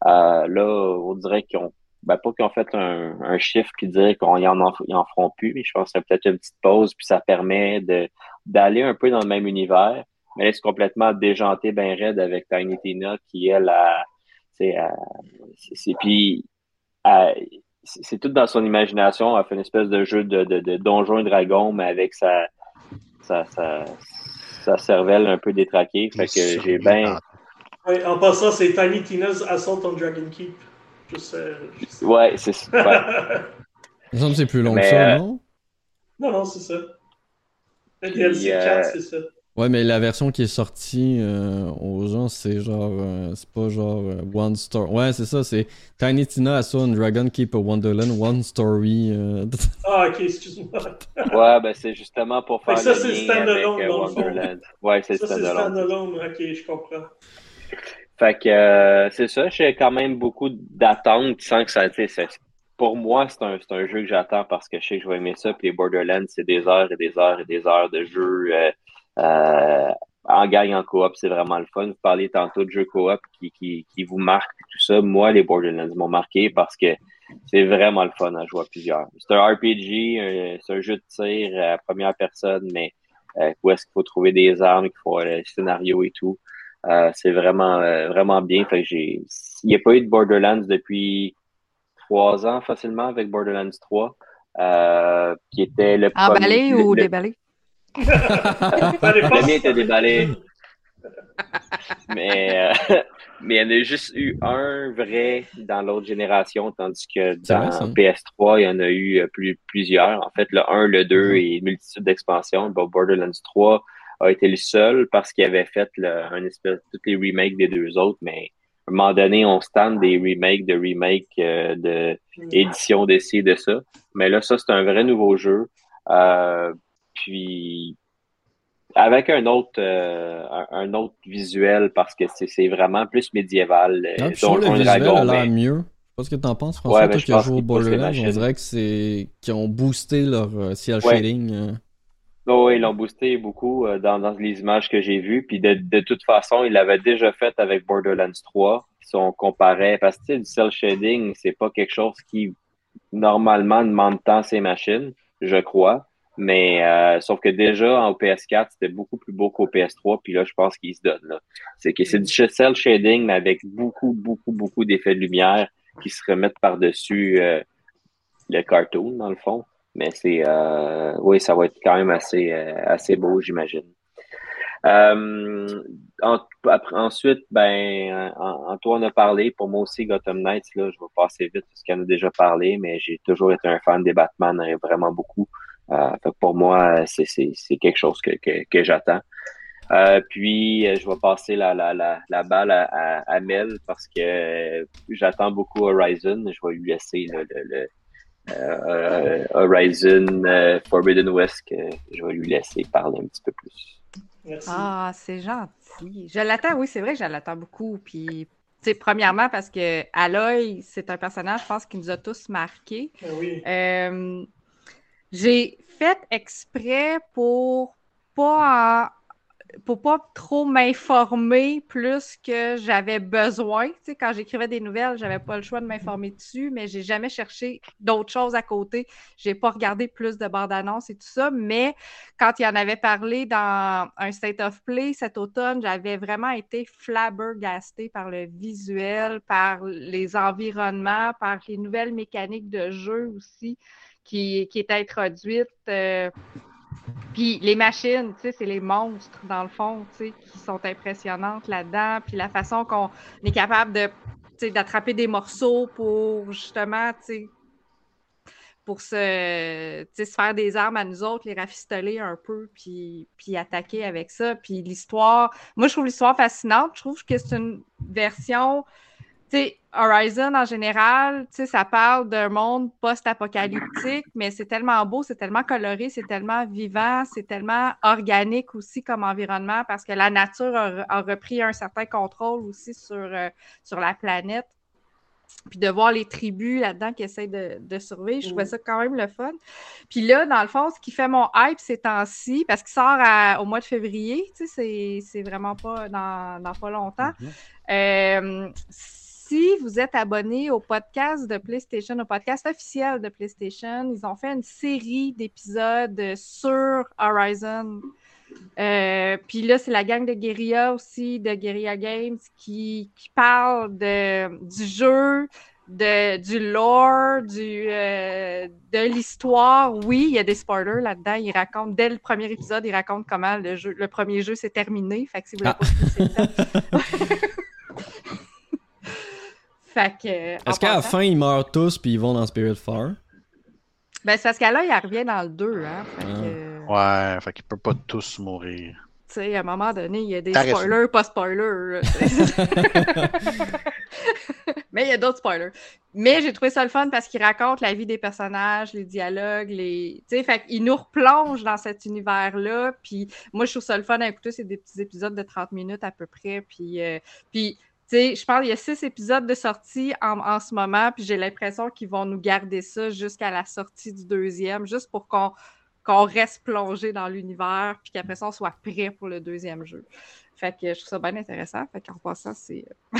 euh, là, on dirait qu'ils ont ben, pas qu'ils ont fait un, un chiffre qui dirait qu'on y en, en, en feront plus, mais je pense que c'est peut-être une petite pause, puis ça permet de d'aller un peu dans le même univers, mais là, c'est complètement déjanté, ben raide avec Tiny Tina, qui, elle, a, c'est, c'est, puis, c'est tout dans son imagination, elle fait une espèce de jeu de, de, de donjon et dragon, mais avec sa, sa, sa, sa cervelle un peu détraquée, fait que j'ai bien... En passant, c'est Tiny Tina's Assault on Dragon Keep. Ouais, c'est ça. Il me semble que c'est plus long que ça, non? Non, non, c'est ça. Le DLC 4, c'est ça. Ouais, mais la version qui est sortie euh, aux gens, c'est genre. euh, c'est pas genre euh, One Story. Ouais, c'est ça, c'est Tiny Tina and Dragon Keep a Wonderland, One Story. euh, Ah, ok, excuse-moi. Ouais, ben c'est justement pour faire ça, le c'est standalone, euh, dans le fond. Wonderland. Ouais, c'est Ça, c'est standalone. standalone. Ok, je comprends. Fait que euh, c'est ça, j'ai quand même beaucoup d'attentes sans que ça, pour moi, c'est un, un jeu que j'attends parce que je sais que je vais aimer ça. Puis les Borderlands, c'est des heures et des heures et des heures de jeu euh, euh, en gang, en coop, c'est vraiment le fun. Vous parliez tantôt de jeux coop qui, qui, qui vous marquent tout ça. Moi, les Borderlands m'ont marqué parce que c'est vraiment le fun à jouer à plusieurs. C'est un RPG, c'est un jeu de tir à première personne, mais euh, où est-ce qu'il faut trouver des armes, qu'il faut le scénario et tout. Euh, c'est vraiment euh, vraiment bien. Fait que j'ai. Il n'y a pas eu de Borderlands depuis trois ans facilement avec Borderlands 3. Euh, qui était le Emballé premier- ou le- déballé? Le mien était déballé. mais, euh, mais il y en a juste eu un vrai dans l'autre génération, tandis que dans vrai, ça. PS3, il y en a eu plus, plusieurs. En fait, le 1, le 2 Mhm. et une multitude d'expansions. Bon, Borderlands 3 a été le seul parce qu'il avait fait le, un espèce tous les remakes des deux autres, mais à un moment donné, on stand des remakes de remakes euh, de édition d'essai de ça. Mais là, ça, c'est un vrai nouveau jeu. Euh, puis avec un autre euh, un, un autre visuel parce que c'est c'est vraiment plus médiéval. euh, Ah, puis je le Donjon visuel Dragon, a l'air mais- mieux. Je sais pas ce que t'en penses, François, Ouais, toi je qui as pense joué au Borderlands, on dirait que c'est qu'ils ont boosté leur euh, CL Ouais. shading. Oh, oui, ils l'ont boosté beaucoup euh, dans, dans les images que j'ai vues. Puis de, de toute façon, ils l'avaient déjà fait avec Borderlands 3. Si on comparait, parce que du cel shading, c'est pas quelque chose qui normalement demande tant ces machines, je crois. Mais euh, sauf que déjà en PS4, c'était beaucoup plus beau qu'au PS3. Puis là, je pense qu'ils se donnent. C'est que c'est du cel shading, mais avec beaucoup, beaucoup, beaucoup d'effets de lumière qui se remettent par-dessus euh, le cartoon, dans le fond. Mais c'est euh, oui, ça va être quand même assez, euh, assez beau, j'imagine. Euh, en- ensuite, ben, en- Antoine a parlé. Pour moi aussi, Gotham Knights, là, je vais passer vite parce qu'il en a déjà parlé, mais j'ai toujours été un fan des Batman vraiment beaucoup. Euh, pour moi, c'est, quelque chose que, que, j'attends. Puis, je vais passer la, la, la, balle à, à, Mel parce que j'attends beaucoup Horizon. Je vais lui laisser le, Horizon euh, Forbidden West que je vais lui laisser parler un petit peu plus. Merci. Ah, c'est gentil. Je l'attends, oui, c'est vrai que je l'attends beaucoup. Puis, tu sais, premièrement, parce que Aloy, c'est un personnage, je pense, qui nous a tous marqués. Ah oui. Euh, j'ai fait exprès pour pas en- pour pas trop m'informer plus que j'avais besoin. Tu sais, quand j'écrivais des nouvelles, j'avais pas le choix de m'informer dessus, mais j'ai jamais cherché d'autres choses à côté. J'ai pas regardé plus de bandes annonces et tout ça, mais quand il en avait parlé dans un State of Play cet automne, j'avais vraiment été flabbergastée par le visuel, par les environnements, par les nouvelles mécaniques de jeu aussi qui, qui est introduite. euh, puis les machines, tu sais, c'est les monstres, dans le fond, tu sais, qui sont impressionnantes là-dedans. Puis la façon qu'on est capable de, d'attraper des morceaux pour justement, tu sais, pour se, se faire des armes à nous autres, les rafistoler un peu, puis, puis attaquer avec ça. Puis l'histoire, moi, je trouve l'histoire fascinante. Je trouve que c'est une version sais, Horizon en général, tu sais, ça parle d'un monde post-apocalyptique, mais c'est tellement beau, c'est tellement coloré, c'est tellement vivant, c'est tellement organique aussi comme environnement parce que la nature a, a repris un certain contrôle aussi sur, euh, sur la planète. Puis de voir les tribus là-dedans qui essayent de, de survivre, je trouvais ça quand même le fun. Puis là, dans le fond, ce qui fait mon hype ces temps-ci, parce qu'il sort à- au mois de février, tu sais, c'est- c'est vraiment pas dans, dans pas longtemps. Euh, si vous êtes abonné au podcast de PlayStation, au podcast officiel de PlayStation, ils ont fait une série d'épisodes sur Horizon. Euh, Puis là, c'est la gang de Guerrilla aussi, de Guerrilla Games, qui, qui parle de, du jeu, de, du lore, du, euh, de l'histoire. Oui, il y a des spoilers là-dedans. Il raconte, dès le premier épisode, il raconte comment le, jeu, le premier jeu s'est terminé. Fait que si vous l'avez Ah. pas vu, c'est le temps. Fait que. en Est-ce qu'à la fin, ils meurent tous puis ils vont dans Spirit Far? Ben, c'est parce qu'à là, il revient dans le 2, hein. Fait que, Ouais, fait qu'il peut pas tous mourir. Tu sais, à un moment donné, il y a des spoilers, pas spoilers. Mais il y a d'autres spoilers. Mais j'ai trouvé ça le fun parce qu'il raconte la vie des personnages, les dialogues, les. Tu sais, fait qu'il nous replonge dans cet univers-là. Puis moi, je trouve ça le fun à écouter. C'est des petits épisodes de 30 minutes à peu près. Puis, euh, puis je pense qu'il y a six épisodes de sortie en, en ce moment. Puis j'ai l'impression qu'ils vont nous garder ça jusqu'à la sortie du deuxième, juste pour qu'on qu'on reste plongé dans l'univers, puis qu'après ça, on soit prêt pour le deuxième jeu. Fait que je trouve ça bien intéressant. Fait qu'en passant, c'est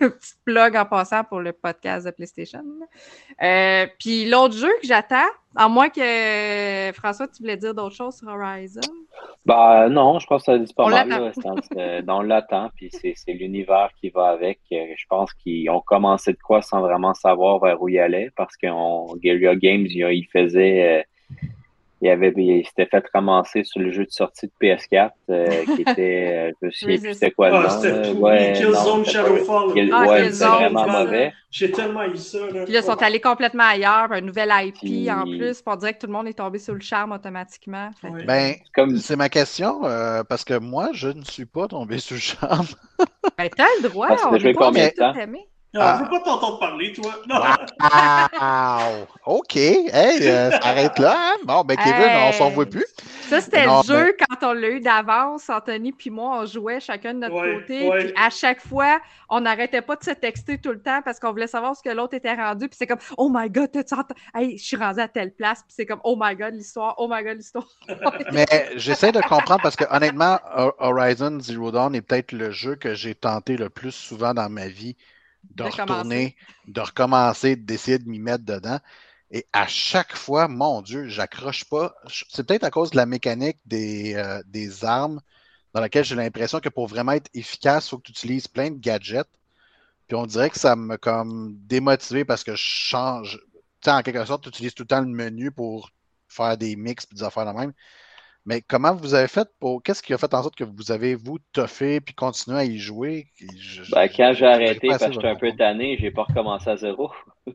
un petit plug en passant pour le podcast de PlayStation. Euh, puis l'autre jeu que j'attends, à moins que François, tu voulais dire d'autres choses sur Horizon? Bah non, je pense que ça dit pas On mal. là, on l'attend, puis c'est c'est l'univers qui va avec. Euh, Je pense qu'ils ont commencé de quoi sans vraiment savoir vers où ils allaient, parce que Guerrilla Games, il, il faisait... euh, il avait il s'était fait ramasser sur le jeu de sortie de PS4 euh, qui était euh, je me souviens plus c'était quoi le Ah, nom ouais, Killzone Shadowfall. Kill- Ah, ouais, c'était vraiment mauvais. J'ai tellement eu ça. Là. Puis là, ils sont allés complètement ailleurs, un nouvel IP Puis- en plus. On dirait que tout le monde est tombé sur le charme automatiquement. Fait Ouais. Ben, C'est comme c'est ma question, euh, parce que moi, je ne suis pas tombé sous le charme. Ben, t'as le droit, Parce on est pas combien de obligé de temps? tout aimer. Non, Ah. Je veux pas t'entendre parler, toi. Non. Wow! OK. Hey, euh, arrête là. hein? Bon, ben, Kevin, on s'en voit plus. Ça, c'était le jeu quand on l'a eu d'avance. Anthony puis moi, on jouait chacun de notre Ouais, côté. ouais. Puis à chaque fois, on n'arrêtait pas de se texter tout le temps parce qu'on voulait savoir ce que l'autre était rendu. Puis c'est comme, oh my god, ent- Hey, je suis rendu à telle place. Puis c'est comme, oh my god, l'histoire, oh my god, l'histoire. Mais j'essaie de comprendre parce que honnêtement, Ho- Horizon Zero Dawn est peut-être le jeu que j'ai tenté le plus souvent dans ma vie de, De retourner, de recommencer, d'essayer de m'y mettre dedans. Et à chaque fois, mon Dieu, j'accroche pas. C'est peut-être à cause de la mécanique des, euh, des armes dans laquelle j'ai l'impression que pour vraiment être efficace, il faut que tu utilises plein de gadgets. Puis on dirait que ça me comme démotivé parce que je change. Tu sais, en quelque sorte, tu utilises tout le temps le menu pour faire des mix et des affaires de même. Mais comment vous avez fait pour. Qu'est-ce qui a fait en sorte que vous avez, vous, toffé puis continué à y jouer? Je- ben, quand j'ai arrêté parce que j'étais un peu tanné, j'ai pas recommencé à zéro.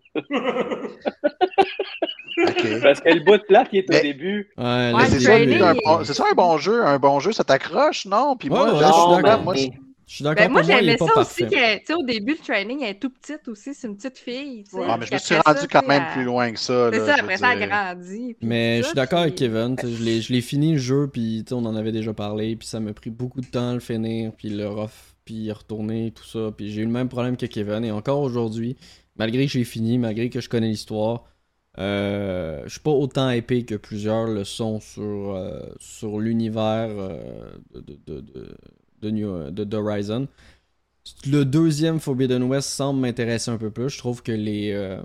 Parce que le bout de plate qui est au début, Ouais, Ouais, c'est ça, un il- bon- c'est ça un bon jeu? Un bon jeu, ça t'accroche, non? Puis moi, Ouais, ouais, je- je suis non, d'accord. mais- moi, je- Je suis d'accord, Ben, moi, j'aimais ça aussi que, au début, le training, elle est tout petite aussi. C'est une petite fille. Ouais, Ah, mais je me suis rendu ça, quand même plus loin que ça. C'est là, ça, après ça, elle grandit. Mais je suis d'accord avec Kevin. Je l'ai, je l'ai fini le jeu, puis tu sais, on en avait déjà parlé, puis ça m'a pris beaucoup de temps à le finir, puis le rough, puis y retourner, tout ça. Puis j'ai eu le même problème que Kevin, et encore aujourd'hui, malgré que j'ai fini, malgré que je connais l'histoire, euh, je suis pas autant épais que plusieurs le sont sur, euh, sur l'univers euh, de, de, de, de, New- de- d'Horizon. Le deuxième Forbidden West semble m'intéresser un peu plus. Je trouve que les, euh,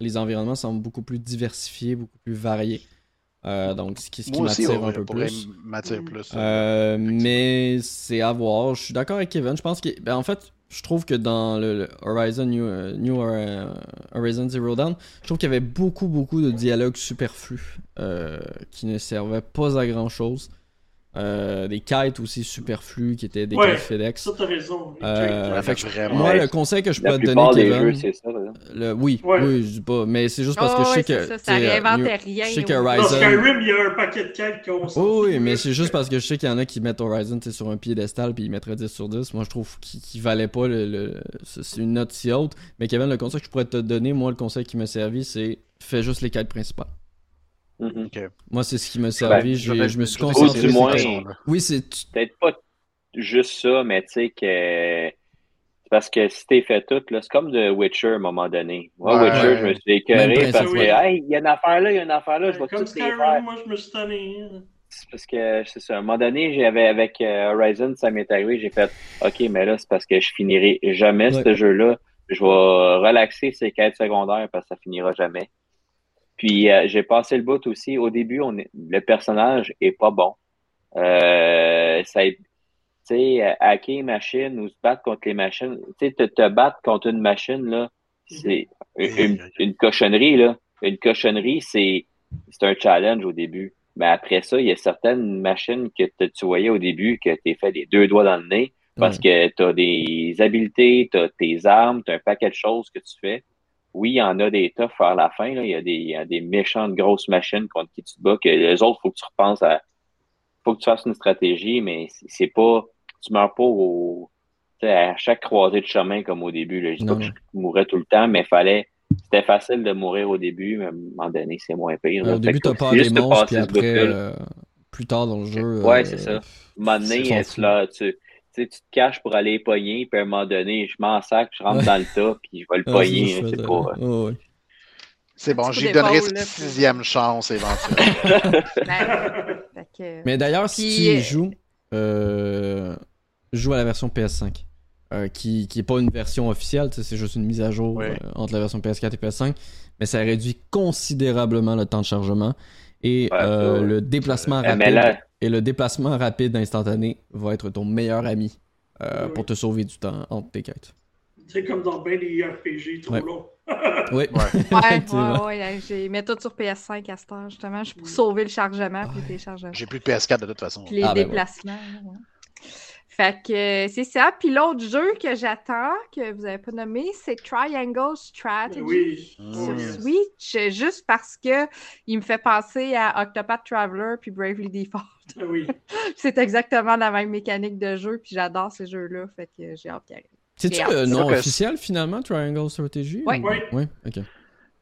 les environnements semblent beaucoup plus diversifiés, beaucoup plus variés. Euh, donc, ce qui, ce qui m'attire un peu plus. plus. Euh, mais c'est à voir. Je suis d'accord avec Kevin. Je pense que. ben, en fait, je trouve que dans le, le Horizon New, New Horizon Zero Dawn, je trouve qu'il y avait beaucoup, beaucoup de dialogues superflus qui ne servaient pas à grand chose. Euh, des kites aussi superflus qui étaient des Ouais, kites FedEx. Ça, t'as raison. Euh, fait que. Moi, le conseil que je peux te donner, Kevin, jeux, ça. le, oui, Ouais. oui, je dis pas, mais c'est juste parce Oh, que je sais que. ça, ça euh, rien. je sais que Horizon- Skyrim, il y a un paquet de quêtes qu'on Oh, oui, mais c'est juste parce que je sais qu'il y en a qui mettent Horizon sur un piédestal puis ils mettraient 10 sur 10. Moi, je trouve qu'il qu'il valait pas le. le- c'est c'est une note si haute. Mais Kevin, le conseil que je pourrais te donner, moi, le conseil qui m'a servi, c'est fais juste les quêtes principales. Mhm. Moi, c'est ce qui m'a servi. Ben, vais- je me suis concentré du moins- façon-là. Oui, c'est. Peut-être pas juste ça, mais tu sais que. c'est Parce que si t'es fait tout, là, c'est comme de Witcher à un moment donné. Moi, Ouais. Witcher, je me suis écœuré parce que, hey, il y a une affaire là, il y a une affaire là, je vais Comme toutes les Skyrim, faire. moi, je me suis tanné. C'est parce que, c'est ça, à un moment donné, j'avais avec euh, Horizon, ça m'est arrivé, j'ai fait, OK, mais là, c'est parce que je finirai jamais Ouais. ce jeu-là. Je vais relaxer ces quêtes secondaires parce que ça finira jamais. Puis, euh, j'ai passé le bout aussi. Au début, on est, le personnage est pas bon. Euh, ça, tu sais, hacker une machine ou se battre contre les machines, tu sais, te, te battre contre une machine, là, c'est une, une, une cochonnerie, là. Une cochonnerie, c'est, c'est un challenge au début. Mais après ça, il y a certaines machines que tu voyais au début que t'es fait les deux doigts dans le nez parce que tu as des habiletés, tu as tes armes, tu as un paquet de choses que tu fais. Oui, il y en a des toughs vers la fin. Là. Il, y a des, il y a des méchantes grosses machines contre qui tu te bats, que les autres, faut que tu repenses à faut que tu fasses une stratégie, mais c'est pas, tu meurs pas au, à chaque croisée de chemin comme au début. Là. Je dis pas que je mourrais tout le temps, mais fallait, c'était facile de mourir au début, mais à un moment donné, c'est moins pire. au début, t'as peur des monstres, puis après, euh, plus tard dans le jeu. Ouais, c'est ça. À un moment donné, là, tu, tu te caches pour aller pogner, puis à un moment donné, je m'en sac, je rentre dans le tas, puis je vais le pogner. C'est bon, j'y donnerai cette sixième chance éventuellement. Ben, Mais d'ailleurs, si tu joues, euh, joue à la version PS5. Euh, qui, qui est pas une version officielle, c'est juste une mise à jour euh, entre la version PS4 et PS5, mais ça réduit considérablement le temps de chargement et euh, le déplacement rapide et le déplacement rapide instantané va être ton meilleur ami pour te sauver du temps entre tes quêtes. C'est comme dans bien des RPG trop long. oui. Ouais, ouais, j'ai mis tout sur PS5 à ce temps, justement, pour mm. sauver le chargement et les téléchargements. J'ai plus de PS4 de toute façon. les ah, ben déplacements. Fait que c'est ça. Puis l'autre jeu que j'attends, que vous n'avez pas nommé, c'est Triangle Strategy oui. sur oh, Switch, juste parce que il me fait penser à Octopath Traveler puis Bravely Default. Ah oui. c'est exactement la même mécanique de jeu, puis j'adore ces jeux-là. Fait que j'ai hâte qu'il C'est-tu le nom officiel finalement, Triangle Strategy? Oui. Oui. ok.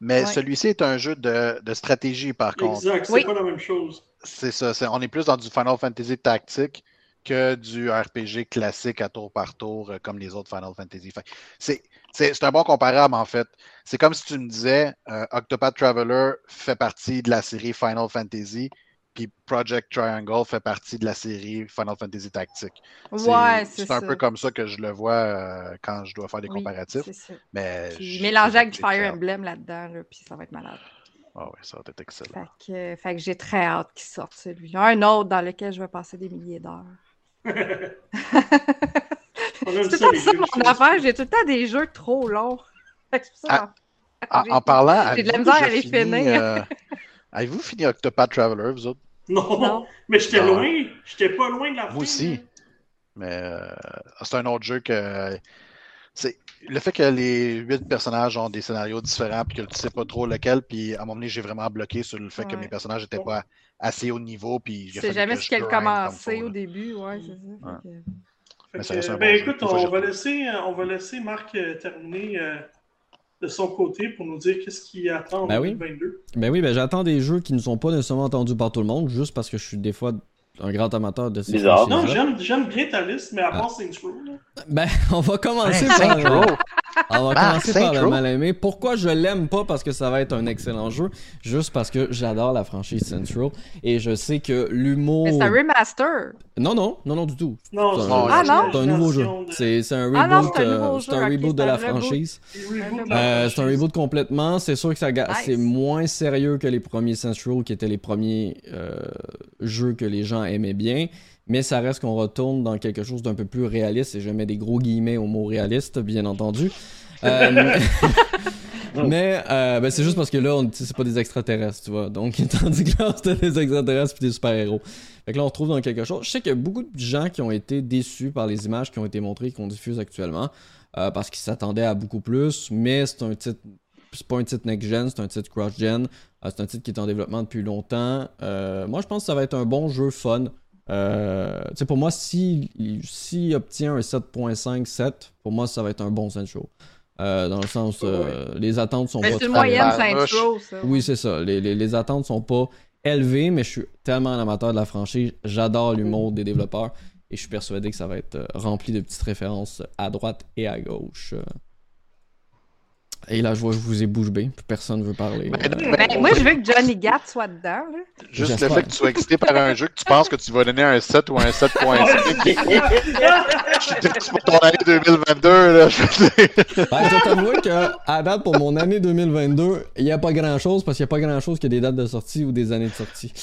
Mais celui-ci est un jeu de, de stratégie par contre. Exact, c'est pas la même chose. C'est ça, on est plus dans du Final Fantasy tactique que du RPG classique à tour par tour euh, comme les autres Final Fantasy. C'est un bon comparable en fait. C'est comme si tu me disais euh, Octopath Traveler fait partie de la série Final Fantasy, puis Project Triangle fait partie de la série Final Fantasy Tactique. Ouais, c'est un peu comme ça que je le vois euh, quand je dois faire des comparatifs. Mais mélanger avec du Fire Emblem là-dedans, puis ça va être malade. Ah ouais, ça va être excellent. Fait que, que j'ai très hâte qu'il sorte celui-là. Un autre dans lequel je vais passer des milliers d'heures c'est tout ça mon affaire. J'ai tout le temps des jeux trop longs. Ah, en, parlant, j'ai de la misère à les finir. Euh, avez-vous fini Octopath Traveler, vous autres? Non, mais j'étais ah. loin. J'étais pas loin de la fin. Moi aussi. Mais euh, c'est un autre jeu que. C'est le fait que les huit personnages ont des scénarios différents puis que tu sais pas trop lequel, puis à un moment donné, j'ai vraiment bloqué sur le fait que mes personnages n'étaient pas assez haut niveau. Puis c'est jamais ce qu'elle commençait au début, ouais, c'est ça. ben, écoute, on va, laisser, euh, on va laisser Marc euh, terminer euh, de son côté pour nous dire qu'est-ce qui attend en ben 2022. Ben oui, ben j'attends des jeux qui ne sont pas nécessairement entendus par tout le monde, juste parce que je suis des fois un grand amateur de ces Bizarre. Non, j'aime bien ta liste, mais à part ah. Saints Row. Ben, on va commencer par, on va ah, commencer par le mal aimé. Pourquoi je l'aime pas? Parce que ça va être un excellent jeu, juste parce que j'adore la franchise Row et je sais que l'humour. c'est un remaster. Non, non, non, non du tout. Non, c'est un, ah, non? C'est un nouveau jeu. C'est un reboot, ah, c'est un, euh, reboot de la franchise. Euh, c'est un reboot complètement. C'est sûr que ça c'est moins sérieux que les premiers Row, qui étaient les premiers euh, jeux que les gens aimaient bien mais ça reste qu'on retourne dans quelque chose d'un peu plus réaliste, et je mets des gros guillemets au mot réaliste, bien entendu. Euh, mais euh, ben, c'est juste parce que là, c'est pas des extraterrestres, tu vois. Donc, tandis que là, c'était des extraterrestres et des super-héros. Fait que là, on se trouve dans quelque chose. Je sais qu'il y a beaucoup de gens qui ont été déçus par les images qui ont été montrées et qu'on diffuse actuellement, euh, parce qu'ils s'attendaient à beaucoup plus, mais c'est un titre c'est pas un titre next-gen, c'est un titre cross-gen. c'est un titre qui est en développement depuis longtemps. moi, je pense que ça va être un bon jeu fun. Euh, pour moi, s'il si, obtient un 7.5, pour moi, ça va être un bon Central. Euh, dans le sens, euh, les attentes sont pas. C'est une moyenne ça. Oui, c'est ça. Les, les, les, attentes sont pas élevées, mais je suis tellement un amateur de la franchise. J'adore l'humour des développeurs et je suis persuadé que ça va être rempli de petites références à droite et à gauche. Et là, je vois que je vous ai bouche bée, personne ne veut parler. Ben, ben, moi, je veux que Johnny Gat soit dedans. Juste le fait que tu sois excité par un jeu que tu penses que tu vas donner un 7 ou un 7.5. je pour ton année 2022, là, je dire. Ben, je t'avoue qu'à date, pour mon année 2022, il n'y a pas grand-chose parce qu'il n'y a pas grand-chose qui a des dates de sortie ou des années de sortie.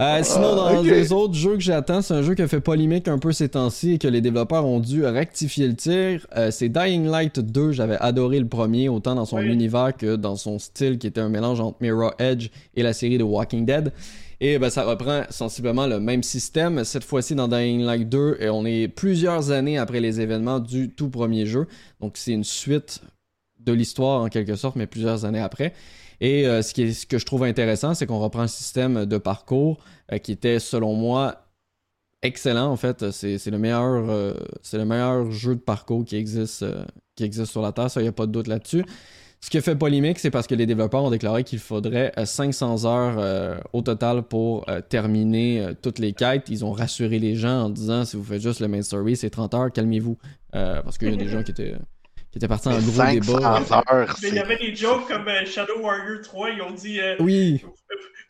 Euh, sinon, dans les autres jeux que j'attends, c'est un jeu qui a fait polémique un peu ces temps-ci et que les développeurs ont dû rectifier le tir. Euh, c'est Dying Light 2. J'avais adoré le premier, autant dans son univers que dans son style qui était un mélange entre Mirror Edge et la série de Walking Dead. Et ben, ça reprend sensiblement le même système, cette fois-ci dans Dying Light 2, et on est plusieurs années après les événements du tout premier jeu. Donc c'est une suite de l'histoire en quelque sorte, mais plusieurs années après. Et euh, ce, qui est, ce que je trouve intéressant, c'est qu'on reprend un système de parcours euh, qui était, selon moi, excellent en fait. C'est le meilleur euh, le meilleur jeu de parcours qui existe qui existe sur la Terre, ça y a pas de doute là-dessus. Ce qui fait polémique, c'est parce que les développeurs ont déclaré qu'il faudrait euh, 500 heures au total pour terminer toutes les quêtes. Ils ont rassuré les gens en disant si vous faites juste le main story, c'est 30 heures, calmez-vous. Parce qu'il y a des gens qui étaient, qui étaient partis en gros 500 débat. heures, Mais il y avait des jokes comme euh, Shadow Warrior 3, ils ont dit euh, Oui,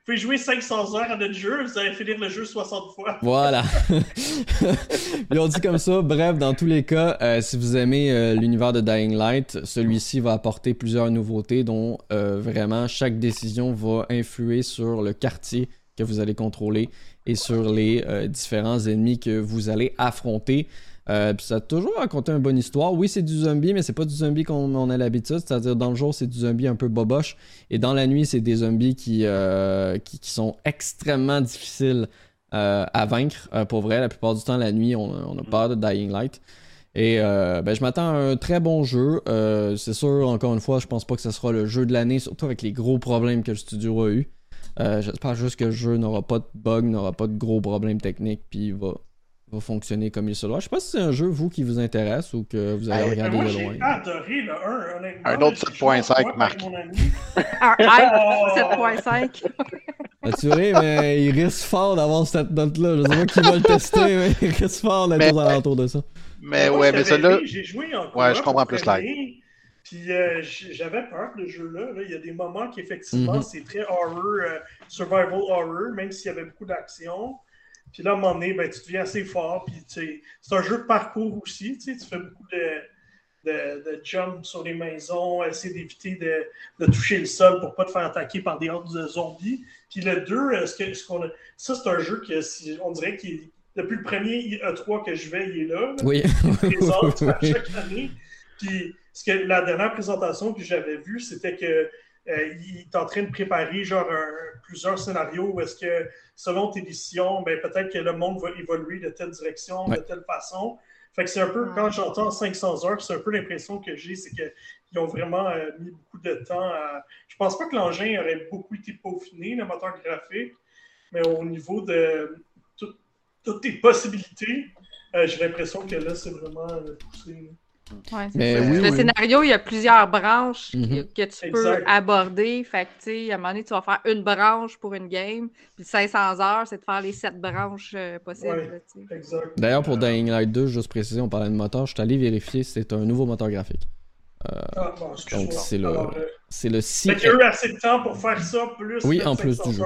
Vous pouvez jouer 500 heures à notre jeu, vous allez finir le jeu 60 fois. Voilà. Ils ont dit comme ça. Bref, dans tous les cas, euh, si vous aimez euh, l'univers de Dying Light, celui-ci va apporter plusieurs nouveautés dont euh, vraiment chaque décision va influer sur le quartier que vous allez contrôler et sur les euh, différents ennemis que vous allez affronter. Euh, puis ça a toujours raconté une bonne histoire. Oui, c'est du zombie, mais c'est pas du zombie qu'on on a l'habitude. C'est-à-dire, dans le jour, c'est du zombie un peu boboche. Et dans la nuit, c'est des zombies qui, euh, qui, sont extrêmement difficiles euh, à vaincre. Euh, pour vrai, la plupart du temps, la nuit, on, on a peur de Dying Light. Et ben, je m'attends à un très bon jeu. C'est sûr, encore une fois, je pense pas que ce sera le jeu de l'année, surtout avec les gros problèmes que le studio a eu. J'espère juste que le jeu n'aura pas de bugs, n'aura pas de gros problèmes techniques, puis va, va fonctionner comme il se doit. Je sais pas si c'est un jeu, vous, qui vous intéresse ou que vous allez Hey, regarder moi, de j'ai loin. adoré le 1, honnêtement. Un autre J'ai joué 7.5, en coop Marc. Un hype 7.5. Assuré, mais il risque fort d'avoir cette note-là. Je sais pas qui va le tester, mais il risque fort d'être aux alentours de ça. Mais Moi, ouais, mais celle-là, J'ai joué en Ouais, je comprends plus premier, Puis euh, j'avais peur de ce jeu-là. là. Il y a des moments qui, effectivement, Mhm. c'est très horror, euh, survival horror, même s'il y avait beaucoup d'action. Puis là, à un moment donné, ben, tu deviens assez fort. Puis c'est un jeu de parcours aussi. Tu sais, tu fais beaucoup de, de, de jump sur les maisons, essayer d'éviter de, de toucher le sol pour pas te faire attaquer par des hordes de zombies. Puis le 2, euh, ce que, ce qu'on ça, c'est un jeu que si, on dirait qu'il depuis le premier E3 que je vais, il est là. Oui. présente Oui. chaque année. Puis ce que la dernière présentation que j'avais vue, c'était que euh, il est en train de préparer genre un- plusieurs scénarios où est-ce que selon tes décisions, ben, peut-être que le monde va évoluer de telle direction, Ouais. de telle façon. Fait que c'est un peu, quand j'entends 500 heures, c'est un peu l'impression que j'ai, c'est qu'ils ont vraiment euh, mis beaucoup de temps à. Je pense pas que l'engin aurait beaucoup été peaufiné, le moteur graphique, mais au niveau de tout- toutes tes possibilités, euh, j'ai l'impression que là, c'est vraiment poussé. Ouais, c'est Mais ça. oui, le oui. scénario, il y a plusieurs branches que, que tu peux Exact. aborder. Fait que, tu sais, à un moment donné, tu vas faire une branche pour une game. Puis 500 heures, c'est de faire les sept branches euh, possibles. Ouais. D'ailleurs, pour Dying Light 2, juste préciser, on parlait de moteur, je suis allé vérifier, c'est un nouveau moteur graphique. Ah, bon, excuse-moi. Donc, c'est le- euh, C'est le Fait eu assez de temps pour faire ça, plus. Oui, en plus 500 du jeu.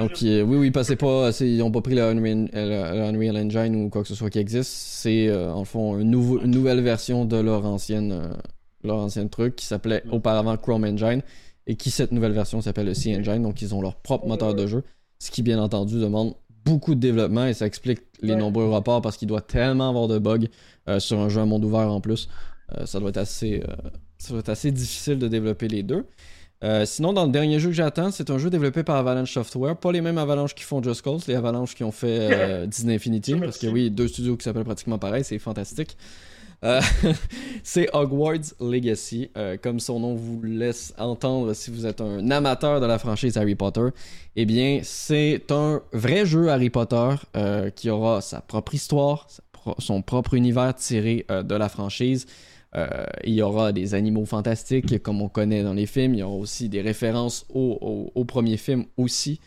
Donc, euh, oui, oui, pas, ils n'ont pas pris le Unreal, euh, le Unreal Engine ou quoi que ce soit qui existe. C'est, euh, en fond, nouveau, une nouvelle version de leur ancienne, euh, leur ancienne truc qui s'appelait auparavant Chrome Engine et qui, cette nouvelle version, s'appelle le C Engine. Donc, ils ont leur propre moteur de jeu. Ce qui, bien entendu, demande beaucoup de développement et ça explique les Ouais. nombreux rapports parce qu'il doit tellement avoir de bugs euh, sur un jeu à monde ouvert en plus. Euh, ça doit être assez, euh, ça doit être assez difficile de développer les deux. Euh, sinon, dans le dernier jeu que j'attends, c'est un jeu développé par Avalanche Software. Pas les mêmes Avalanches qui font Just Cause, les Avalanches qui ont fait euh, Disney Infinity. Parce que oui, deux studios qui s'appellent pratiquement pareil, c'est fantastique. Euh, c'est Hogwarts Legacy, comme son nom vous laisse entendre si vous êtes un amateur de la franchise Harry Potter. Eh bien, c'est un vrai jeu Harry Potter qui aura sa propre histoire, son propre univers tiré de la franchise. Euh, il y aura des animaux fantastiques comme on connaît dans les films. Il y aura aussi des références au, premier film aussi.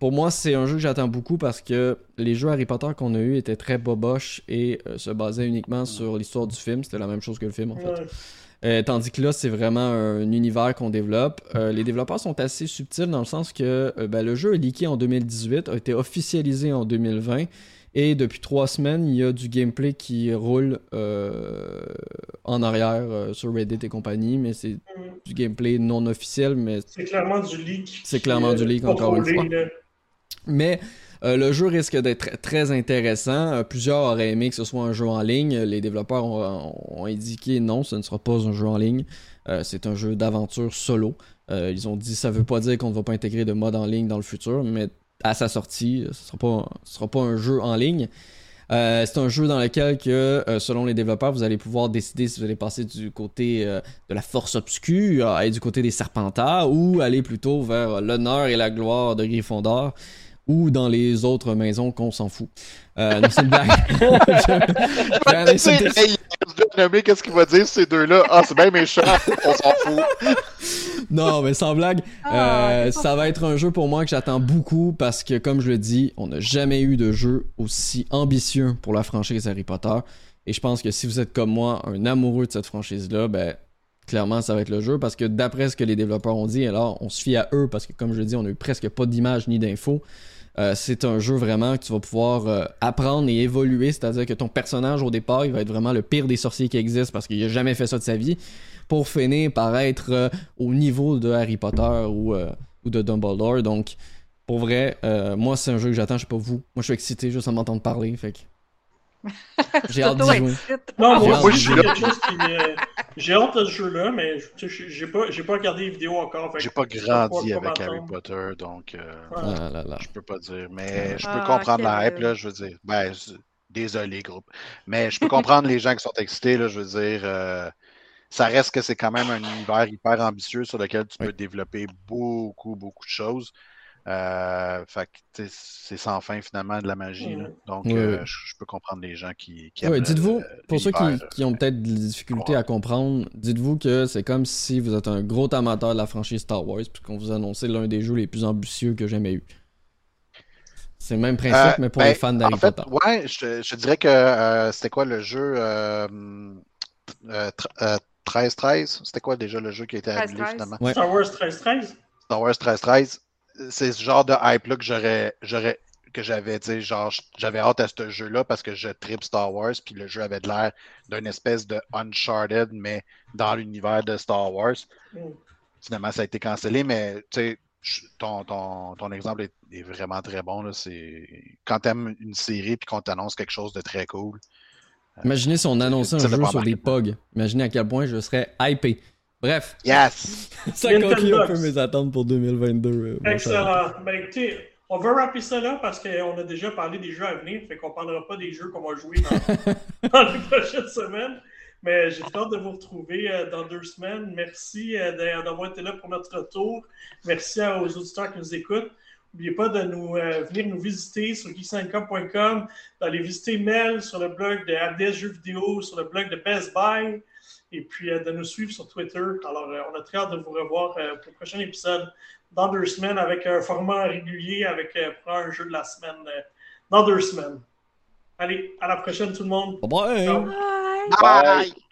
Pour moi, c'est un jeu que j'attends beaucoup parce que les jeux Harry Potter qu'on a eu étaient très boboches et euh, se basaient uniquement sur l'histoire du film. C'était la même chose que le film en fait. Euh, tandis que là, c'est vraiment un univers qu'on développe. Les développeurs sont assez subtils dans le sens que ben, le jeu est leaké en 2018, a été officialisé en 2020. Et depuis trois semaines, il y a du gameplay qui roule euh, en arrière euh, sur Reddit et compagnie, mais c'est Mm. du gameplay non officiel, mais C'est clairement du leak. C'est clairement du leak, encore une fois. là. mais euh, le jeu risque d'être très, très intéressant. Euh, plusieurs auraient aimé que ce soit un jeu en ligne. Les développeurs ont, ont indiqué non, ce ne sera pas un jeu en ligne. Euh, c'est un jeu d'aventure solo. Euh, ils ont dit ça veut pas dire qu'on ne va pas intégrer de mode en ligne dans le futur, mais à sa sortie, ce sera pas, ce sera pas un jeu en ligne. Euh, c'est un jeu dans lequel, que, euh, selon les développeurs, vous allez pouvoir décider si vous allez passer du côté euh, de la force obscure aller du côté des Serpentards ou aller plutôt vers l'honneur et la gloire de Gryffondor ou dans les autres maisons qu'on s'en fout. Euh, non, c'est une blague. Je- qu'est-ce qu'il va dire ces deux-là? Ah, c'est bien méchant, on s'en fout. non, mais sans blague, Ah, euh, ça va être un jeu pour moi que j'attends beaucoup parce que, comme je le dis, on n'a jamais eu de jeu aussi ambitieux pour la franchise Harry Potter. Et je pense que si vous êtes comme moi, un amoureux de cette franchise-là, ben, clairement, ça va être le jeu parce que d'après ce que les développeurs ont dit, alors on se fie à eux parce que, comme je le dis, on a eu presque pas d'images ni d'infos. Euh, c'est un jeu vraiment que tu vas pouvoir euh, apprendre et évoluer, c'est-à-dire que ton personnage au départ, il va être vraiment le pire des sorciers qui existent parce qu'il a jamais fait ça de sa vie, pour finir par être euh, au niveau de Harry Potter ou, de Dumbledore. Donc, pour vrai, moi c'est un jeu que j'attends, je sais pas vous. Moi je suis excité juste à m'entendre parler, fait que... J'ai hâte d'y jouer. T'auto-excite. Non, J'ai moi, de je suis jouer. quelque chose qui. j'ai hâte de ce jeu-là, mais j'ai pas, j'ai pas regardé les vidéos encore. J'ai pas grandi avec Harry. Potter, donc euh. Ah là là. je peux pas dire. Mais je peux Ah, comprendre la quel- hype, là, je veux dire. Ben, désolé, groupe. Mais je peux comprendre les gens qui sont excités, là, je veux dire. euh, ça reste que c'est quand même un univers hyper ambitieux sur lequel tu peux Oui. développer beaucoup, beaucoup de choses. Euh, c'est sans fin finalement de la magie. là. Donc, Oui, euh, je je peux comprendre les gens qui, qui dites-vous, pour ceux qui, qui ont peut-être des difficultés à comprendre, dites-vous que c'est comme si vous êtes un gros amateur de la franchise Star Wars, puis qu'on vous annonçait l'un des jeux les plus ambitieux que j'ai jamais eu. C'est le même principe, Euh, mais pour ben, les fans d'Harry En fait, Potter. ouais, je, te- je dirais que euh, c'était quoi le jeu euh, euh, tr- euh, 13-13? C'était quoi déjà le jeu qui a été annulé 13-13? finalement? Ouais. Star Wars 13-13? Star Wars 13-13. C'est ce genre de hype-là que j'aurais, j'aurais, que j'avais, tu sais, genre, j'avais hâte à ce jeu-là parce que je tripe Star Wars, puis le jeu avait de l'air d'une espèce de Uncharted, mais dans l'univers de Star Wars. Mm. Finalement, ça a été cancellé, mais tu ton, ton, ton exemple est, est vraiment très bon. Là. C'est... Quand tu aimes une série puis qu'on t'annonce quelque chose de très cool. Imaginez si on annonçait un jeu sur des. POG. Imaginez à quel point je serais hypé. Bref, Yes! ça Nintendo conclut un peu mes attentes pour 2022. euh. Excellent. Ben écoutez, on va rapper ça là parce qu'on a déjà parlé des jeux à venir, fait qu'on parlera pas des jeux qu'on va jouer dans, dans les prochaines semaines. Mais j'ai hâte de vous retrouver euh, dans deux semaines. Merci euh, d'a- d'avoir été là pour notre retour. Merci à- aux auditeurs qui nous écoutent. N'oubliez pas de nous euh, venir nous visiter sur geeksandcom.com, d'aller visiter Mel sur le blog de RDS Jeux vidéo, sur le blog de Best Buy, et puis euh, de nous suivre sur Twitter. Alors, euh, on a très hâte de vous revoir euh, pour le prochain épisode dans deux semaines avec un format régulier, avec euh, un jeu de la semaine euh, dans deux semaines. Allez, à la prochaine tout le monde. Bye bye! Bye. Bye!